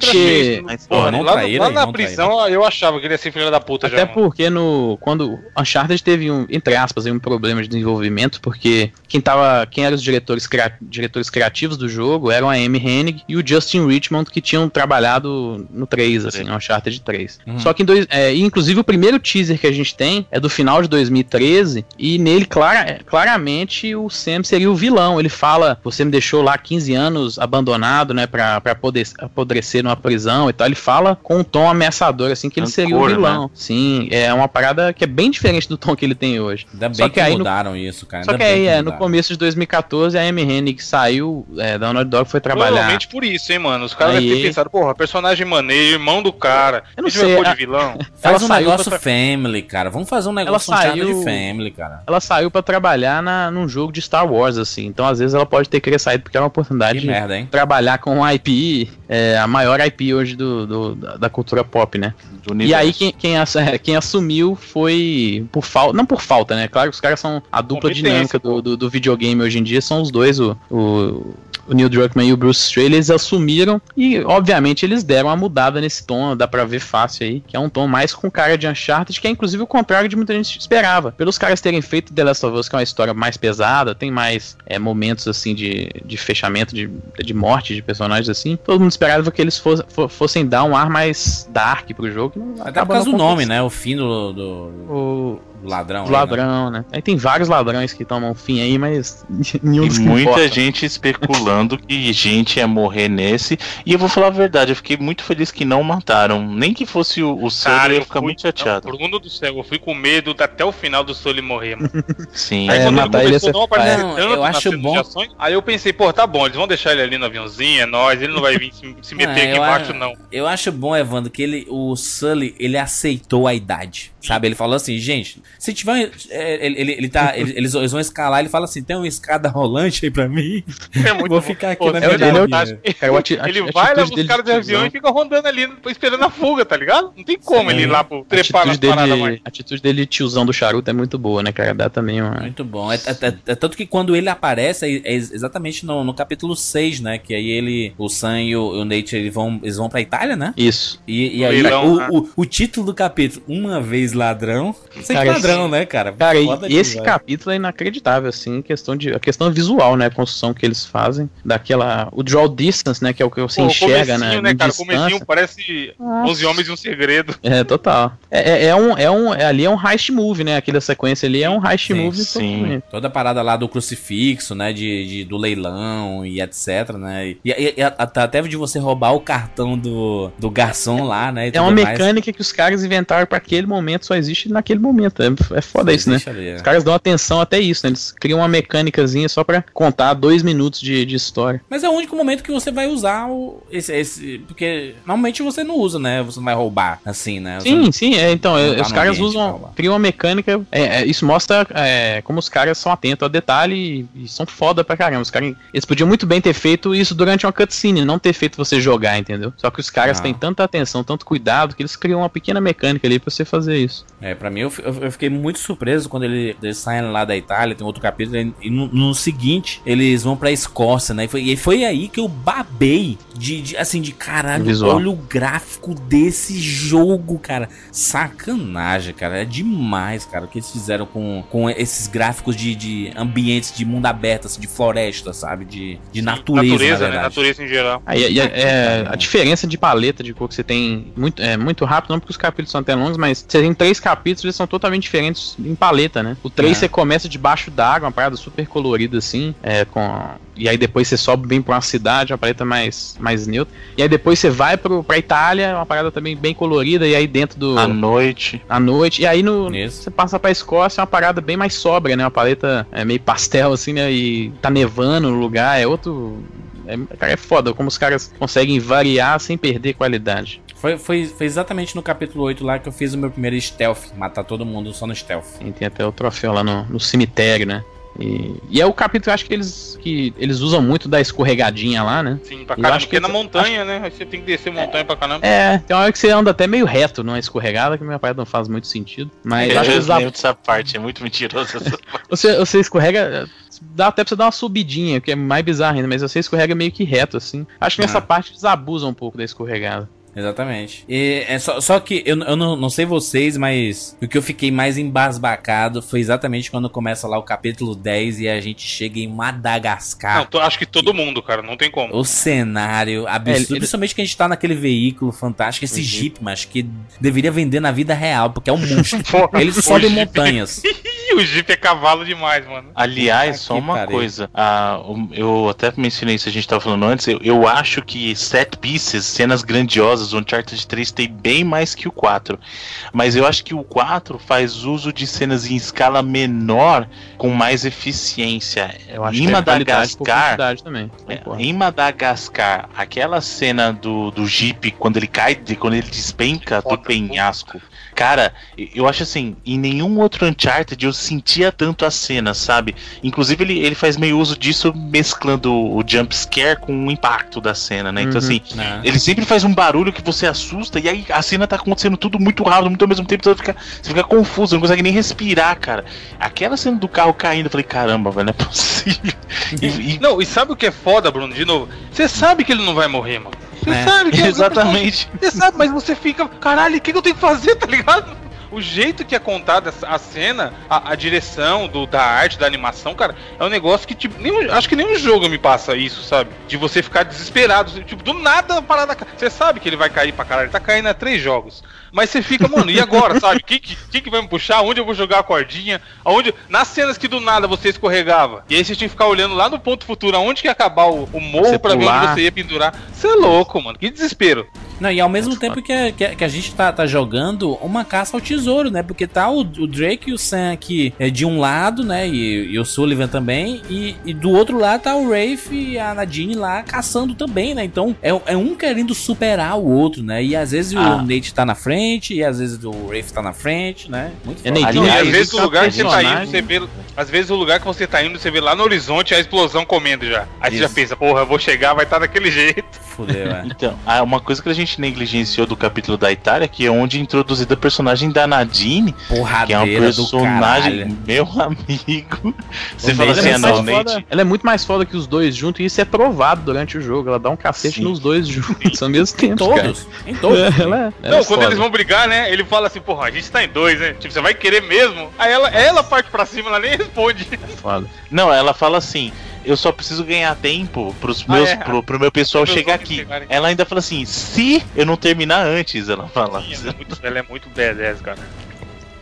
Mas, porra, não lá, traíra, lá na prisão traíra. eu achava que ele ia ser filho da puta Até já. Até porque no, quando Uncharted teve um, entre aspas, um problema de desenvolvimento, porque quem tava, quem eram os diretores, diretores criativos do jogo eram a Amy Hennig e o Justin Richmond, que tinham trabalhado no 3, assim, no Uncharted 3. Uhum. Só que, em dois, é, inclusive, o primeiro teaser que a gente tem é do final de 2013, e nele, clara, claramente, o Sam seria o vilão. Ele fala, você me deixou lá 15 anos abandonado, né, pra, pra poder apodrecer numa prisão e tal. Ele fala com um tom ameaçador, assim, que ele seria o vilão. Né? Sim, é uma parada que é bem diferente do tom que ele tem hoje. Ainda bem Só que, que aí mudaram no... isso, cara. Só Ainda que aí, é, no começo de 2014, a Amy Hennig saiu é, da Naughty Dog foi trabalhar. Provavelmente por isso, hein, mano. Os caras devem ter pensado, porra, personagem maneiro, irmão do cara. Eu não sei. A... de vilão. Faz um negócio pra... family, cara. Vamos fazer um negócio ela saiu... de family, cara. Ela saiu pra trabalhar na, num jogo de Star Wars, assim. Então, às vezes, ela pode ter querer sair porque é uma oportunidade que de merda, hein? trabalhar com um IP, é, a maior IP hoje do, do da cultura pop, né? E aí, quem, quem, quem assumiu foi por falta. Não por falta, né? Claro que os caras são a dupla dinâmica do, do, do, videogame hoje em dia, são os dois, o, o, o Neil Druckmann e o Bruce Stray, eles assumiram e, obviamente, eles deram uma mudada nesse tom, dá pra ver fácil aí, que é um tom mais com cara de Uncharted, que é inclusive o contrário de muita gente esperava. Pelos caras terem feito The Last of Us, que é uma história mais pesada, tem mais é, momentos assim de, de fechamento, de, de morte de personagens assim, todo mundo esperava que eles fosse, fossem dar um ar mais dark pro jogo. Até por causa do nome, né? O fim do, do, o, do ladrão. Do ladrão, né? né? Aí tem vários ladrões que tomam fim aí, mas nenhum E muita importa. gente especulando que gente ia morrer nesse. E eu vou falar a verdade, eu fiquei muito feliz que não mataram. Nem que fosse o, o Sully, eu ia ficar muito chateado. Não, Bruno do céu, eu fui com medo até o final do Sully morrer, mano. Sim. Aí É, quando matar ele ele começou não aparecer Não, tanto eu acho bom- ações, aí eu pensei, pô, tá bom, eles vão deixar ele ali no aviãozinho, é nóis, ele não vai vir se, se meter Ah, aqui embaixo, acho- não. Eu acho bom, Evandro, que ele, o Sully, ele aceitou a idade. Sabe? Ele falou assim, gente, se tiver. é, Ele, ele, ele tá. ele- eles, eles vão escalar, ele fala assim: tem uma escada rolante aí pra mim. É muito Vou bom. ficar aqui Pô, na é minha verdade, o ati- Ele vai, leva os caras de avião e fica rondando ali, esperando a fuga, tá ligado? Não tem como ele ir lá pro trepar paradas dele, mais. a atitude dele, tiozão do charuto, é muito boa, né, cara? Dá também uma. Muito bom. É, é- é- é tanto que quando ele aparece, é, é exatamente no, no capítulo 6, né? Que aí ele, o Sam e o, o Nate, eles vão, eles vão pra Itália, né? Isso. E, e O aí, leilão, o, né? o, o título do capítulo, Uma Vez Ladrão. Sempre Cara, ladrão, esse- né, cara? Cara, e Foda esse demais. capítulo é inacreditável, assim, questão de, a questão visual, né, a construção que eles fazem, daquela, o draw distance, né, que é o que você Pô, o enxerga, né, né, cara? Comecinho parece Nossa. 11 Homens e um Segredo. É, total. É, é, é um, é um, é- ali é um heist movie, né, aquela sequência ali é um heist Sim, movie sim. totalmente. Toda a parada lá do crucifixo, né? De, de- do leilão e etc, né? E, e- e até até de você roubar o cartão do, do garçom lá, né? e É tudo uma mais. mecânica que os caras inventaram pra aquele momento, só existe naquele momento. É, é foda isso, né? Ali, é. Os caras dão atenção até isso, né? Eles criam uma mecânicazinha só pra contar dois minutos de, de história. Mas é o único momento que você vai usar o, esse, esse. Porque normalmente você não usa, né? Você não vai roubar assim, né? Você Sim, sim, é, então, é, Não tá os caras usam, criam uma mecânica, é, é, isso mostra é, como os caras são atentos ao detalhe e, e são foda pra caramba. Os caras, eles podiam muito bem ter feito isso durante uma cutscene, não ter feito você jogar, entendeu? Só que os caras Ah. têm tanta atenção, tanto cuidado, que eles criam uma pequena mecânica ali pra você fazer isso. É, pra mim, eu, eu- eu fiquei muito surpreso quando ele, eles saem lá da Itália, tem outro capítulo, e- no, no seguinte, eles vão pra Escócia, né? E foi, e foi aí que eu babei de, de, assim, de caralho, Visual. olha o gráfico desse jogo, cara. Sacanagem, cara. É demais, cara, o que eles fizeram com, com esses gráficos de, de ambientes de mundo aberto, assim, de floresta, sabe? De, de natureza, Natureza, na né? Natureza em geral. Aí é- é, a diferença de paleta de cor que você tem muito, é muito rápido, não porque os capítulos são até longos, mas você tem três capítulos, eles são totalmente diferentes em paleta, né? O 3 É. você começa debaixo d'água, uma parada super colorida assim, é, com... e aí depois você sobe bem pra uma cidade, uma paleta mais, mais neutra. E aí depois você vai pro, pra Itália, uma parada também bem colorida, e aí dentro do. À noite. À noite. E aí no, Isso. você passa pra Escócia, é uma parada bem mais sóbria, né? Uma paleta é, meio pastel, assim, né? E tá nevando no lugar, é outro. É, cara, é foda como os caras conseguem variar sem perder qualidade. Foi, foi, foi exatamente no capítulo 8 lá que eu fiz o meu primeiro stealth. Matar todo mundo só no stealth. E tem até o troféu lá no, no cemitério, né? E, e é o capítulo, eu acho que eles, que eles usam muito da escorregadinha lá, né? Sim, pra caramba, acho porque é na montanha, né? Aí você tem que descer montanha pra caramba. É, tem uma hora que você anda até meio reto numa escorregada, que minha parada não faz muito sentido. Mas eu acho que dá- lembro dessa parte, é muito mentiroso essa você, você escorrega. Dá até pra você dar uma subidinha, que é mais bizarro ainda, mas você escorrega meio que reto, assim. Acho que nessa Ah. parte eles abusam um pouco da escorregada. Exatamente. E é só, só que eu, eu não, não sei vocês, mas o que eu fiquei mais embasbacado foi exatamente quando começa lá o capítulo 10 e a gente chega em Madagascar. Não, tô- acho que todo mundo, cara, não tem como. O cenário absurdo, É, ele- ele- principalmente que a gente tá naquele veículo fantástico, esse O Jeep. Mas que deveria vender na vida real, porque é um monstro. Porra, Ele sobe Jeep- montanhas. O Jeep é cavalo demais, mano. Aliás, só uma pariu. coisa. ah, eu até mencionei isso, a gente tava falando antes. Eu, eu acho que set pieces, cenas grandiosas, o Uncharted 3 tem bem mais que o 4. Mas eu acho que o 4 faz uso de cenas em escala menor com mais eficiência. Eu acho em que é por Madagascar. também. É, em Madagascar, aquela cena do, do Jeep, quando ele cai, de- quando ele despenca do penhasco. Cara, eu acho assim, em nenhum outro Uncharted eu sentia tanto a cena, sabe? Inclusive ele, ele faz meio uso disso mesclando o jump scare com o impacto da cena, né? Então Uhum. assim, Né? ele sempre faz um barulho que você assusta e aí a cena tá acontecendo tudo muito rápido, muito ao mesmo tempo, então você fica, você fica confuso, não consegue nem respirar, cara. Aquela cena do carro caindo, eu falei, caramba, velho, não é possível. E- e- Não, e sabe o que é foda, Bruno? De novo, você sabe que ele não vai morrer, mano. Você É, sabe que Exatamente. Você sabe, mas você fica, caralho, o que, que eu tenho que fazer, tá ligado? O jeito que é contada a cena, a, a direção do, da arte, da animação, cara, é um negócio que, tipo, nenhum, acho que nenhum jogo me passa isso, sabe? De você ficar desesperado. Tipo, do nada a parada. Você sabe que ele vai cair pra caralho, ele tá caindo há três jogos. Mas você fica, mano, e agora, sabe? Quem que, quem que vai me puxar? Onde eu vou jogar a cordinha? Aonde. Nas cenas que do nada você escorregava. E aí você tinha que ficar olhando lá no ponto futuro, aonde que ia acabar o, o morro Você pra ver onde você ia pendurar. Você é louco, mano. Que desespero. Não, e ao mesmo tempo que a, que a, que a gente tá, tá jogando uma caça ao tesouro, né? Porque tá o, o Drake e o Sam aqui é, de um lado, né? E, e o Sullivan também. E, e do outro lado tá o Rafe e a Nadine lá caçando também, né? Então é, é um querendo superar o outro, né? E às vezes Ah. o Nate tá na frente, e às vezes o Rafe tá na frente, né? Muito É Aliás, às vezes isso o lugar que você tá indo, você vê. Às vezes o lugar que você tá indo, você vê lá no horizonte a explosão comendo já. Aí você já Isso. pensa, porra, eu vou chegar, vai estar daquele jeito. Fudeu, é. Então, ah, uma coisa que a gente negligenciou do capítulo da Itália, que é onde é introduzida a personagem da Nadine, que é uma personagem, meu amigo. Você O fala assim, é não, foda- ela é muito mais foda que os dois juntos, e isso é provado durante o jogo. Ela dá um cacete Sim. nos dois juntos ao mesmo tempo. Todos. Em todos. Cara. Ela, é- ela não, é quando foda. eles vão brigar, né? Ele fala assim, porra, a gente tá em dois, né? Tipo, você vai querer mesmo? Aí ela, ela parte pra cima, ela nem responde. É foda. Não, ela fala assim. Eu só preciso ganhar tempo pros Ah, meus, é. pro, pro meu pessoal Pros chegar aqui. chegarem. Ela ainda fala assim: se eu não terminar antes, ela fala. Ela é muito, ela é muito badass, cara.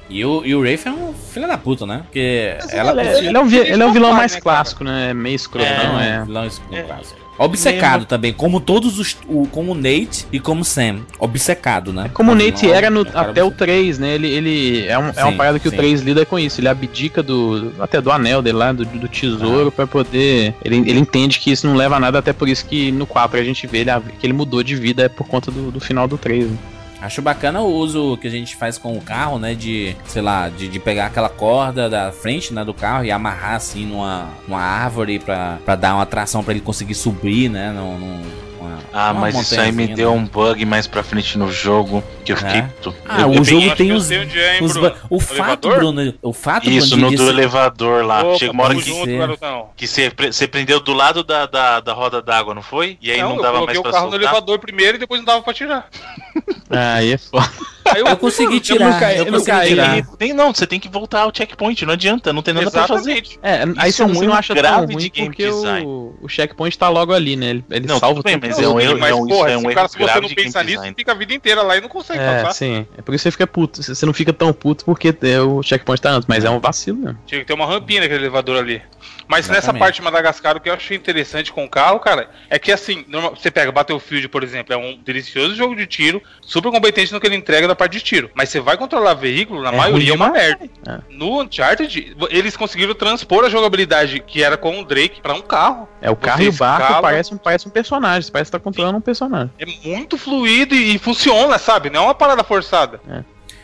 E o, e o Rafe é um filho da puta, né? Porque ela. Ele é, ele é um, ele é um vilão mais né, clássico, né? Meio escrotão, Não, é. vilão escuro, clássico. Obcecado também, como todos os. O, como o Nate e como o Sam. Obcecado, né? Como o Nate era no- um cara até o obcecado. 3, né? Ele, ele é, um, é uma Sim, parada que sim. o 3 lida com isso. Ele abdica do. até do anel dele lá, do, do tesouro, pra poder. Ele, ele entende que isso não leva a nada, até por isso que no 4 a gente vê ele, que ele mudou de vida é por conta do, do final do 3. Né? Acho bacana o uso que a gente faz com o carro, né? De, sei lá, de, de pegar aquela corda da frente, né? Do carro e amarrar assim numa, numa árvore pra dar uma tração pra ele conseguir subir, né? Num- uma- Ah, uma mas isso aí me deu né? um bug mais pra frente no jogo. Que eu fiquei. É? Ah, Eu- o eu jogo tem eu os. é, hein, os Bruno? o No fato, elevador? Bruno, o fato, Isso, no do elevador lá. Opa, Chega uma hora que, junto, que você, você prendeu do lado da, da, da roda d'água, não foi? E aí não, eu dava coloquei mais o pra carro no soltar. elevador primeiro e depois não dava pra tirar. Aí é foda. Aí Eu consegui Eu tirar, não caí- eu eu não consegui caí. tirar. Ele- tem, não, você tem que voltar ao checkpoint, não adianta, não tem nada pra fazer. Exatamente. É, aí Isso você é não acha tão grave ruim de game porque design. o, o checkpoint tá logo ali, né? Ele, ele Não, salva bem, o tempo mas é um erro- mas, é um- porra, é um se, erro cara, se você não pensar nisso, design. fica a vida inteira lá e não consegue É, passar. sim. É por isso que você fica puto. Você não fica tão puto porque é, o checkpoint tá antes, mas é um vacilo mesmo. Tinha que ter uma rampinha naquele elevador ali. Mas nessa parte de Madagascar, o que eu achei interessante com o carro, cara, é que assim, você pega Battlefield, por exemplo, é um delicioso jogo de tiro, super competente no que ele entrega da parte de tiro. Mas você vai controlar veículo, na É maioria é uma merda. É. No Uncharted, eles conseguiram transpor a jogabilidade que era com o Drake pra um carro. É o carro Você e o barco escala- parece um, parece um personagem. Você parece que tá controlando um personagem. É muito fluido e, e funciona, sabe? Não é uma parada forçada.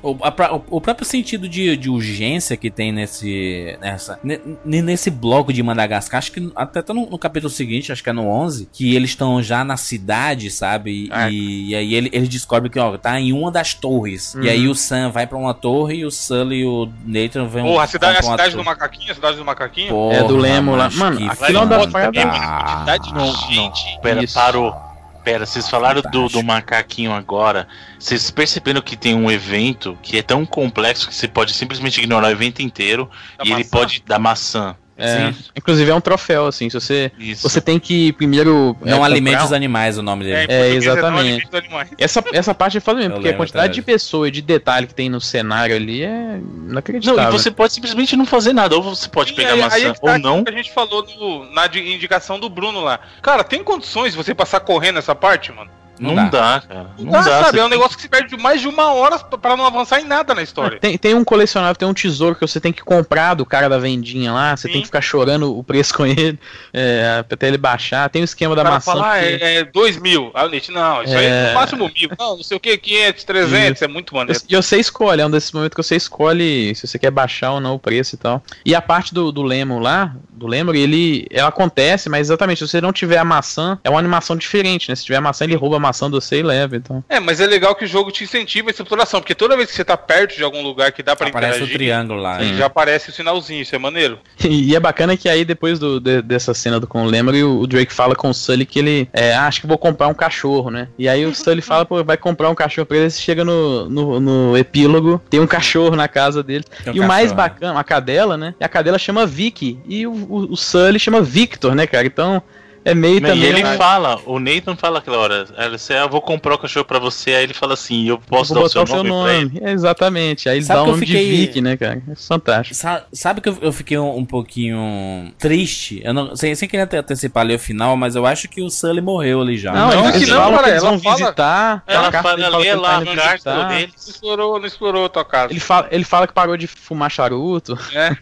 O, a o- o próprio sentido de, de urgência que tem nesse nessa, ne- ne- nesse bloco de Madagascar, acho que até tá no, no capítulo seguinte, acho que é no 11, que eles estão já na cidade, sabe? E, É. e aí ele, eles descobrem que, ó, tá em uma das torres. Uhum. E aí o Sam vai pra uma torre e o Sully e o Nathan vão Porra, a cidade, a cidade do macaquinho, a cidade do macaquinho. Porra, É do Lemo lá. Mano, que aquilo é uma paradas- quantidade Não, de gente. Pera, Isso. parou. Pera, vocês falaram do, do macaquinho agora. Vocês perceberam que tem um evento que é tão complexo que você pode simplesmente ignorar o evento inteiro Da e ele maçã? pode dar maçã. É, Sim. inclusive é um troféu, assim. Se você, Isso. você tem que primeiro. é, Não comprar alimente os animais, o nome dele. em português exatamente. não. Essa, essa parte é foda mesmo, Eu porque a lembro, quantidade tá. de pessoa e de detalhe que tem no cenário ali é Não, inacreditável. e você pode simplesmente não fazer nada. Ou você pode Sim, pegar aí- maçã aí é tá ou não. que a gente falou no- na di- indicação do Bruno lá. Cara, tem condições de você passar correndo essa parte, mano? Não, Não dá. cara. Não, Não, dá. sabe? você É um negócio que se perde mais de uma hora pra- pra não avançar em nada na história. Tem, tem um colecionável, tem um tesouro que você tem que comprar do cara da vendinha lá, você Sim. tem que ficar chorando o preço com ele, é, até ele baixar. Tem o esquema O da maçã. fala, ah, que- é, é 2 mil. Aí o Nietzsche, não, isso aí É. é no máximo mil. Não, não sei o que, 500, 300, é muito maneiro. E você escolhe, é um desses momentos que você escolhe se você quer baixar ou não o preço e tal. E a parte do, do Lemon lá, do Lemon, ele ela acontece, mas exatamente, se você não tiver a maçã, é uma animação diferente, né? Se tiver a maçã, ele rouba a maçã do você e leva, então. É, mas é legal que o jogo te incentiva essa exploração, porque toda vez que você tá perto de algum lugar que dá pra Aparece o interagir, triângulo lá. já aparece o sinalzinho, isso é maneiro. E é bacana que aí, depois do, de- dessa cena do com o Lemon, o, o Drake fala com o Sully que ele, é, ah, acho que vou comprar um cachorro, né? E aí o Sully fala, pô, vai comprar um cachorro pra ele, você chega no, no, no epílogo, tem um cachorro na casa dele. Um e o mais cachorro. bacana, a cadela, né? E a cadela chama Vicky. E o, o, o Sully chama Victor, né, cara? Então é meio Não, também. e ele fala, o Nathan fala aquela hora, ele disse, ah, eu vou comprar o cachorro pra você, aí ele fala assim, eu posso vou dar o seu nome, pra ele? É, exatamente. Aí ele Sabe dá o que eu nome fiquei- de Vicky, né, cara? É fantástico. Sa- Sabe que eu, eu fiquei um, um pouquinho triste? Eu não, sem, sem querer ante- antecipar ali o final, mas eu acho que o Sully morreu ali já. Não, Não, eles que não, cara, que eles vão fala- visitar. Ela fala dele ali, que ele lá no cartão dele. Não explorou, não explorou a tua casa. Ele fala, ele fala que parou de fumar charuto. né?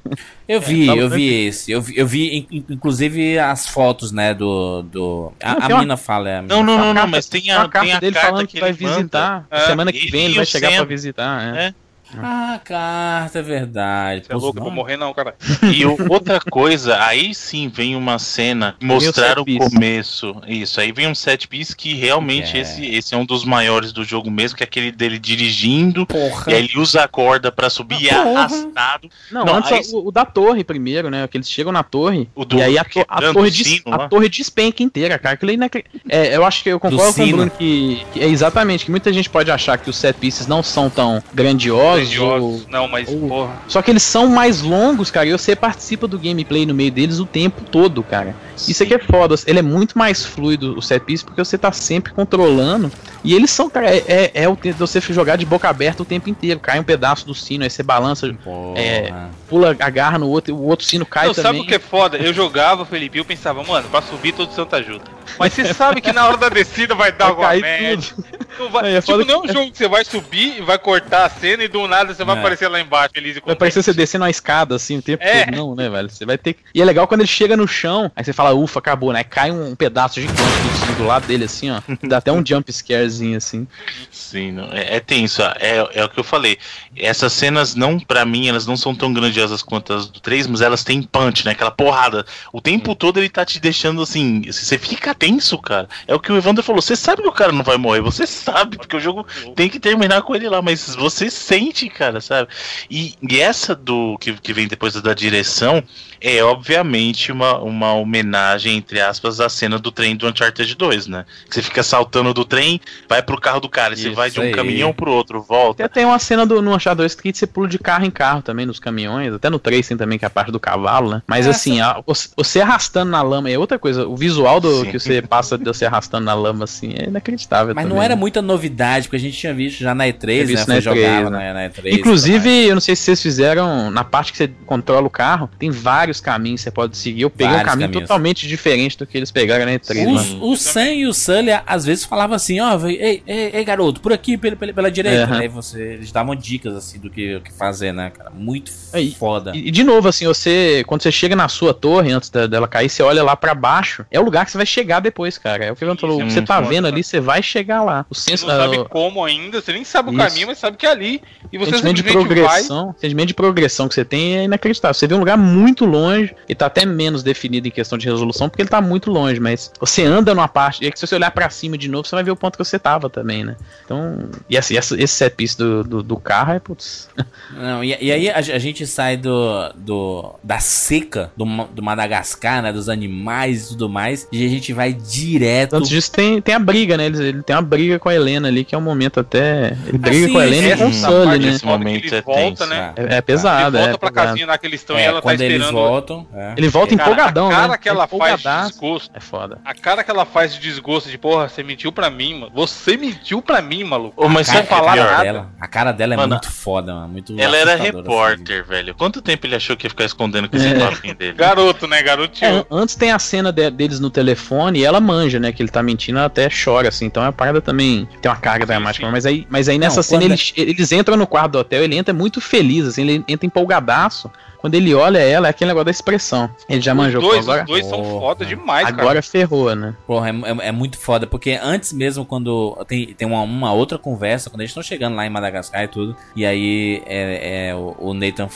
Eu vi, fala eu vi esse. Eu vi, eu vi in- in- inclusive as fotos, né, do. Do a Não, a uma- mina fala. É, a Não, não, não, não, carta- mas tem a, tem a dele carta falando que, vai ele manda. visitar. É, semana que vem ele vai chegar Sam. pra visitar. É. É. Ah, carta, é verdade. Você é louco, eu vou morrer não, cara. E outra coisa, aí sim vem uma cena mostrar o começo. Isso, aí vem um set piece que realmente É. esse, esse é um dos maiores do jogo mesmo, que é aquele dele dirigindo, Porra. e aí ele usa a corda pra subir e é Porra. arrastado. Não, Não, antes aí- o, o da torre primeiro, né? Que eles chegam na torre. O do- e aí a, to- a torre, o des- sino a torre despenca inteira, cara. Aquilo é inacre- é, eu acho que eu concordo com o. Bruno que, que é exatamente que muita gente pode achar que os set pieces não são tão grandiosos. Grandiosos. ou- Não, mas, ou- porra. Só que eles são mais longos, cara, e você participa do gameplay no meio deles o tempo todo, cara. Isso aqui é foda. Ele é muito mais fluido o set piece porque você tá sempre controlando. E eles são, cara, é, é, é o tempo de você jogar de boca aberta o tempo inteiro. Cai um pedaço do sino, aí você balança, é, pula, agarra no outro, e o outro sino cai Não, também. sabe o que é foda? Eu jogava, Felipe, e eu pensava, mano, pra subir todo santo ajuda. Mas você sabe que na hora da descida vai dar Vai alguma merda. tudo. Não vai- É, tipo, não é um jogo que você vai subir e vai cortar a cena e do nada você vai É. aparecer lá embaixo, feliz e Vai parecer você descendo uma escada assim o tempo É. todo. Não, né, velho? Você vai ter que. E é legal quando ele chega no chão, aí você fala, ufa, acabou, né? Cai um pedaço gigante do do lado dele, assim, ó. Dá até um jump scarezinho assim. Sim, não, é, é tenso. É, é o que eu falei. Essas cenas, não, pra mim, elas não são tão grandiosas quanto as do 3, mas elas têm punch, né? Aquela porrada. O tempo todo ele tá te deixando assim. Você fica tenso, cara. É o que o Evandro falou. Você sabe que o cara não vai morrer, você sabe, porque o jogo tem que terminar com ele lá, mas você sente, cara, sabe? E, e essa do que, que vem depois da direção é obviamente uma, uma homenagem, entre aspas, à cena do trem do Uncharted 2, né? Que você fica saltando do trem, vai pro carro do cara, e você vai de um aí. caminhão pro outro, volta. Até tem uma cena do, no Uncharted 2 que você pula de carro em carro também, nos caminhões, até no 3 tem também, que é a parte do cavalo, né? Mas Essa- assim, a- você- arrastando na lama é outra coisa. O visual do Sim. que você passa de você arrastando na lama, assim, é inacreditável. Mas também, não era né? muita novidade, porque a gente tinha visto já na E3, Tinha né? Foi na E3, jogava né? na, na E3. e tudo Inclusive, eu não sei se vocês fizeram, na parte que você controla o carro, tem vários caminhos que você pode seguir. Eu peguei um Vários caminho caminhos. totalmente diferente do que eles pegaram na E3, Os- né? O Sam e o Sully às vezes falavam assim, ó, ei, ei, ei, garoto, por aqui, pela, pela, pela direita. Aham. Aí você, eles davam dicas assim do que, o que fazer, né, cara? Muito Aí, foda. E, e de novo, assim, você, quando você chega na sua torre, antes da- dela cair, você olha lá pra baixo, é o lugar que você vai chegar depois, cara. É o que ele falou, o que você tá foda, vendo cara. ali, você vai chegar lá. O Você senso, não sabe o como ainda, você nem sabe o Isso. caminho, mas sabe que é ali. E você sentimento de simplesmente vai. progressão, sentimento de progressão que você tem é inacreditável. Você vê um lugar muito longe, e tá até menos definido em questão de resolução, porque ele tá muito longe, mas você anda numa parte, e aí que se você olhar pra cima de novo, você vai ver o ponto que você tava também, né? Então, e assim, esse set piece do, do, do carro é, putz... Não, e, e aí a, a gente sai do, do da seca do, do Madagascar, né, dos animais e tudo mais, e a gente vai direto Antes disso tem, tem a briga, né? Ele, ele tem uma briga com a Helena ali, que é um momento até... Ele briga sim, com a Helena e com o Sully, parte né? é foda que ele momento é volta, tenso, né? É, é pesado, ele volta é pra pesado. casinha lá que eles estão e É, ela tá quando eles esperando. voltam, é. Ele volta Cara, empolgadão, a cara né? que ela faz desgosto. É foda. A cara que ela faz de desgosto, de porra, você mentiu pra mim, mano. Você mentiu pra mim, maluco. Ô, mas que é a cara pior? dela, a cara dela é Mano, muito foda, mano. Muito Ela era assustadora, repórter, velho. Quanto tempo ele achou que ia ficar escondendo com esse É. papinho dele? Garoto, né? Garotinho. É, antes tem a cena de- deles no telefone e ela manja, né? Que ele tá mentindo, ela até chora, assim. Então é uma parada também. Tem uma carga dramática. sim. Mas aí, mas aí nessa Não, cena eles, eles entram no quarto do hotel, ele entra muito feliz, assim, ele entra empolgadaço. Quando ele olha ela, é aquele negócio da expressão. Ele já manjou os dois, agora. os dois são foda demais, cara. Agora ferrou, né? Porra, é, é- é muito foda, porque antes mesmo, quando tem, tem uma, uma outra conversa, quando eles estão chegando lá em Madagascar e tudo, e aí é, é, o, Nathan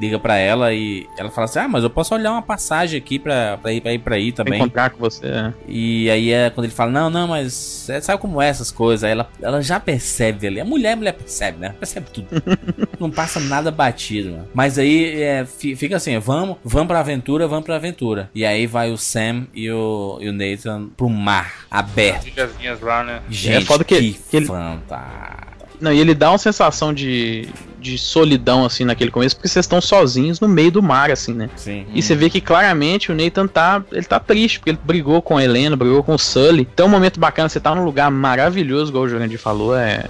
liga pra ela e ela fala assim: Ah, mas eu posso olhar uma passagem aqui pra, pra, ir, pra ir pra aí Pra também. encontrar com você. é. E aí é quando ele fala: Não, não, mas é, sabe como é essas coisas? Aí ela, ela já percebe ali. A mulher, a mulher percebe, né? Percebe tudo. Não passa nada batido, mano. Mas aí é, fi- fica assim: vamos, vamos pra aventura, vamos pra aventura. E aí vai o Sam e o, e o Nathan pro mar aberto. Ilhazinhas lá, né? Gente, É foda que- que, que ele- fantástico. Não, e ele dá uma sensação de, de solidão, assim, naquele começo, porque vocês estão sozinhos no meio do mar, assim, né? Sim. E você vê que claramente o Nathan tá, ele tá triste, porque ele brigou com a Helena, brigou com o Sully. Então é um momento bacana, você tá num lugar maravilhoso, igual o Jurandir falou, é...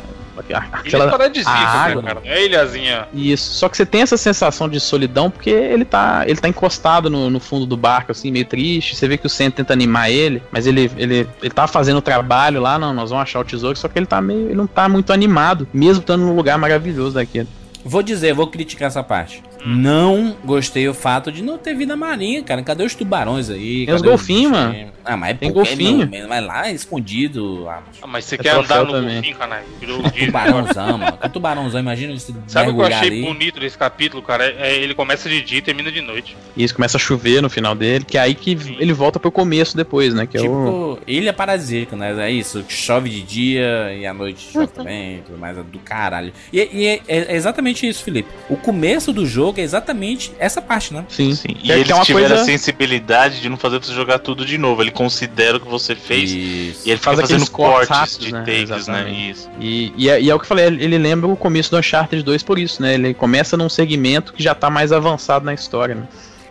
Ele é Aquela, paradisíaco, a né, água, cara? É ilhazinha. Isso, só que você tem essa sensação de solidão porque ele tá, ele tá encostado no, no fundo do barco, assim, meio triste. Você vê que o Sam tenta animar ele, mas ele, ele, ele tá fazendo o trabalho lá, não, nós vamos achar o tesouro, só que ele tá meio, ele não tá muito animado, mesmo estando num lugar maravilhoso daquele. Vou dizer, vou criticar essa parte. Não gostei o fato de não ter vida marinha, cara. Cadê os tubarões aí? Tem os golfinhos, mano. Ah, mas Tem golfinho. Não, mas lá escondido. Ah, Ah, mas você É quer andar no também. golfinho, Disney agora. tubarãozão, mano. Que tubarãozão, imagina você Sabe o que eu achei ali. bonito desse capítulo, cara? É, é- ele começa de dia e termina de noite. E isso começa a chover no final dele, que é aí que ele volta pro começo depois, né? Que é o. Tipo, ilha paradisíaca, né? É isso, chove de dia e à noite chove também, tudo mais, é do caralho. E, e é, é exatamente isso, Felipe. O começo do jogo é exatamente essa parte, né? Sim, Sim, e é- eles é tiveram coisa- a sensibilidade de não fazer você jogar tudo de novo. Ele considera o que você fez Isso. e ele fica Faz fazendo cortes rápidos, de né? takes, né? Isso. E, e, é, e é o que eu falei, ele lembra o começo do Uncharted 2 por isso, né? Ele começa num segmento que já tá mais avançado na história, né?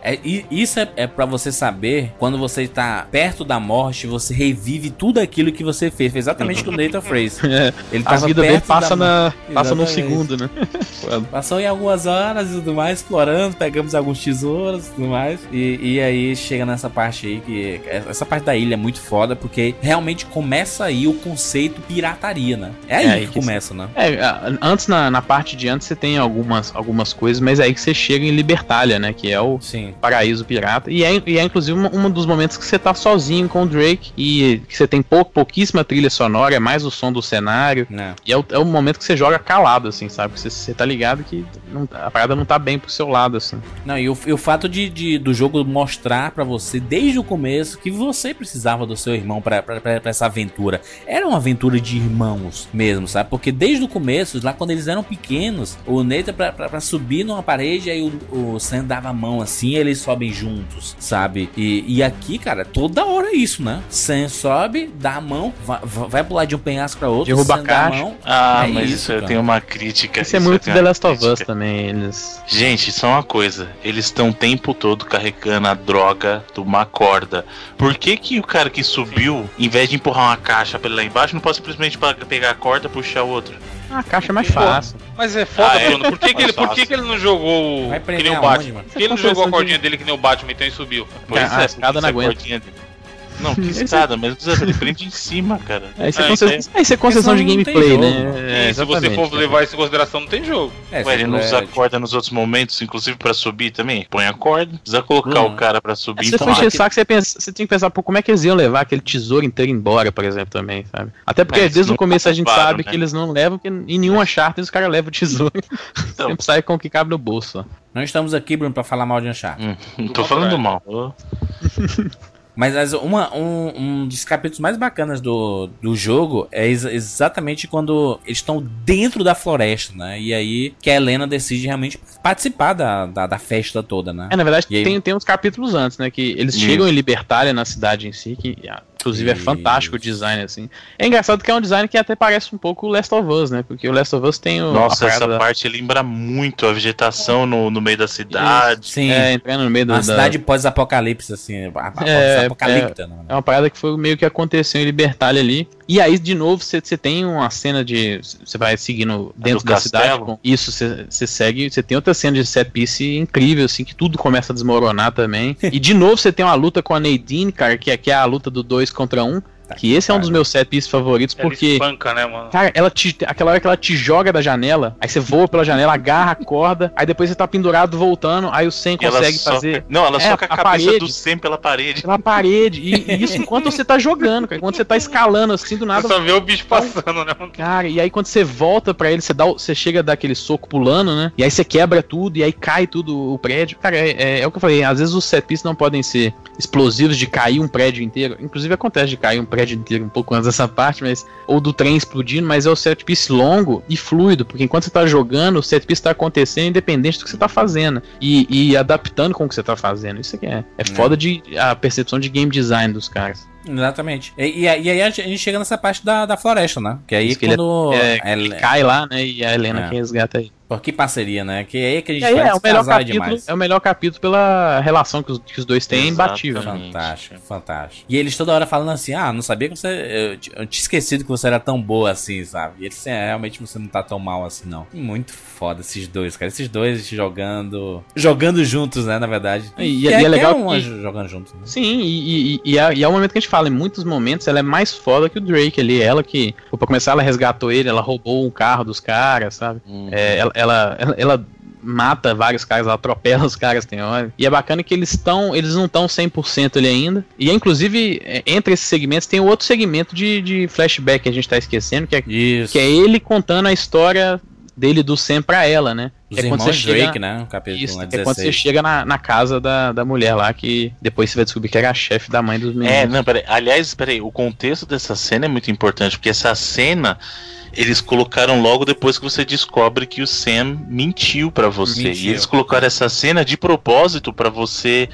É, isso é, é para você saber quando você tá perto da morte, você revive tudo aquilo que você fez. Foi exatamente o que o Nathan fez. Ele A tava vida dele perto da passa, na, passa num segundo, né? Passou em algumas horas e tudo mais, explorando, pegamos alguns tesouros e tudo mais. E, e aí chega nessa parte aí, que essa parte da ilha é muito foda, porque realmente começa aí o conceito pirataria, né? É aí É aí que, que começa, né? É, a- antes na, na parte de antes você tem algumas, algumas coisas, mas é aí que você chega em Libertália, né? Que é o, Sim. Paraíso pirata. E é, e é inclusive um, um dos momentos que você tá sozinho com o Drake e que você tem pouco, pouquíssima trilha sonora, é mais o som do cenário. Né? E é o, é o momento que você joga calado, assim, sabe? Você, você tá ligado que não- a parada não tá bem pro seu lado, assim. Não, e o, e o fato de, de- do jogo mostrar pra você desde o começo que você precisava do seu irmão pra essa aventura. Era uma aventura de irmãos mesmo, sabe? Porque desde o começo, lá quando eles eram pequenos, o Nathan pra, pra, pra subir numa parede, aí o, o Sam dava a mão assim, eles sobem juntos, sabe? E, e aqui, cara, toda hora é isso, né? Sam sobe, dá a mão, vai, vai pular de um penhasco pra outro, Derruba Sam a dá a caixa. mão. Ah, É mas isso, isso, eu tenho uma crítica. Isso é eu muito The Last of Us também, eles... Gente, só uma coisa. Eles estão o tempo todo carregando a droga de uma corda. Por que que o cara que subiu, em vez de empurrar uma caixa pra ele lá embaixo, não pode simplesmente pegar a corda e puxar o outro? A caixa é mais fácil. Mas é foda, Ah, é? Bruno. Por que, que ele, por que, que ele não jogou que nem o Batman? mano? Por que ele não jogou a cordinha dele que nem o Batman então e subiu? Pois a é, escada porque não essa aguenta. cordinha dele- Não, que escada, mas ele prende em cima, cara. É, isso é, É, concessão, isso é, isso é concessão de tem gameplay, jogo. né? E se você for levar isso em consideração, não tem jogo. É, Ué, ele não é, usa corda nos outros momentos, inclusive pra subir também? Põe a corda, precisa colocar Não. o cara pra É, subir. se você for encher saco, você, pensa, você tinha que pensar, pô, como é que eles iam levar aquele tesouro inteiro embora, por exemplo, também, sabe? Até porque Mas desde o começo a gente sabe né? que eles não levam, porque em nenhuma charter os caras levam o tesouro. Então. Sempre sai com o que cabe no bolso. Não estamos aqui, Bruno, pra falar mal de Uncharted. Hum, não tô falando mal. Mas as- uma, um, um dos capítulos mais bacanas do, do jogo é ex- exatamente quando eles estão dentro da floresta, né? E aí que a Helena decide realmente participar da, da, da festa toda, né? É, na verdade, aí? tem, tem uns capítulos antes, né? Que eles Isso. chegam em Libertália, na cidade em si, que inclusive é fantástico o design, assim. É engraçado que é um design que até parece um pouco o Last of Us, né? Porque o Last of Us tem o. Nossa, a essa da- parte lembra muito a vegetação no, no meio da cidade. Sim, É, entrando no meio uma da- cidade pós-apocalipse, assim, a- a- É, pós-apocalipta, né? É uma parada que foi meio que aconteceu em Libertália ali. E aí, de novo, você você tem uma cena de. Você vai seguindo dentro da castelo? cidade. com- isso, você você segue. Você tem outra cena de set piece incrível, assim, que tudo começa a desmoronar também. e de novo, você tem uma luta com a Nadine, cara, que, é- que é a luta do 2 contra 1. Um, que esse é um dos meus set pieces favoritos, Ela porque. espanca, né, mano? Cara, ela te, aquela hora que ela te joga da janela, aí você voa pela janela, agarra a corda, aí depois você tá pendurado voltando, aí o Sen E consegue soca- fazer Não, ela É, soca a, a cabeça parede. do Sam pela parede. pela parede. E, e isso enquanto você tá jogando, cara. Enquanto você tá escalando assim, do nada Você só vê o bicho passando, né, mano? Cara, e aí quando você volta pra ele, você, dá, você chega daquele soco pulando, né? E aí você quebra tudo, e aí cai tudo o prédio. Cara, é, é- é o que eu falei, às vezes os set pieces não podem ser explosivos de cair um prédio inteiro. Inclusive acontece de cair um prédio inteiro um pouco antes dessa parte, mas. Ou do trem explodindo, mas é o set piece longo e fluido, porque enquanto você tá jogando, o set piece tá acontecendo independente do que você tá fazendo. E, e adaptando com o que você tá fazendo. Isso aqui é, é foda de a percepção de game design dos caras. Exatamente. E, e aí a gente chega nessa parte da, da floresta, né? Que aí Isso que ele quando. é- Hel- Ele cai lá, né? E a Helena É. que resgata aí. Por que parceria, né? Que aí que a gente E aí faz é o melhor casar capítulo, demais. é o melhor capítulo pela relação que os, que os dois têm, é imbatível. né? Fantástico, fantástico. E eles toda hora falando assim: ah, não sabia que você. Eu, eu tinha esquecido que você era tão boa assim, sabe? E eles, é, realmente você não tá tão mal assim, não. Muito foda esses dois, cara. Esses dois jogando. Jogando juntos, né, na verdade. E- Que e é legal que é um que- jogando juntos. Né? Sim, e, e, e, é, e é o momento que a gente fala, em muitos momentos ela é mais foda que o Drake ali. Ela que, pô, pra começar, ela resgatou ele, ela roubou um carro dos caras, sabe? É, ela, ela, ela, ela mata vários caras, ela atropela os caras, tem hora. E é bacana que eles estão, eles não estão 100% ali ainda. E inclusive, é, entre esses segmentos, tem outro segmento de, de flashback que a gente tá esquecendo, que é, Isso. que é ele contando a história dele do Sam pra ela, né? Os é quando você chega- Drake, né? O capítulo Isso, é quando você 16. chega na, na casa da, da mulher lá, que depois você vai descobrir que era a chefe da mãe dos meninos. É, não, peraí. Aliás, peraí, o contexto dessa cena é muito importante, porque essa cena eles colocaram logo depois que você descobre que o Sam mentiu pra você. Mentiu. E eles colocaram essa cena de propósito pra você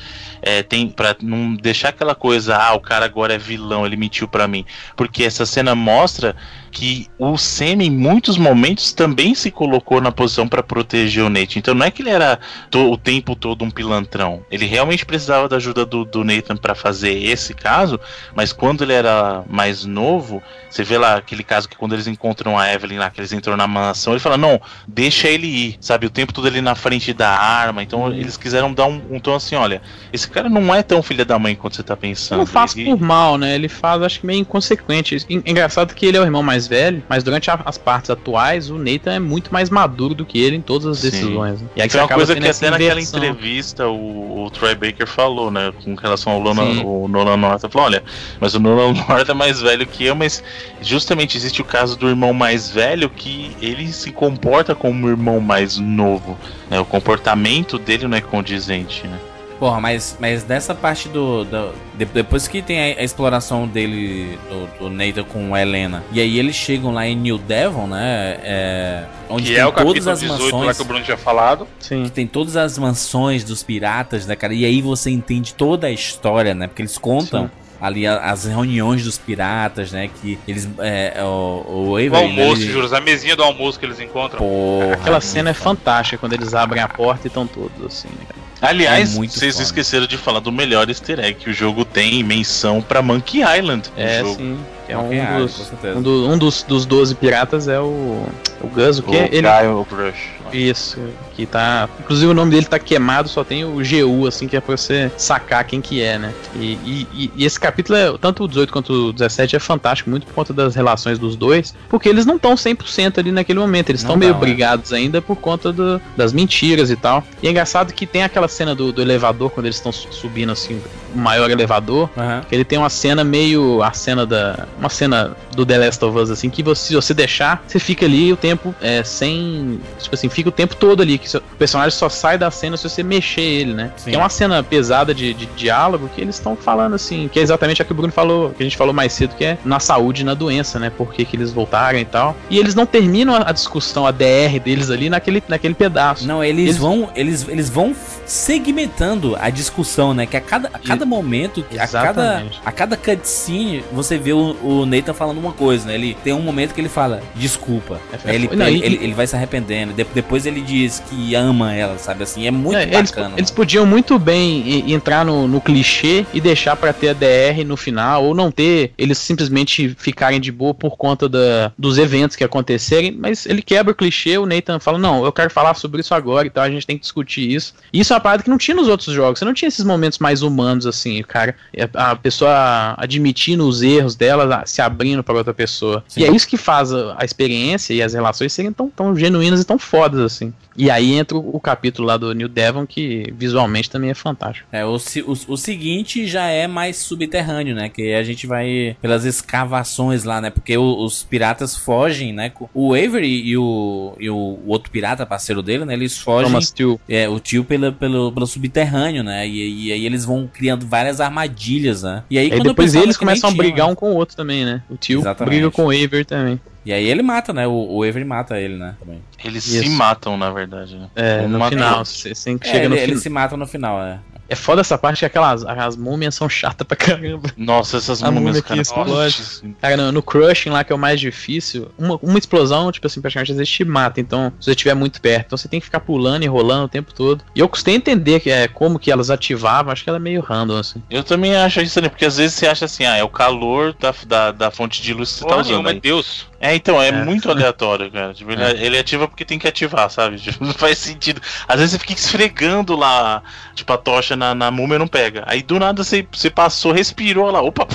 é, tem para não deixar aquela coisa, ah, o cara agora é vilão, ele mentiu pra mim, porque essa cena mostra que o Sam em muitos momentos também se colocou na posição pra proteger o Nate. Então não é que ele era o tempo todo um pilantrão. Ele realmente precisava da ajuda do, do Nathan pra fazer esse caso, mas quando ele era mais novo, você vê lá aquele caso que quando eles encontram encontram a Evelyn lá, que eles entram na mansão, ele fala, não, deixa ele ir, sabe? O tempo todo ele na frente da arma. Então eles quiseram dar um, um tom assim, olha, esse cara não é tão filha da mãe quanto você tá pensando. Não faz Ele- por mal, né? Ele faz, acho que meio inconsequente. En- Engraçado que ele é o irmão mais velho, mas durante a- as partes atuais, o Nathan é muito mais maduro do que ele em todas as decisões. né? E aí Foi uma acaba coisa que até naquela entrevista o, o Troy Baker falou, né? Com relação ao Nolan, Sim. o Nolan North. Ele Falou, olha, mas o Nolan North é mais velho que eu, mas justamente existe o caso do irmão mais velho que ele se comporta como um irmão mais novo. Né? O comportamento dele não é condizente, né? Porra, mas, mas dessa parte do. do- de- depois que tem a, a exploração dele, do, do Nathan com a Helena, e aí eles chegam lá em New Devon, né? É, onde Que tem é o todas capítulo as 18 lá mansões. que o Bruno tinha falado. Sim. que tem todas as mansões dos piratas, né, cara? E aí você entende toda a história, né? Porque eles contam. Ali as reuniões dos piratas, né? Que eles. É, o, o O Avery, né, almoço, ele- juros, a mesinha do almoço que eles encontram. Porra, Aquela cena é fantástica quando eles abrem a porta e estão todos assim, né? Aliás, É muito vocês foda. esqueceram de falar do melhor easter egg que o jogo tem menção pra Monkey Island. no É, jogo. sim. É um dos, um, do- um dos, dos 12 piratas é o. O Gus, o O que? Ele, Guile Brush. Isso, que tá. Inclusive o nome dele tá queimado, só tem o GU, assim, que é pra você sacar quem que é, né? E, e- e- esse capítulo, é, tanto o 18 quanto o 17, é fantástico, muito por conta das relações dos dois, porque eles não estão 100% ali naquele momento, eles Não estão meio tão, é. brigados ainda por conta do- das mentiras e tal. E é engraçado que tem aquela cena do, do elevador, quando eles estão su- subindo, assim, o maior elevador, que ele tem uma cena meio. A cena da. Uma cena do The Last of Us, assim, que você, se você deixar, você fica ali o tempo é, sem. Tipo assim, fica o tempo todo ali. Que o personagem só sai da cena se você mexer ele, né? Sim. É uma cena pesada de, de diálogo que eles estão falando assim, que é exatamente a que o Bruno falou, que a gente falou mais cedo, que é na saúde e na doença, né? Por que, que eles voltaram e tal. E eles não terminam a, a discussão, a DR deles ali naquele, naquele pedaço. Não, eles, Eles- vão eles, eles vão segmentando a discussão, né? Que a cada, a cada momento, a cada, a cada cutscene, você vê o, o Nathan falando uma coisa, né? Ele tem um momento que ele fala, desculpa. É, ele, não, ele, e- ele, ele vai se arrependendo. De- depois ele diz que ama ela, sabe assim? É muito É, eles, bacana. eles podiam muito bem entrar no, no clichê e deixar pra ter a DR no final, ou não ter, eles simplesmente ficarem de boa por conta da, dos eventos que acontecerem, mas ele quebra o clichê, o Nathan fala, não, eu quero falar sobre isso agora, então a gente tem que discutir isso. E isso é uma parada que não tinha nos outros jogos, você não tinha esses momentos mais humanos assim, o cara, a pessoa admitindo os erros dela, se abrindo pra outra pessoa. Sim. E é isso que faz a, a experiência e as relações serem tão, tão genuínas e tão fodas assim. E aí entra o, capítulo lá do New Devon, que visualmente também é fantástico. É, o, o, o seguinte já é mais subterrâneo, né? Que a gente vai pelas escavações lá, né? Porque o- os piratas fogem, né? O Avery e o, e o, outro pirata, parceiro dele, né? Eles fogem. Thomas Steele. É, o tio pela, pelo, pelo subterrâneo, né? E, e aí eles vão criando várias armadilhas, né? E aí, depois eles começam a tinha, brigar né? um com o outro também, né? O tio Exatamente. briga com o Avery também. E aí ele mata, né? O, o Avery mata ele, né? Também. Eles Isso. se matam, na verdade. Né? É, Um no mata final, outro. você você É, chega ele, no ele final. se mata no final, é. É foda essa parte que aquelas as múmias são chatas pra caramba. Nossa, essas A múmia múmias, que cara. explode. Cara, no, no Crushing lá, que é o mais difícil, uma, uma explosão, tipo assim, praticamente às vezes te mata. Então, se você estiver muito perto, então você tem que ficar pulando e rolando o tempo todo. E eu custei entender que é como que elas ativavam, acho que ela é meio random, assim. Eu também acho isso, né? Porque às vezes você acha assim, ah, é o calor da, da, da fonte de luz que você tá Porra usando. nenhuma, é. Deus. É, então, é, É. muito aleatório, cara. Tipo, ele, É. ele ativa porque tem que ativar, sabe? Tipo, não faz sentido. Às vezes você fica esfregando lá, tipo, a tocha na, na múmia e não pega. Aí do nada você, você passou, respirou lá, opa!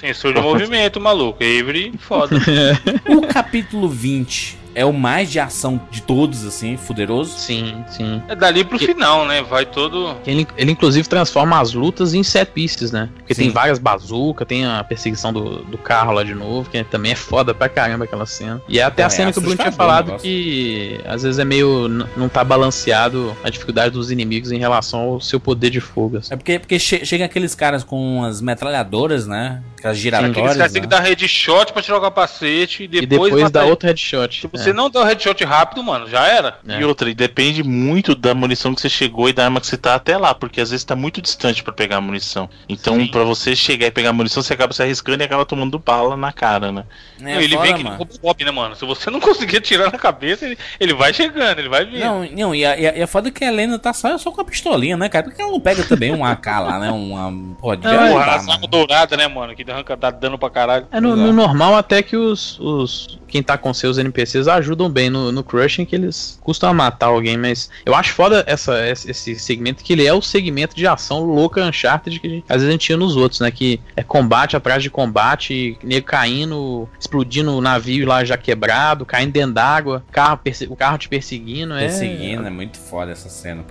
Sensor de movimento, maluco. Avery, foda. O capítulo 20 é o mais de ação de todos, assim, fuderoso. Sim, sim. É dali pro final, né? Vai todo. Ele, ele inclusive transforma as lutas em set pieces, né? Porque Sim. tem várias bazucas, tem a perseguição do, do carro lá de novo, que também é foda pra caramba aquela cena. E é até Pô, a cena é que o Bruno tinha falado que às vezes é meio. não tá balanceado a dificuldade dos inimigos em relação ao seu poder de fuga. assim. É porque, porque che- chega aqueles caras com as metralhadoras, né? Aquelas Aqueles giratórias. caras têm que né? dar headshot pra tirar o capacete e E depois, depois dá outro headshot. Se É. você não der o headshot rápido, mano, já era. É. E outra, e depende muito da munição que você chegou e da arma que você tá até lá, porque às vezes tá muito distante pra pegar a munição. Então, pra você chegar e pegar a munição, você acaba se arriscando e acaba tomando bala na cara, né? É, Não, ele fora, vem no mano. Robocop, né, mano? Se você não conseguir atirar na cabeça, ele, ele vai chegando, ele vai vindo. Não, não e, a, e, a, e a foda é que a Helena tá só, só com a pistolinha, né, cara? Porque ela não pega também um AK lá, né? Uma. Pô, de Porra, tá, as armas douradas, né, mano? Que arranca dá dano pra caralho. É, no, no normal até que os, os, quem tá com seus NPCs ajudam bem no, no Crushing, que eles custam matar alguém, mas eu acho foda essa, esse segmento, que ele é o segmento de ação louca Uncharted que a gente, às vezes a gente tinha nos outros, né? Que é combate atrás de combate, nego caindo, explodindo o navio lá já quebrado, caindo dentro d'água, carro o carro te perseguindo. Perseguindo, é... é muito foda essa cena.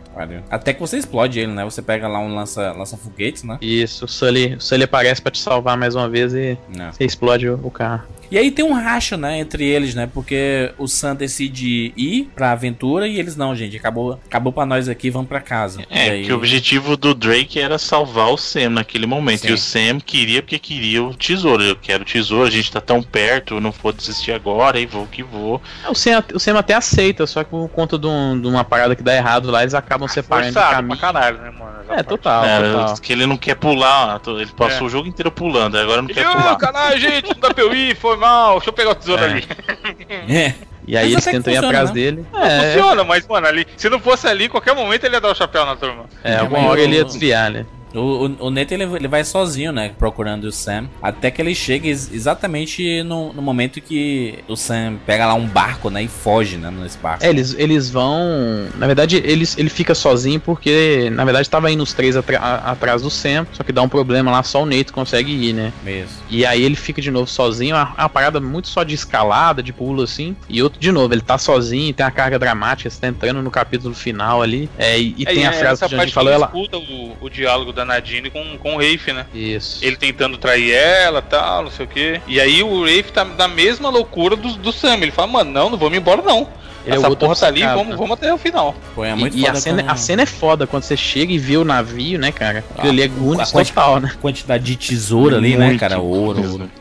Até que você explode ele, né? Você pega lá um lança, lança foguetes, né? Isso, o Sully, o Sully aparece para te salvar mais uma vez e Não. você explode o, o carro. E aí tem um racha, né, entre eles, né? Porque o Sam decide ir pra aventura e eles não, gente. Acabou, acabou pra nós aqui, vamos pra casa. É, aí... que o objetivo do Drake era salvar o Sam naquele momento. Sim. E o Sam queria porque queria o tesouro. Eu quero o tesouro, a gente tá tão perto, eu não vou desistir agora e vou que vou. É, o, Sam, o Sam até aceita, só que por conta de, um, de uma parada que dá errado lá, eles acabam separando Forçado, caminho. pra caralho, né, mano? É, total, é, total. Que ele não quer pular, ele passou é. o jogo inteiro pulando, agora não quer pular. Caralho, gente, não dá pra eu ir, foi mal, deixa eu pegar o tesouro é. ali. É. E aí eles tentam ir atrás né? dele. É. Funciona, mas, mano, ali, se não fosse ali, qualquer momento ele ia dar o chapéu na turma. É, alguma hora ele ia desviar, né? O, o, o Neto ele, ele vai sozinho, né? Procurando o Sam. Até que ele chega ex exatamente no, no momento que o Sam pega lá um barco, né? E foge, né? Nesse barco. É, eles, eles vão. Na verdade, eles, ele fica sozinho porque, na verdade, tava indo os três atrás do Sam. Só que dá um problema lá, só o Neto consegue ir, né? Mesmo. E aí ele fica de novo sozinho. Uma, uma parada muito só de escalada, de pulo assim. E outro, de novo, ele tá sozinho, tem a carga dramática, você tá entrando no capítulo final ali. É, e, e é, tem a frase que a gente falou. Ela... escuta o, o diálogo da Nadine com, com o Rafe, né? Isso. Ele tentando trair ela tal, não sei o quê. E aí o Rafe tá na mesma loucura do, do Sam. Ele fala, mano, não, não vou me embora não. Ele é Essa é porra tá ali, vamos, vamos até o final. Pô, é muito e, e a, cena, a cena é foda quando você chega e vê o navio, né, cara? Aquilo ah, ali é Goonies total, né? Quantidade de tesoura ali, né, cara? Ouro, ouro.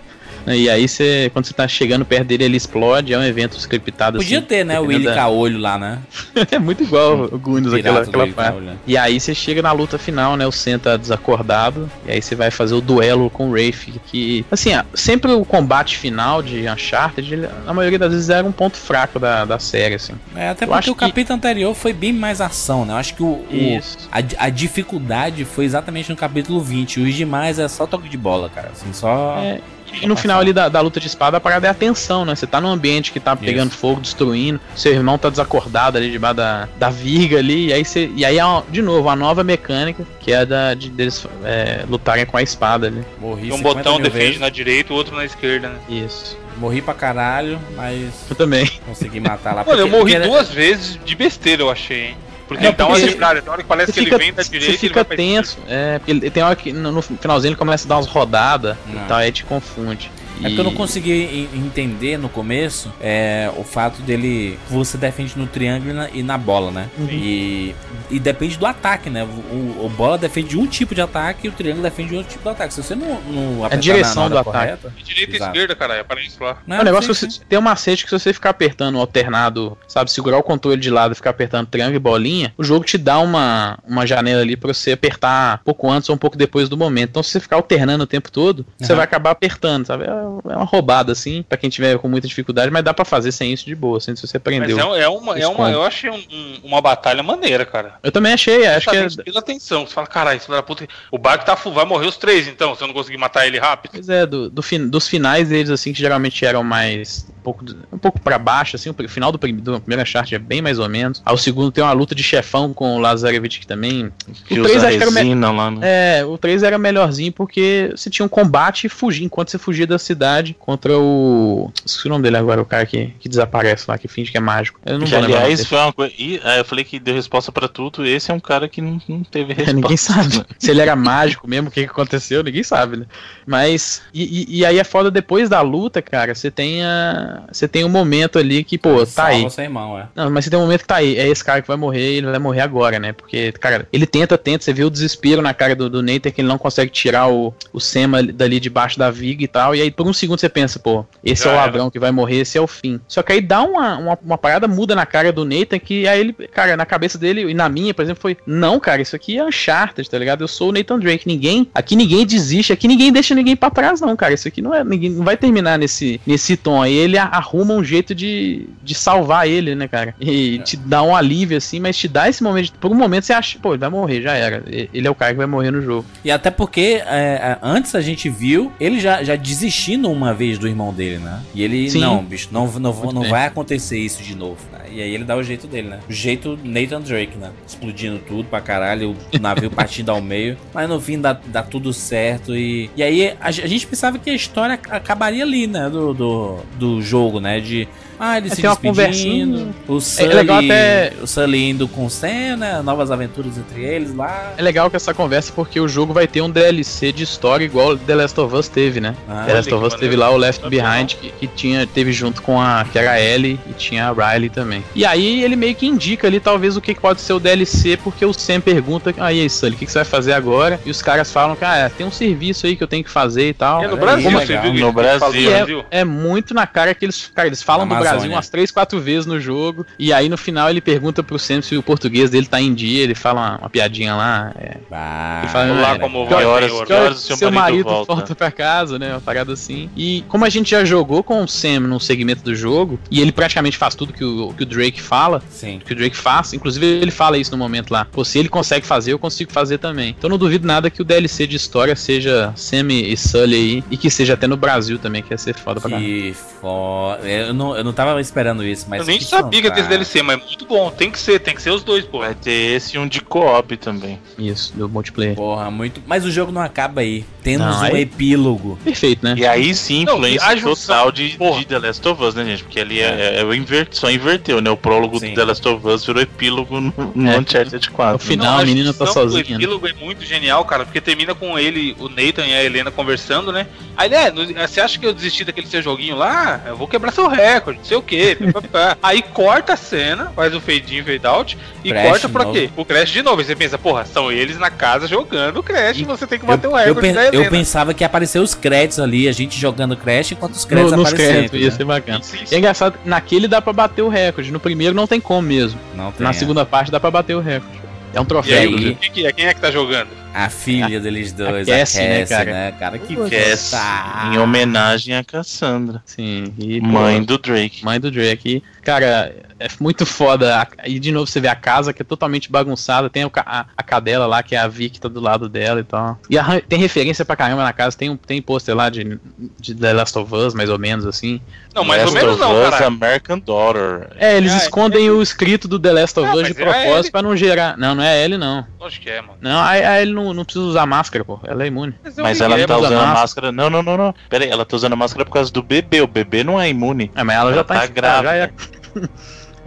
E aí você, quando você tá chegando perto dele, ele explode, é um evento scriptado Podia assim, ter, né, o Willy da... Caolho lá, né? é muito igual o Goonies, aquela, aquela parte. E aí você chega na luta final, né, o Sen tá desacordado, e aí você vai fazer o duelo com o Rafe, que, assim, sempre o combate final de Uncharted, ele, na maioria das vezes era um ponto fraco da, da série, assim. É, até porque o que... capítulo anterior foi bem mais ação, né? Eu acho que o, o a, a, dificuldade foi exatamente no capítulo 20, os demais é só toque de bola, cara, assim, só... É, e no final ali da, da, luta de espada, a parada é a tensão, né? Você tá num ambiente que tá pegando Isso. fogo, destruindo, seu irmão tá desacordado ali debaixo da, da viga ali, e aí você. E aí, de novo, a nova mecânica, que é da de deles é, lutarem com a espada ali. Morri um botão defende vezes. na direita, o outro na esquerda, né? Isso. Morri pra caralho, mas. Eu também. Consegui matar lá. Mano, eu morri porque... duas vezes de besteira, eu achei, hein? Porque é, dá uma quebrada, tem hora que parece que fica, ele vem da direita. Você fica tenso, é, porque ele, tem hora que no, no, finalzinho ele começa a dar umas rodadas e tal, aí te confunde. É que eu não consegui entender no começo é, o fato dele. Você defende no triângulo e na, e na bola, né? E, e depende do ataque, né? O, o, bola defende um tipo de ataque e o triângulo defende outro tipo de ataque. Se você não, não apertar a direção na, do ataque. direita e esquerda, cara, aparece lá. Não, é o negócio sim, que você, tem um macete que se você ficar apertando o alternado, sabe, segurar o controle de lado e ficar apertando triângulo e bolinha, o jogo te dá uma, uma janela ali pra você apertar um pouco antes ou um pouco depois do momento. Então, se você ficar alternando o tempo todo, uhum. você vai acabar apertando, sabe? É é uma roubada, assim, para quem tiver com muita dificuldade, mas dá para fazer sem isso de boa, assim, se você aprendeu. Mas é, é uma, é uma, eu achei um, um, uma batalha maneira, cara. Eu também achei, acho que é... Pela atenção, você fala, caralho, esse puta, o barco tá, vai morrer os três, então, se eu não conseguir matar ele rápido. Pois é, do, do fin, dos finais deles, assim, que geralmente eram mais, um pouco, um pouco para baixo, assim, o final do, do primeiro chart é bem mais ou menos. Aí o segundo tem uma luta de chefão com o Lazarevich também. Que o 3 acho que era me... lá, né? É, o 3 era melhorzinho porque você tinha um combate e fugir, enquanto você fugia da cidade contra o. Esqueci o nome dele agora, o cara que, que desaparece lá, que finge que é mágico. Eu não que, aliás, foi uma coisa. E, é, eu falei que deu resposta para tudo. Esse é um cara que não, não teve resposta. ninguém sabe. Se ele era mágico mesmo, o que, que aconteceu, ninguém sabe, né? Mas. E, e, e, aí é foda depois da luta, cara. Você tem a. Você tem um momento ali que, pô, tá aí. Seu irmão, é. Não, mas você tem um momento que tá aí. É esse cara que vai morrer e ele vai morrer agora, né? Porque, cara, ele tenta, tenta. Você vê o desespero na cara do, do Nathan que ele não consegue tirar o, o Sema dali debaixo da viga e tal. E aí por um segundo você pensa, pô, esse Já é o ladrão que vai morrer, esse é o fim. Só que aí dá uma, uma, uma, parada muda na cara do Nathan que aí ele, cara, na cabeça dele e na minha, por exemplo, foi: Não, cara, isso aqui é Uncharted, tá ligado? Eu sou o Nathan Drake. Ninguém, aqui ninguém desiste, aqui ninguém deixa ninguém pra trás, não, cara. Isso aqui não é, ninguém não vai terminar nesse, nesse tom. Aí ele arruma um jeito de, de salvar ele, né, cara? E te dá um alívio, assim, mas te dá esse momento. Por um momento você acha, pô, ele vai morrer, já era. Ele é o cara que vai morrer no jogo. E até porque é, é, antes a gente viu ele já, já desistindo uma vez do irmão dele, né? E ele, Sim. não, bicho, não, não, Muito não bem. vai acontecer isso de novo. né? E aí ele dá o jeito dele, né? O jeito Nathan Drake, né? Explodindo tudo pra caralho, o navio partindo ao meio. Mas no fim dá, dá tudo certo. E, e aí a, a gente pensava que a história ac- acabaria ali, né? Do, do, do jogo, né? De. Ah, ele É, se tem uma despedindo. O Sully, legal até- o Sully indo com o Sam, né? Novas aventuras entre eles lá. É legal com essa conversa porque o jogo vai ter um DLC de história igual The Last of Us teve, né? Ah, The Last of Us que teve lá o Left Campeão. Behind que, que tinha, teve junto com a que era a Ellie e tinha a Riley também. E aí ele meio que indica ali talvez o que pode ser o DLC porque o Sam pergunta, ah, e aí Sully, o que, que você vai fazer agora? E os caras falam que ah, é, tem um serviço aí que eu tenho que fazer e tal. É no Brasil, legal. viu? que No Brasil. Brasil? é, é muito na cara que eles, cara, eles falam do Amazônia. Brasil umas três, quatro vezes no jogo. E aí no final ele pergunta pro Sam se o português dele tá em dia. Ele fala uma, uma piadinha lá. É, Ah, Ele fala, Vamos lá como Que vai, horas- que horas seu seu marido marido volta. volta? pra casa, né? Uma parada assim. E como a gente já jogou com o Sam no segmento do jogo, e ele praticamente faz tudo que o, que o Drake fala, Sim. que o Drake faz, inclusive ele fala isso no momento lá. Pô, se ele consegue fazer, eu consigo fazer também. Então não duvido nada que o DLC de história seja Sam e Sully aí, e que seja até no Brasil também, que ia ser foda pra caramba. Que foda. Eu não, eu não tava esperando isso, mas. Eu nem sabia que ia ter esse. DLC, mas muito bom. Tem que ser, tem que ser os dois, pô. Vai ter esse e um de co-op também. Isso, do multiplayer. Porra, muito. Mas o jogo não acaba aí. Temos Não, um aí- epílogo. Perfeito, né? E aí sim, Não, influência junção- total de, Porra. de The Last of Us, né, gente? Porque ali é, é, o invert, só inverteu, né? O prólogo Sim. do The Last of Us virou epílogo no, no É. Uncharted 4. No final, Não, a menina tá sozinha, né? epílogo é muito genial, cara, porque termina com ele, o Nathan e a Helena conversando, né? Aí é, você acha que eu desisti daquele seu joguinho lá? Eu vou quebrar seu recorde, sei o quê. pá. Aí corta a cena, faz o fade in, fade out, e Crash corta pra quê? O Crash de novo. Aí você pensa, porra, são eles na casa jogando o Crash, E você tem que Eu, bater o eu, recorde pen- da eu Helena. pensava que ia aparecer os créditos ali, a gente jogando Crash enquanto os créditos No, nos aparecendo. créditos, ia né? ser bacana. Sim, E sim. é engraçado, naquele dá pra bater o recorde, no primeiro não tem como mesmo. Não tem. Na é. segunda parte dá pra bater o recorde. É um E troféu, aí, o que que é? Quem é que tá jogando? A filha deles dois, a Cassie, Cassie, né, né, cara? cara? Que Cass, fantástico. em homenagem a Cassandra, Sim, e pô, mãe do Drake. mãe do Drake. E, Cara, é muito foda. A- E de novo você vê a casa que é totalmente bagunçada. Tem a, a cadela lá, que é a Vi que tá do lado dela e tal. E a- tem referência pra caramba na casa. Tem um tem pôster lá de, de The Last of Us, mais ou menos assim. Não, mais Last ou menos of não, Us, cara. American Daughter. É, eles Ah, escondem o escrito do The Last of Ah, Us de é a propósito Ellie. pra não gerar. Não, não é a Ellie, não. Acho que é, mano. Não, a, a Ellie não, não precisa usar máscara, pô. Ela é imune. Mas um ela Miguel, tá usa usando a máscara. máscara. Não, não, não, não. Pera aí, ela tá usando a máscara por causa do bebê. O bebê não é imune. É, mas ela, Ela já tá, tá grávida. já é.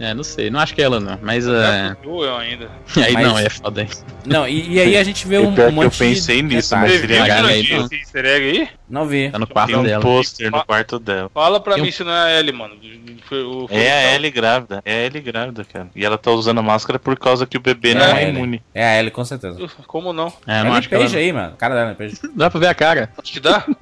É, não sei, não acho que é ela não, mas É é... eu ainda. aí Mas- não, é foda aí. Não, e, e aí a gente vê um, um monte eu pensei de nisso. Você seria legal, aí, não não. esse easter egg aí? Não vi. Tá no quarto Tem um dela. pôster no quarto dela. Fala pra Tem um- mim se não é a Ellie, mano. Foi o- foi É a Ellie grávida. É a Ellie grávida, cara. E ela tá usando a máscara por causa que o bebê não É, é Ellie. imune. É a Ellie, com certeza. Como não? É, É não acho que ela... aí, mano. Cara dela. Dá pra ver a cara. Acho que dá?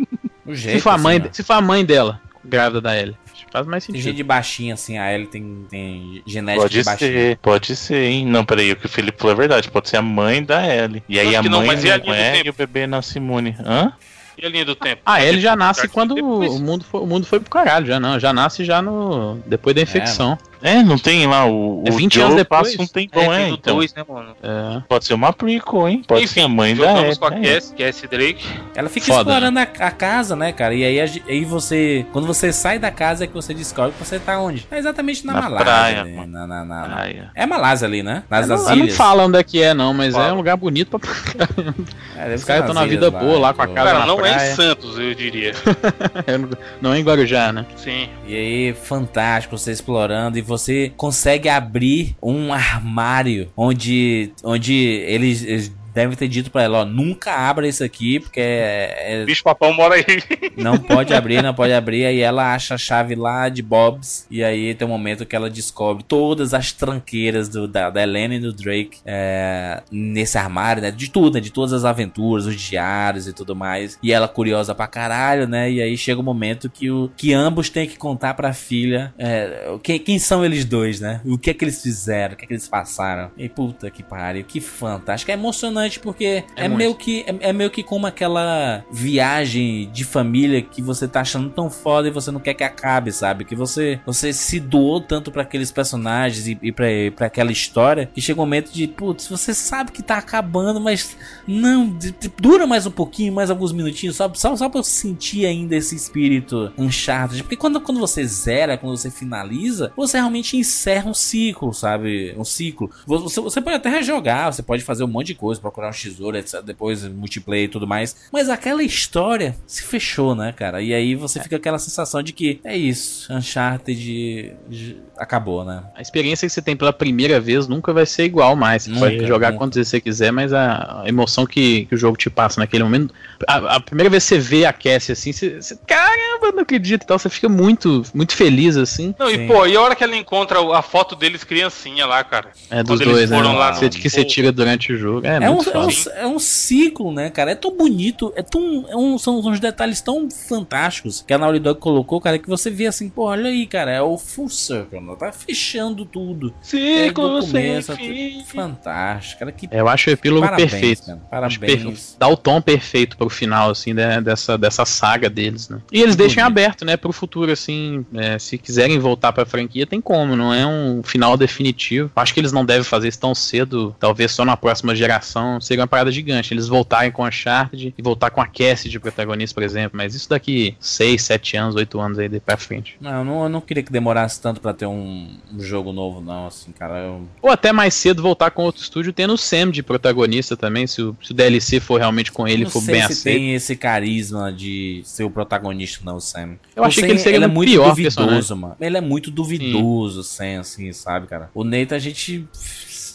O jeito, Se for, a assim, mãe, mano. se for a mãe dela, grávida da Ellie. Faz mais Tem sentido. gente de baixinha, assim, a Ellie tem, tem genética Pode de baixinha. ser, pode ser, hein? Não, peraí, o que o Felipe falou é verdade. Pode ser a mãe da Ellie. E aí a que não, mãe mas e a não linha do é tempo? e o bebê nasce imune. Hã? E a linha do tempo? Ah, ele já nasce Certo, quando o mundo, foi, o mundo foi pro caralho, já não. Já nasce já no. Depois da infecção. É, não tem lá o. É o 20 Joe anos depois? Passa um tempão, é, tem do então. dois, né, mano? É. Pode ser uma prequel, hein? Pode ser a mãe da Jogamos com a né? Cass, Cass Drake. Ela fica Foda, explorando a, a casa, né, cara? E aí, a aí você. Quando você sai da casa é que você descobre que você tá onde? É exatamente na, Na Malásia. praia, mano. na, na, na- na- Praia. É Malásia ali, né? Nas Não, ela não ilhas. fala onde é que é, não, mas é Fala. um lugar bonito pra. É, deve Os caras nas tão na vida boa lá com a casa. Cara, na não é praia. em Santos, eu diria. não é em Guarujá, né? Sim. E aí, fantástico você explorando e você consegue abrir um armário onde, onde eles, eles devem ter dito pra ela, ó, nunca abra isso aqui, porque é- é- Bicho papão mora aí. não pode abrir, não pode abrir. Aí ela acha a chave lá de Bob's. E aí tem um momento que ela descobre todas as tranqueiras do, da, da Helena e do Drake é, nesse armário, né? De tudo, né? De todas as aventuras, os diários e tudo mais. E ela curiosa pra caralho, né? E aí chega o momento que, o, que ambos têm que contar pra filha é, o que, quem são eles dois, né? O que é que eles fizeram, o que é que eles passaram. E puta que pariu, que fantástico. É emocionante emocionante porque é, muito. meio que é, é meio que como aquela viagem de família que você tá achando tão foda e você não quer que acabe, sabe? Que você você se doou tanto pra aqueles personagens e, e pra, pra aquela história que chega um momento de, putz, você sabe que tá acabando, mas não, dura mais um pouquinho, mais alguns minutinhos, só, só, só pra eu sentir ainda esse espírito Uncharted. Porque quando, quando você zera, quando você finaliza, você realmente encerra um ciclo, sabe? Um ciclo. Você, você pode até rejogar, você pode fazer um monte de coisa, procurar um tesouro, etc. Depois multiplayer e tudo mais. Mas aquela história se fechou, né, cara? E aí você fica com aquela sensação de que é isso, Uncharted acabou, né? A experiência que você tem pela primeira vez nunca vai ser igual mais. Você Nunca, pode jogar nunca. quantas vezes você quiser, mas a emoção que, que o jogo te passa naquele momento. A, a primeira vez que você vê a Cassie assim, você, você- caramba, não acredito e tal. Você fica muito, muito feliz assim. Não, e pô, e a hora que ela encontra a foto deles criancinha lá, cara? É dos dois, né? foram lá no- que você tira durante o jogo. É, É um, muito é, um, foda. é um ciclo, né, cara? É tão bonito, é tão. É um, são uns detalhes tão fantásticos que a Naughty Dog colocou, cara, que você vê assim, pô, olha aí, cara, é o full circle, né? tá fechando tudo. Ciclo sem fim. Fantástico, cara, que Eu acho o epílogo Parabéns, perfeito. cara, parabéns. perfe- Dá o tom perfeito pro final, assim, né, dessa, dessa saga deles, né? E eles deixam bonito. aberto, né, pro futuro, assim, é, se quiserem voltar pra franquia, tem como, não é um final definitivo. Acho que eles não devem fazer isso tão cedo, talvez só na próxima geração, seria uma parada gigante. Eles voltarem com a Uncharted e voltar com a Cassie de protagonista, por exemplo, mas isso daqui 6, 7 anos, 8 anos aí pra frente. Não, eu não, eu não queria que demorasse tanto pra ter um, um jogo novo, não, assim, cara. Eu... Ou até mais cedo voltar com outro estúdio, tendo o Sam de protagonista também, se o, se o DLC for realmente com ele, não for sei bem se aceito. tem esse carisma de ser o protagonista, não, o Sam. Eu O achei Sam, que ele seria ele é muito pior duvidoso, personagem. mano. Ele é muito duvidoso, o Sam, assim, sabe, cara? O Nathan, a gente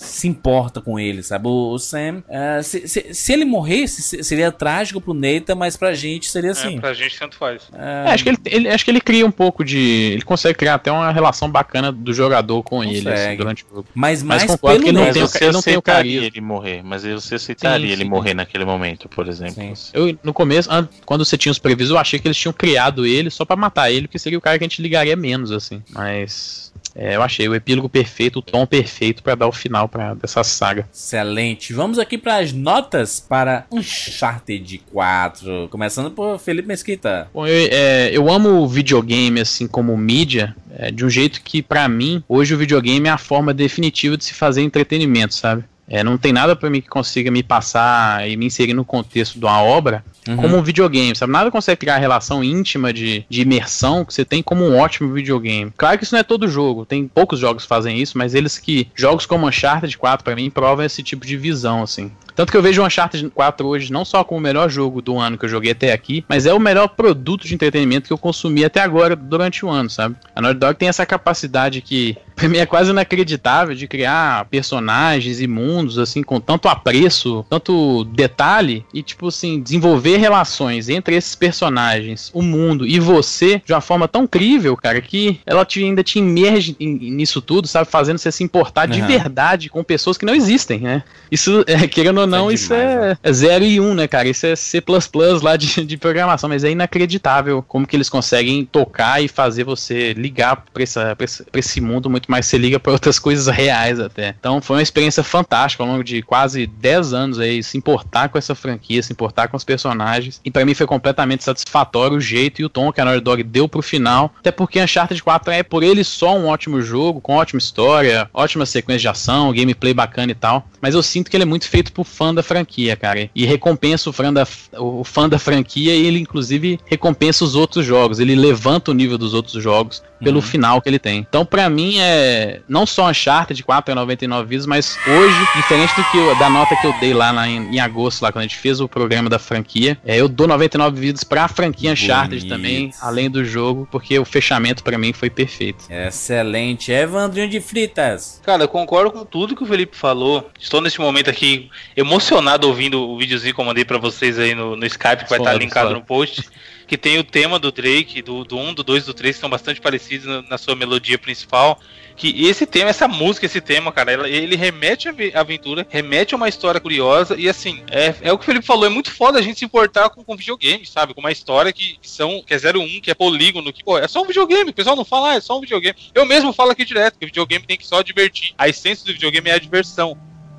se importa com ele, sabe? O, o Sam, é, se, se, se ele morresse, se- seria trágico pro Nathan, mas pra gente seria assim. É, pra gente tanto faz. É, acho, que ele, ele- acho que ele cria um pouco de. Ele consegue criar até uma relação bacana do jogador com ele assim, Consegue. durante o jogo. Mas mais concordo pelo que ele não tem, Mas você ele não tem o aceitaria carisma. ele morrer, mas você aceitaria Sim, ele sim. morrer naquele momento, por exemplo. Eu, no começo, an- quando você tinha os previstos, eu achei que eles tinham criado ele só pra matar ele, porque seria o cara que a gente ligaria menos, assim. Mas. É, eu achei o epílogo perfeito, o tom perfeito pra dar o final pra, dessa saga. Excelente. Vamos aqui para as notas para Uncharted 4. Começando por Felipe Mesquita. Bom, eu, é, eu amo videogame, assim, como mídia, é, de um jeito que, pra mim, hoje o videogame é a forma definitiva de se fazer entretenimento, sabe? É, não tem nada pra mim que consiga me passar e me inserir no contexto de uma obra Uhum. como um videogame, sabe? Nada consegue criar a relação íntima de, de imersão que você tem como um ótimo videogame. Claro que isso não é todo jogo, tem poucos jogos que fazem isso, mas eles que. Jogos como Uncharted 4, pra mim, provam esse tipo de visão, assim. Tanto que eu vejo Uncharted 4 hoje não só como o melhor jogo do ano que eu joguei até aqui, mas é o melhor produto de entretenimento que eu consumi até agora durante o ano, sabe? A Naughty Dog tem essa capacidade que, pra mim, é quase inacreditável de criar personagens e mundos, assim, com tanto apreço, tanto detalhe, e, tipo assim, desenvolver relações entre esses personagens, o mundo e você de uma forma tão crível, cara, que ela te, ainda te imerge nisso tudo, sabe? Fazendo você se importar de verdade com pessoas que não existem, né? Isso, é, querendo ou não, isso demais, é, é 0 e 1, um, né, cara? Isso é C lá de, de programação, mas é inacreditável como que eles conseguem tocar e fazer você ligar pra, essa, pra, esse, pra esse mundo muito mais você liga pra outras coisas reais até. Então foi uma experiência fantástica ao longo de quase 10 anos aí, se importar com essa franquia, se importar com os personagens. E pra mim foi completamente satisfatório o jeito e o tom que a Naughty Dog deu pro final. Até porque Uncharted 4 é por ele só um ótimo jogo, com ótima história, ótima sequência de ação, gameplay bacana e tal. Mas eu sinto que ele é muito feito pro fã da franquia, cara. E recompensa o fã da, o fã da franquia e ele, inclusive, recompensa os outros jogos. Ele levanta o nível dos outros jogos pelo Uhum. final que ele tem. Então, pra mim, é não só Uncharted 4 é 99 vidas, mas hoje, diferente do que eu- da nota que eu dei lá na- em, em agosto, lá quando a gente fez o programa da franquia, é, eu dou 99 vidas pra franquia Uncharted também, além do jogo, porque o fechamento pra mim foi perfeito. Excelente. Evandrinho de Fritas. Cara, eu concordo com tudo que o Felipe falou. Estou nesse momento aqui emocionado ouvindo o videozinho que eu mandei pra vocês aí no, no Skype, que vai estar Suave, linkado no post. Que tem o tema do Drake, do, do 1, do 2 do 3, que são bastante parecidos na, na sua melodia principal. Que esse tema, essa música, esse tema, cara, ela- ele remete ave- aventura, remete a uma história curiosa. E assim, é, é o que o Felipe falou, é muito foda a gente se importar com, com videogame, sabe? Com uma história que, que são, que é 01, que é polígono, que, pô, é só um videogame. O pessoal não fala, ah, é só um videogame. Eu mesmo falo aqui direto, que o videogame tem que só divertir. A essência do videogame é a diversão.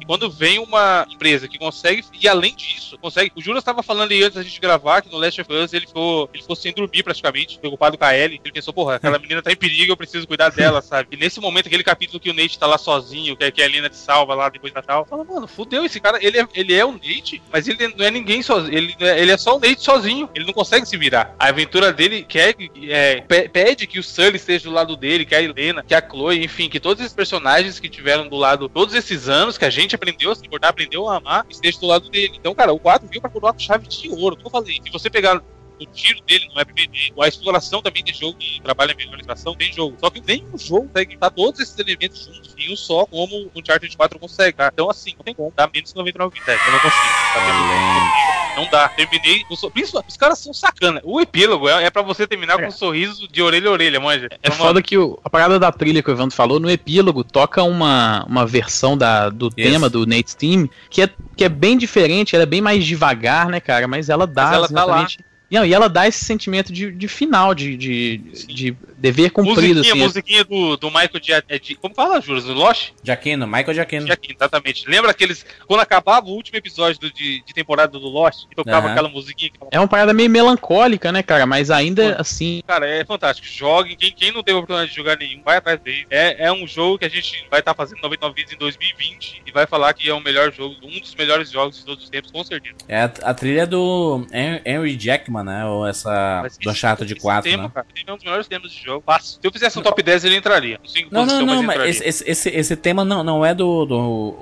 Quando vem uma empresa que consegue, e além disso, consegue. O Júlio estava falando antes da gente gravar que no Last of Us ele ficou, ele ficou sem dormir praticamente, preocupado com a Ellie. Ele pensou, porra, aquela menina tá em perigo, eu preciso cuidar dela, sabe? E nesse momento, aquele capítulo que o Nate tá lá sozinho, que, que a Lina te salva lá depois tal, fala, mano, fudeu, esse cara, ele é, ele é o Nate, mas ele não é ninguém sozinho, ele, ele é só o Nate sozinho, ele não consegue se virar. A aventura dele quer, é, pe- pede que o Sully esteja do lado dele, que a Helena, que a Chloe, enfim, que todos esses personagens que tiveram do lado todos esses anos, que a gente aprendeu a se importar, aprendeu a amar, estejam do lado dele. Então, cara, o 4 veio pra coroar com chave de ouro. Como eu falei, se você pegar o tiro dele não é PVD, a exploração também tem jogo que trabalha melhor a exploração, tem jogo. Só que nenhum jogo consegue juntar todos esses elementos juntos em um só, como o Uncharted 4 consegue, tá? Então, assim, não tem como, dá menos que 99 vidas. Eu não consigo. Tá? Não dá. Terminei. com so- Principalmente, os caras são sacana. O epílogo é, é pra você terminar com um sorriso de orelha a orelha, manja. É foda que o- a parada da trilha que o Evandro falou, no epílogo, toca uma, uma versão da, do tema do Nate's Team que é, que é bem diferente, ela é bem mais devagar, né, cara? Mas ela dá Mas ela tá lá. exatamente. Não, e ela dá esse sentimento de, de final, de, de, de dever cumprido, musiquinha, assim. musiquinha do, do Michael é de, Como fala, Juras? Do Lost? Jaquino, Michael Jaquino. Jaquino, exatamente. Lembra aqueles. Quando acabava o último episódio do- de, de temporada do Lost, e tocava Aham. aquela musiquinha que É uma parada meio melancólica, né, cara? Mas ainda assim. Cara, é fantástico. Joguem. Quem, quem não teve a oportunidade de jogar nenhum, vai atrás dele. É, é um jogo que a gente vai estar fazendo 99 vídeos em 2020 e vai falar que é o melhor jogo, um dos melhores jogos de todos os tempos, com certeza. É a, a trilha do Hen- Henry Jackman, né? Ou essa do Uncharted 4, tema, né? cara, é um dos melhores temas de jogo. Fácil. Se eu fizesse um top 10, ele entraria. Não, Não, não, não, mas mas esse, esse, esse, tema não, não é do, do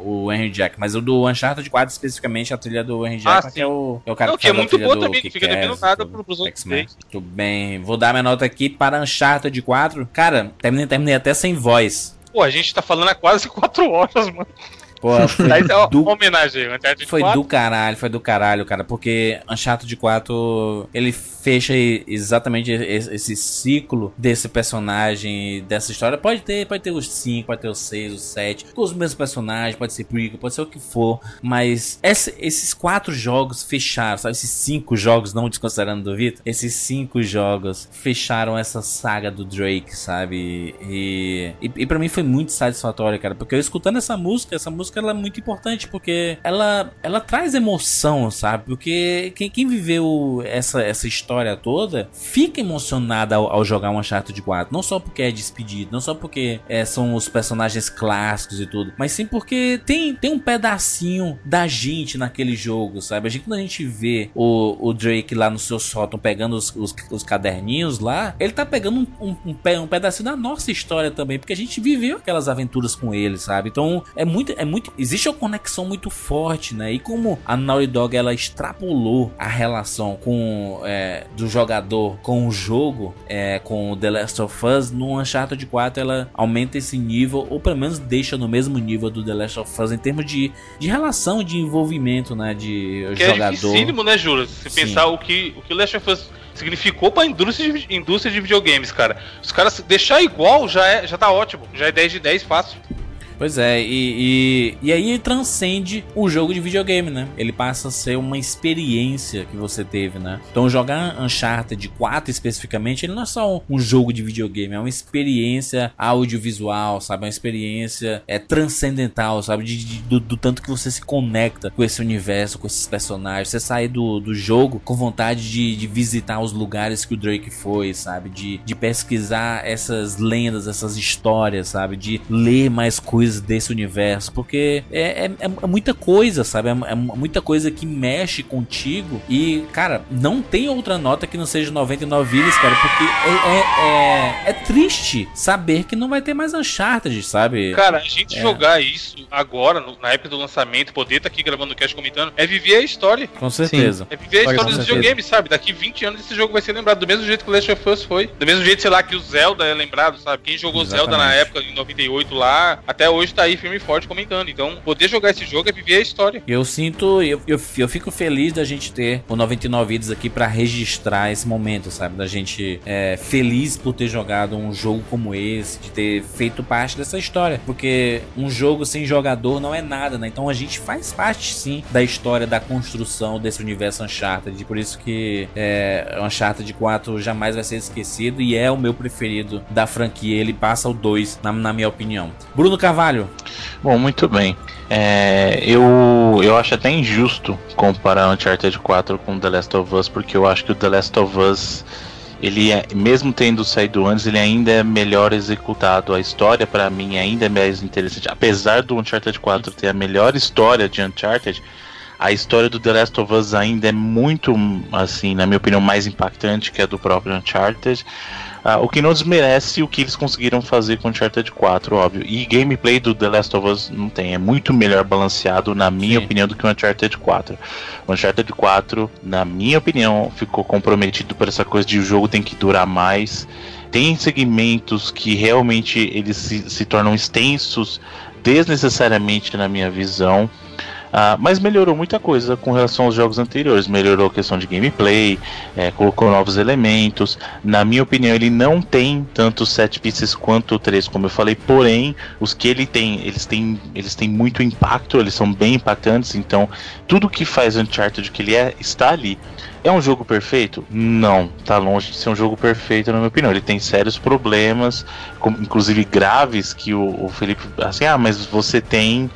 o Henry Jackman, mas o do Uncharted 4, especificamente a trilha do Henry Ah, Jackman, sim. que é o, é o cara Não, que, que é muito do também, que fica devendo nada pro- pros outros três. Muito bem. Vou dar minha nota aqui para Uncharted 4. Cara, terminei, terminei até sem voz. Pô, a gente tá falando há quase 4 horas, mano. Pô, foi do homenagem Uncharted Foi 4. do caralho, foi do caralho, cara, porque Uncharted 4, ele fecha exatamente esse, ciclo desse personagem, dessa história. Pode ter, pode ter os 5, pode ter os 6, os 7, com os mesmos personagens, pode ser prequel, pode ser o que for, mas esse- esses quatro jogos fecharam, sabe, esses cinco jogos, não desconsiderando do Vitor, esses cinco jogos fecharam essa saga do Drake, sabe, e, e, e pra mim foi muito satisfatório, cara, porque eu escutando essa música, essa música ela é muito importante, porque ela, ela traz emoção, sabe, porque quem, quem viveu essa, essa história toda fica emocionada ao, ao jogar um Uncharted 4, não só porque é despedido, não só porque é, são os personagens clássicos e tudo, mas sim porque tem, tem um pedacinho da gente naquele jogo, sabe, a gente, quando a gente vê o, o Drake lá no seu sótão pegando os, os, os caderninhos lá, ele tá pegando um, um, um pedacinho da nossa história também, porque a gente viveu aquelas aventuras com ele, sabe? Então é muito, é muito, existe uma conexão muito forte, né? E como a Naughty Dog ela extrapolou a relação com é, do jogador com o jogo, é, com o The Last of Us, no Uncharted 4 ela aumenta esse nível, ou pelo menos deixa no mesmo nível do The Last of Us em termos de, de relação, de envolvimento, né? De Que é jogador. dificílimo, né, Júlio? Se Sim. pensar o que, o que o Last of Us significou pra indústria de, indústria de videogames, cara. Os caras deixar igual já, é, já tá ótimo. Já é 10 de 10 fácil. Pois é, e, e, e aí transcende o jogo de videogame, né? Ele passa a ser uma experiência que você teve, né? Então jogar Uncharted 4 especificamente, ele não é só um, um jogo de videogame, é uma experiência audiovisual, sabe? É uma experiência é, transcendental, sabe? De, de- do, do tanto que você se conecta com esse universo, com esses personagens. Você sai do, do jogo com vontade de, de visitar os lugares que o Drake foi, sabe? De, de pesquisar essas lendas, essas histórias, sabe? De ler mais coisas desse universo, porque é, é, é muita coisa, sabe? É, é muita coisa que mexe contigo e, cara, não tem outra nota que não seja 99 vidas, cara, porque é, é, é, é triste saber que não vai ter mais Uncharted, sabe? Cara, a gente É. jogar isso agora, no- na época do lançamento, poder estar aqui gravando o cast comentando, é viver a história. Com certeza. É viver a história dos certeza. videogames, sabe? Daqui 20 anos esse jogo vai ser lembrado do mesmo jeito que o Last of Us foi. Do mesmo jeito, sei lá, que o Zelda é lembrado, sabe? Quem jogou Zelda na Exatamente. época, em 98 lá, até hoje tá aí firme e forte comentando. Então, poder jogar esse jogo é viver a história. Eu sinto, eu, eu, eu fico feliz da gente ter o 99 Vidas aqui pra registrar esse momento, sabe? Da gente é, feliz por ter jogado um jogo como esse, de ter feito parte dessa história. Porque um jogo sem jogador não é nada, né? Então a gente faz parte sim da história, da construção desse universo Uncharted. Por isso que é, Uncharted 4 jamais vai ser esquecido e é o meu preferido da franquia. Ele passa o 2, na, na minha opinião. Bruno Carvalho. Carvalho. Bom, muito bem. É, eu, eu acho até injusto comparar Uncharted 4 com The Last of Us, porque eu acho que o The Last of Us, ele é, mesmo tendo saído antes, ele ainda é melhor executado. A história, para mim, ainda é mais interessante. Apesar do Uncharted 4 ter a melhor história de Uncharted, a história do The Last of Us ainda é muito, assim, na minha opinião, mais impactante que a do próprio Uncharted. Ah, o que não desmerece o que eles conseguiram fazer com Uncharted 4, óbvio. E gameplay do The Last of Us não tem, é muito melhor balanceado, na minha Sim. opinião, do que o Uncharted 4. O Uncharted 4, na minha opinião, ficou comprometido por essa coisa de o jogo tem que durar mais. Tem segmentos que realmente eles se, se tornam extensos desnecessariamente na minha visão. Ah, mas melhorou muita coisa com relação aos jogos anteriores. Melhorou a questão de gameplay, é, colocou novos elementos. Na minha opinião, ele não tem tantos set pieces quanto o 3, como eu falei. Porém, os que ele tem, eles têm, eles têm muito impacto, eles são bem impactantes. Então, tudo que faz Uncharted que ele é, está ali. É um jogo perfeito? Não, tá longe de ser um jogo perfeito, na minha opinião. Ele tem sérios problemas, como- inclusive graves, que o, o Felipe, assim, ah, mas você tem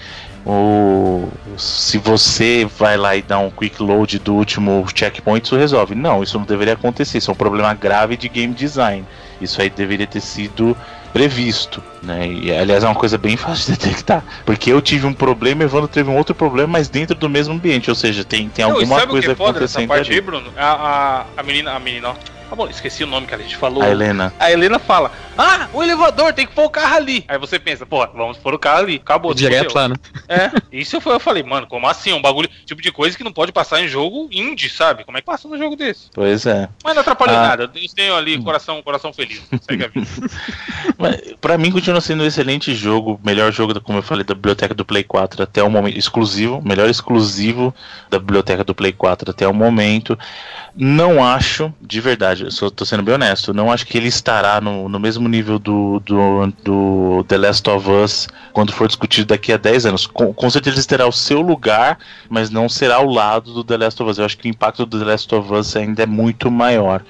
o se você vai lá e dá um quick load do último checkpoint, isso resolve. Não, isso não deveria acontecer. Isso é um problema grave de game design. Isso aí deveria ter sido previsto, né? E aliás é uma coisa bem fácil de detectar, porque eu tive um problema, e o Evandro teve um outro problema, mas dentro do mesmo ambiente, ou seja, tem, tem Não, alguma sabe o coisa que é foda nessa acontecendo parte aí. Bruno? A, a, a menina, a menina, ó. Ah, bom, esqueci o nome que a gente falou. A Helena. A Helena fala: Ah, o elevador tem que pôr o carro ali. Aí você pensa, pô, vamos pôr o carro ali. Acabou. Direto lá, né? É, isso foi, eu falei, mano, como assim? Um bagulho, tipo de coisa que não pode passar em jogo indie, sabe? Como é que passa num jogo desse? Pois é. Mas não atrapalha Ah. nada, eles têm ali coração, coração feliz. Segue a vida. Mas, pra mim continua sendo um excelente jogo, melhor jogo, como eu falei, da biblioteca do Play 4 até o momento, exclusivo, melhor exclusivo da biblioteca do Play 4 até o momento. Não acho, de verdade, eu só tô sendo bem honesto, não acho que ele estará no, no mesmo nível do, do, do The Last of Us quando for discutido daqui a 10 anos. Com, com certeza ele terá o seu lugar, mas não será ao lado do The Last of Us. Eu acho que o impacto do The Last of Us ainda é muito maior.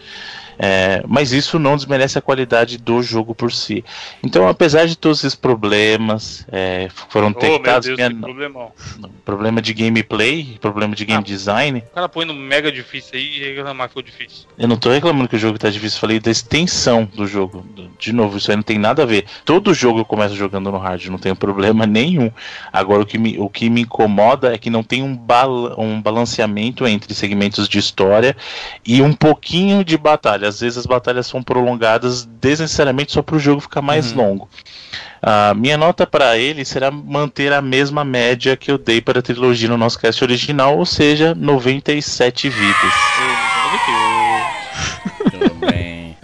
É, mas isso não desmerece a qualidade do jogo por si. Então, apesar de todos esses problemas, é, foram Oh, meu detectados. Deus, minha- problemão. problema de gameplay, problema de game design. O cara põe no mega difícil aí e reclamar que ficou difícil. Eu não tô reclamando que o jogo tá difícil, falei da extensão do jogo. De novo, isso aí não tem nada a ver. Todo jogo eu começo jogando no hard, não tenho problema nenhum. Agora, o que me, o que me incomoda é que não tem um, bala, um balanceamento entre segmentos de história e um pouquinho de batalha. Às vezes as batalhas são prolongadas desnecessariamente só para o jogo ficar mais longo. A minha nota para ele será manter a mesma média que eu dei para a trilogia no nosso cast original, ou seja, 97 vidas. Bem.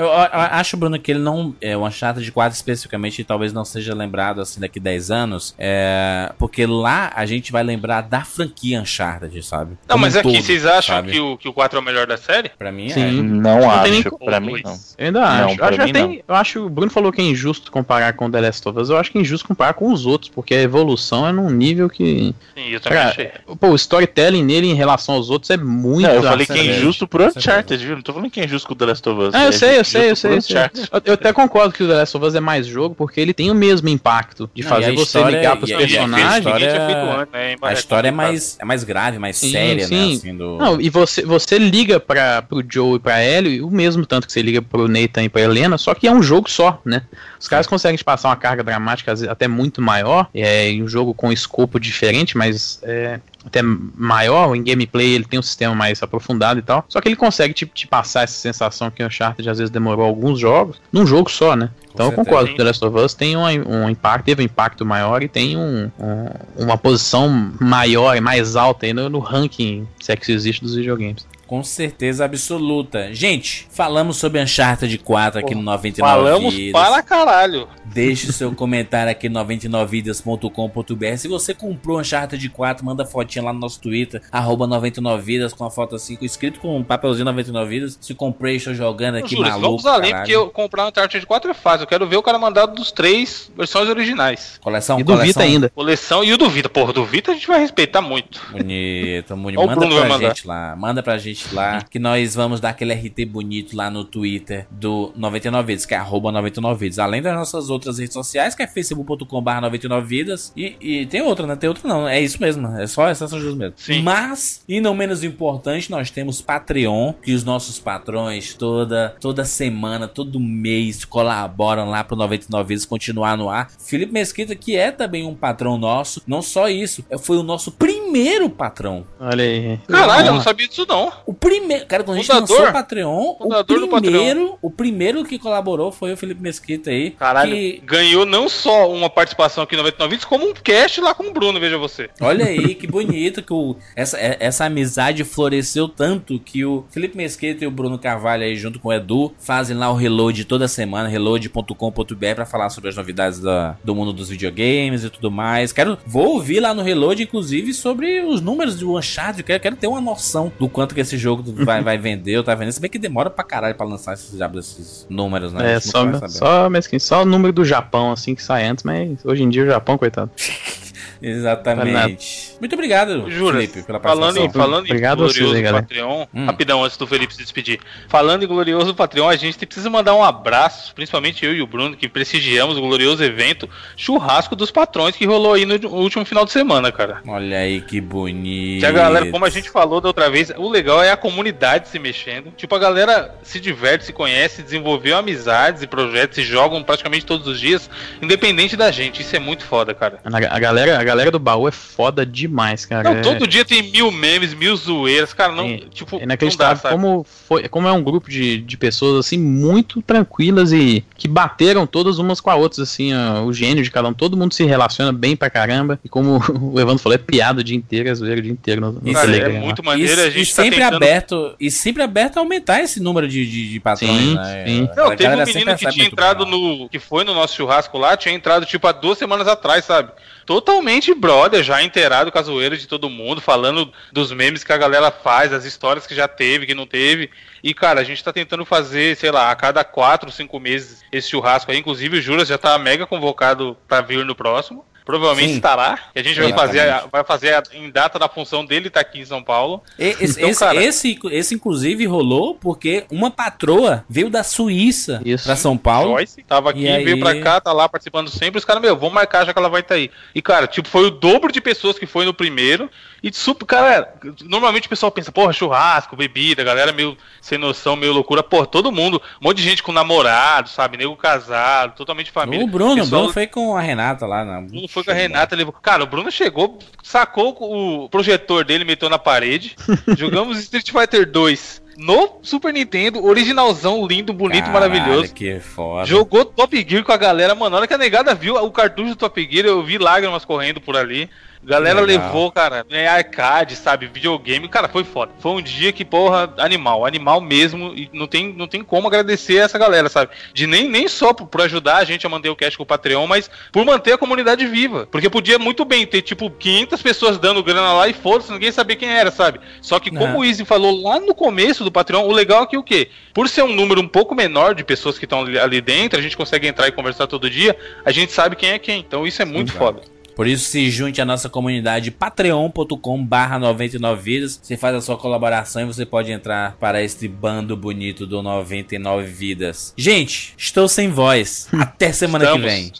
Eu, eu- eu acho, Bruno, que ele não. É, o Uncharted 4 especificamente, talvez não seja lembrado assim daqui 10 anos. É, porque lá a gente vai lembrar da franquia Uncharted, sabe? Não, Como mas um aqui, todo, vocês acham sabe? que o, que o 4 é o melhor da série? Pra mim Sim. é. Não, tem acho, nem pra mim não. Eu ainda Não, acho. pra Eu acho, mim até- eu acho. O Bruno falou que é injusto comparar com The Last of Us. Eu acho que é injusto comparar com os outros, porque a evolução é num nível que. Sim, eu também Cara, achei. Pô, o storytelling nele em relação aos outros é muito. Não, eu falei que é injusto pro Uncharted, viu? Não tô falando que é injusto com o The Last of Us. Ah, eu é sei, eu sei, eu sei, eu sei. Eu, eu até concordo que o The Last of Us é mais jogo, porque ele tem o mesmo impacto de Não, fazer você história- ligar pros e a- e a personagens. história- feito antes, né? A história é mais, é mais grave, mais Sim, séria, né? sim. Assim, do... Não, e você, você liga para pro Joe e pra Ellie, o mesmo tanto que você liga pro Nathan e pra Helena, só que é um jogo só, né? Os caras conseguem te passar uma carga dramática até muito maior, é, em um jogo com escopo diferente, mas é, até maior, em gameplay ele tem um sistema mais aprofundado e tal, só que ele consegue te, te passar essa sensação que o Uncharted às vezes demorou alguns jogos, num jogo só, né? Então eu concordo que The Last of Us tem um, um impacto, teve um impacto maior e tem um, um- uma posição maior e mais alta aí no, no ranking, se é que isso existe, dos videogames. Com certeza absoluta. Gente, falamos sobre Uncharted 4 aqui no 99 Falamos Vidas. para caralho. Deixe seu comentário aqui no 99vidas.com.br. Se você comprou Uncharted 4, manda fotinha lá no nosso Twitter, arroba 99vidas, com a foto assim, escrito com um papelzinho 99vidas. Se comprei, estou jogando aqui Júlio, maluco. vamos além, caralho. porque eu comprar um Uncharted 4 é fácil. Eu quero ver o cara mandar dos três versões originais. Coleção, E do coleção. Vita ainda. Coleção e o do Vita. Porra, do Vita a gente vai respeitar muito. Bonito, bonito. Manda pra mandar. gente lá. Manda pra gente lá. Que nós vamos dar aquele RT bonito lá no Twitter do 99 Vidas, que é arroba 99 Vidas. Além das nossas outras redes sociais, que é facebook.com.br 99 Vidas. E, e tem outra, né? Tem outra não. É isso mesmo. É só essas duas mesmo. Sim. Mas, e não menos importante, nós temos Patreon, que os nossos patrões toda, toda semana, todo mês colaboram lá pro 99 Vidas continuar no ar. Felipe Mesquita, que é também um patrão nosso. Não só isso, é- foi o nosso primeiro patrão. Olha aí. Caralho, eu não sabia disso não. O primeiro, cara, quando a gente Fundador? lançou o Patreon, Fundador o primeiro, o primeiro que colaborou foi o Felipe Mesquita aí. Caralho, que- ganhou não só uma participação aqui no 99 Vídeos, como um cast lá com o Bruno, veja você. Olha aí, que bonito que o, essa, é- essa amizade floresceu tanto que o Felipe Mesquita e o Bruno Carvalho aí junto com o Edu fazem lá o reload toda semana, reload.com.br pra falar sobre as novidades da- do mundo dos videogames e tudo mais. Quero, vou ouvir lá no reload inclusive sobre os números do Uncharted, quero, quero ter uma noção do quanto que esse jogo vai, vai vender ou tá vendendo. Se bem que demora pra caralho pra lançar esses, desses números, né? É, só, só, mesquinho, só o número do Japão, assim, que sai antes, mas hoje em dia o Japão, coitado. Exatamente. Muito obrigado, Jura, Felipe, pela falando, em, participação. falando Obrigado em vocês glorioso galera. Patreon, Hum. rapidão antes do Felipe se despedir. Falando em glorioso Patreon, a gente precisa mandar um abraço, principalmente eu e o Bruno, que prestigiamos o glorioso evento Churrasco dos Patrões que rolou aí no último final de semana, cara. Olha aí que bonito. Que a galera, como a gente falou da outra vez, o legal é a comunidade se mexendo. Tipo, a galera se diverte, se conhece, desenvolveu amizades e projetos, se jogam praticamente todos os dias, independente da gente. Isso é muito foda, cara. A galera, a galera do baú é foda demais, cara. Não, É- todo dia tem mil memes, mil zoeiras, cara, não, É, tipo, É não inacreditável como, foi, como é um grupo de, de pessoas assim muito tranquilas e que bateram todas umas com a outras, assim, ó, o gênio de cada um, todo mundo se relaciona bem pra caramba. E como o Evandro falou, é piada o dia inteiro, é zoeira o dia inteiro no, no Cara, é Telegram. lá. muito maneiro, e, a gente e tá sempre tentando- aberto e sempre aberto a aumentar esse número de, de, de patrões, Sim, né? sim. Não, teve um galera menino que tinha entrado bem. no. que foi no nosso churrasco lá, tinha entrado tipo há duas semanas atrás, sabe? Totalmente brother, já inteirado zoeira de todo mundo, falando dos memes que a galera faz, as histórias que já teve, que não teve. E, cara, a gente tá tentando fazer, sei lá, a cada quatro, cinco meses esse churrasco aí. Inclusive, o Juras já tá mega convocado pra vir no próximo. Provavelmente Sim. estará. E a gente vai fazer, a- vai fazer a- em data da função dele tá aqui em São Paulo. E- Esse, Então, esse, cara- esse, esse, inclusive, rolou porque uma patroa veio da Suíça Isso. pra São Paulo. Joyce tava aqui, E aí- veio pra cá, tá lá participando sempre. Os caras, meu, vamos marcar já que ela vai estar aí. E, cara, tipo, foi o dobro de pessoas que foi no primeiro. E, super, cara, normalmente o pessoal pensa, porra, churrasco, bebida, galera meio sem noção, meio loucura. Porra, todo mundo, um monte de gente com namorado, sabe? Nego casado, totalmente família. O Bruno, o Pessoal- Bruno foi com a Renata lá. Na... Bruno foi com a Renata, levou. Cara, o Bruno chegou, sacou o projetor dele, meteu na parede. jogamos Street Fighter 2 no Super Nintendo, originalzão, lindo, bonito, Caralho, maravilhoso. que foda. Jogou Top Gear com a galera, mano. Olha que a negada viu o cartucho do Top Gear, eu vi lágrimas correndo por ali. Galera legal. levou, cara, é arcade, sabe, videogame, cara, foi foda. Foi um dia que, porra, animal, animal mesmo, e não tem, não tem como agradecer essa galera, sabe? De nem, nem só por, por ajudar a gente a manter o cash com o Patreon, mas por manter a comunidade viva. Porque podia muito bem ter, tipo, 500 pessoas dando grana lá e foda-se, ninguém sabia quem era, sabe? Só que como Não. o Easy falou lá no começo do Patreon, o legal é que o quê? Por ser um número um pouco menor de pessoas que estão ali, dentro, a gente consegue entrar e conversar todo dia, a gente sabe quem é quem. Então isso é muito foda. Por isso, se junte à nossa comunidade patreon.com barra 99 vidas. Você faz a sua colaboração e você pode entrar para este bando bonito do 99 vidas. Gente, estou sem voz. Até semana que Estamos. vem.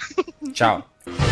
Tchau.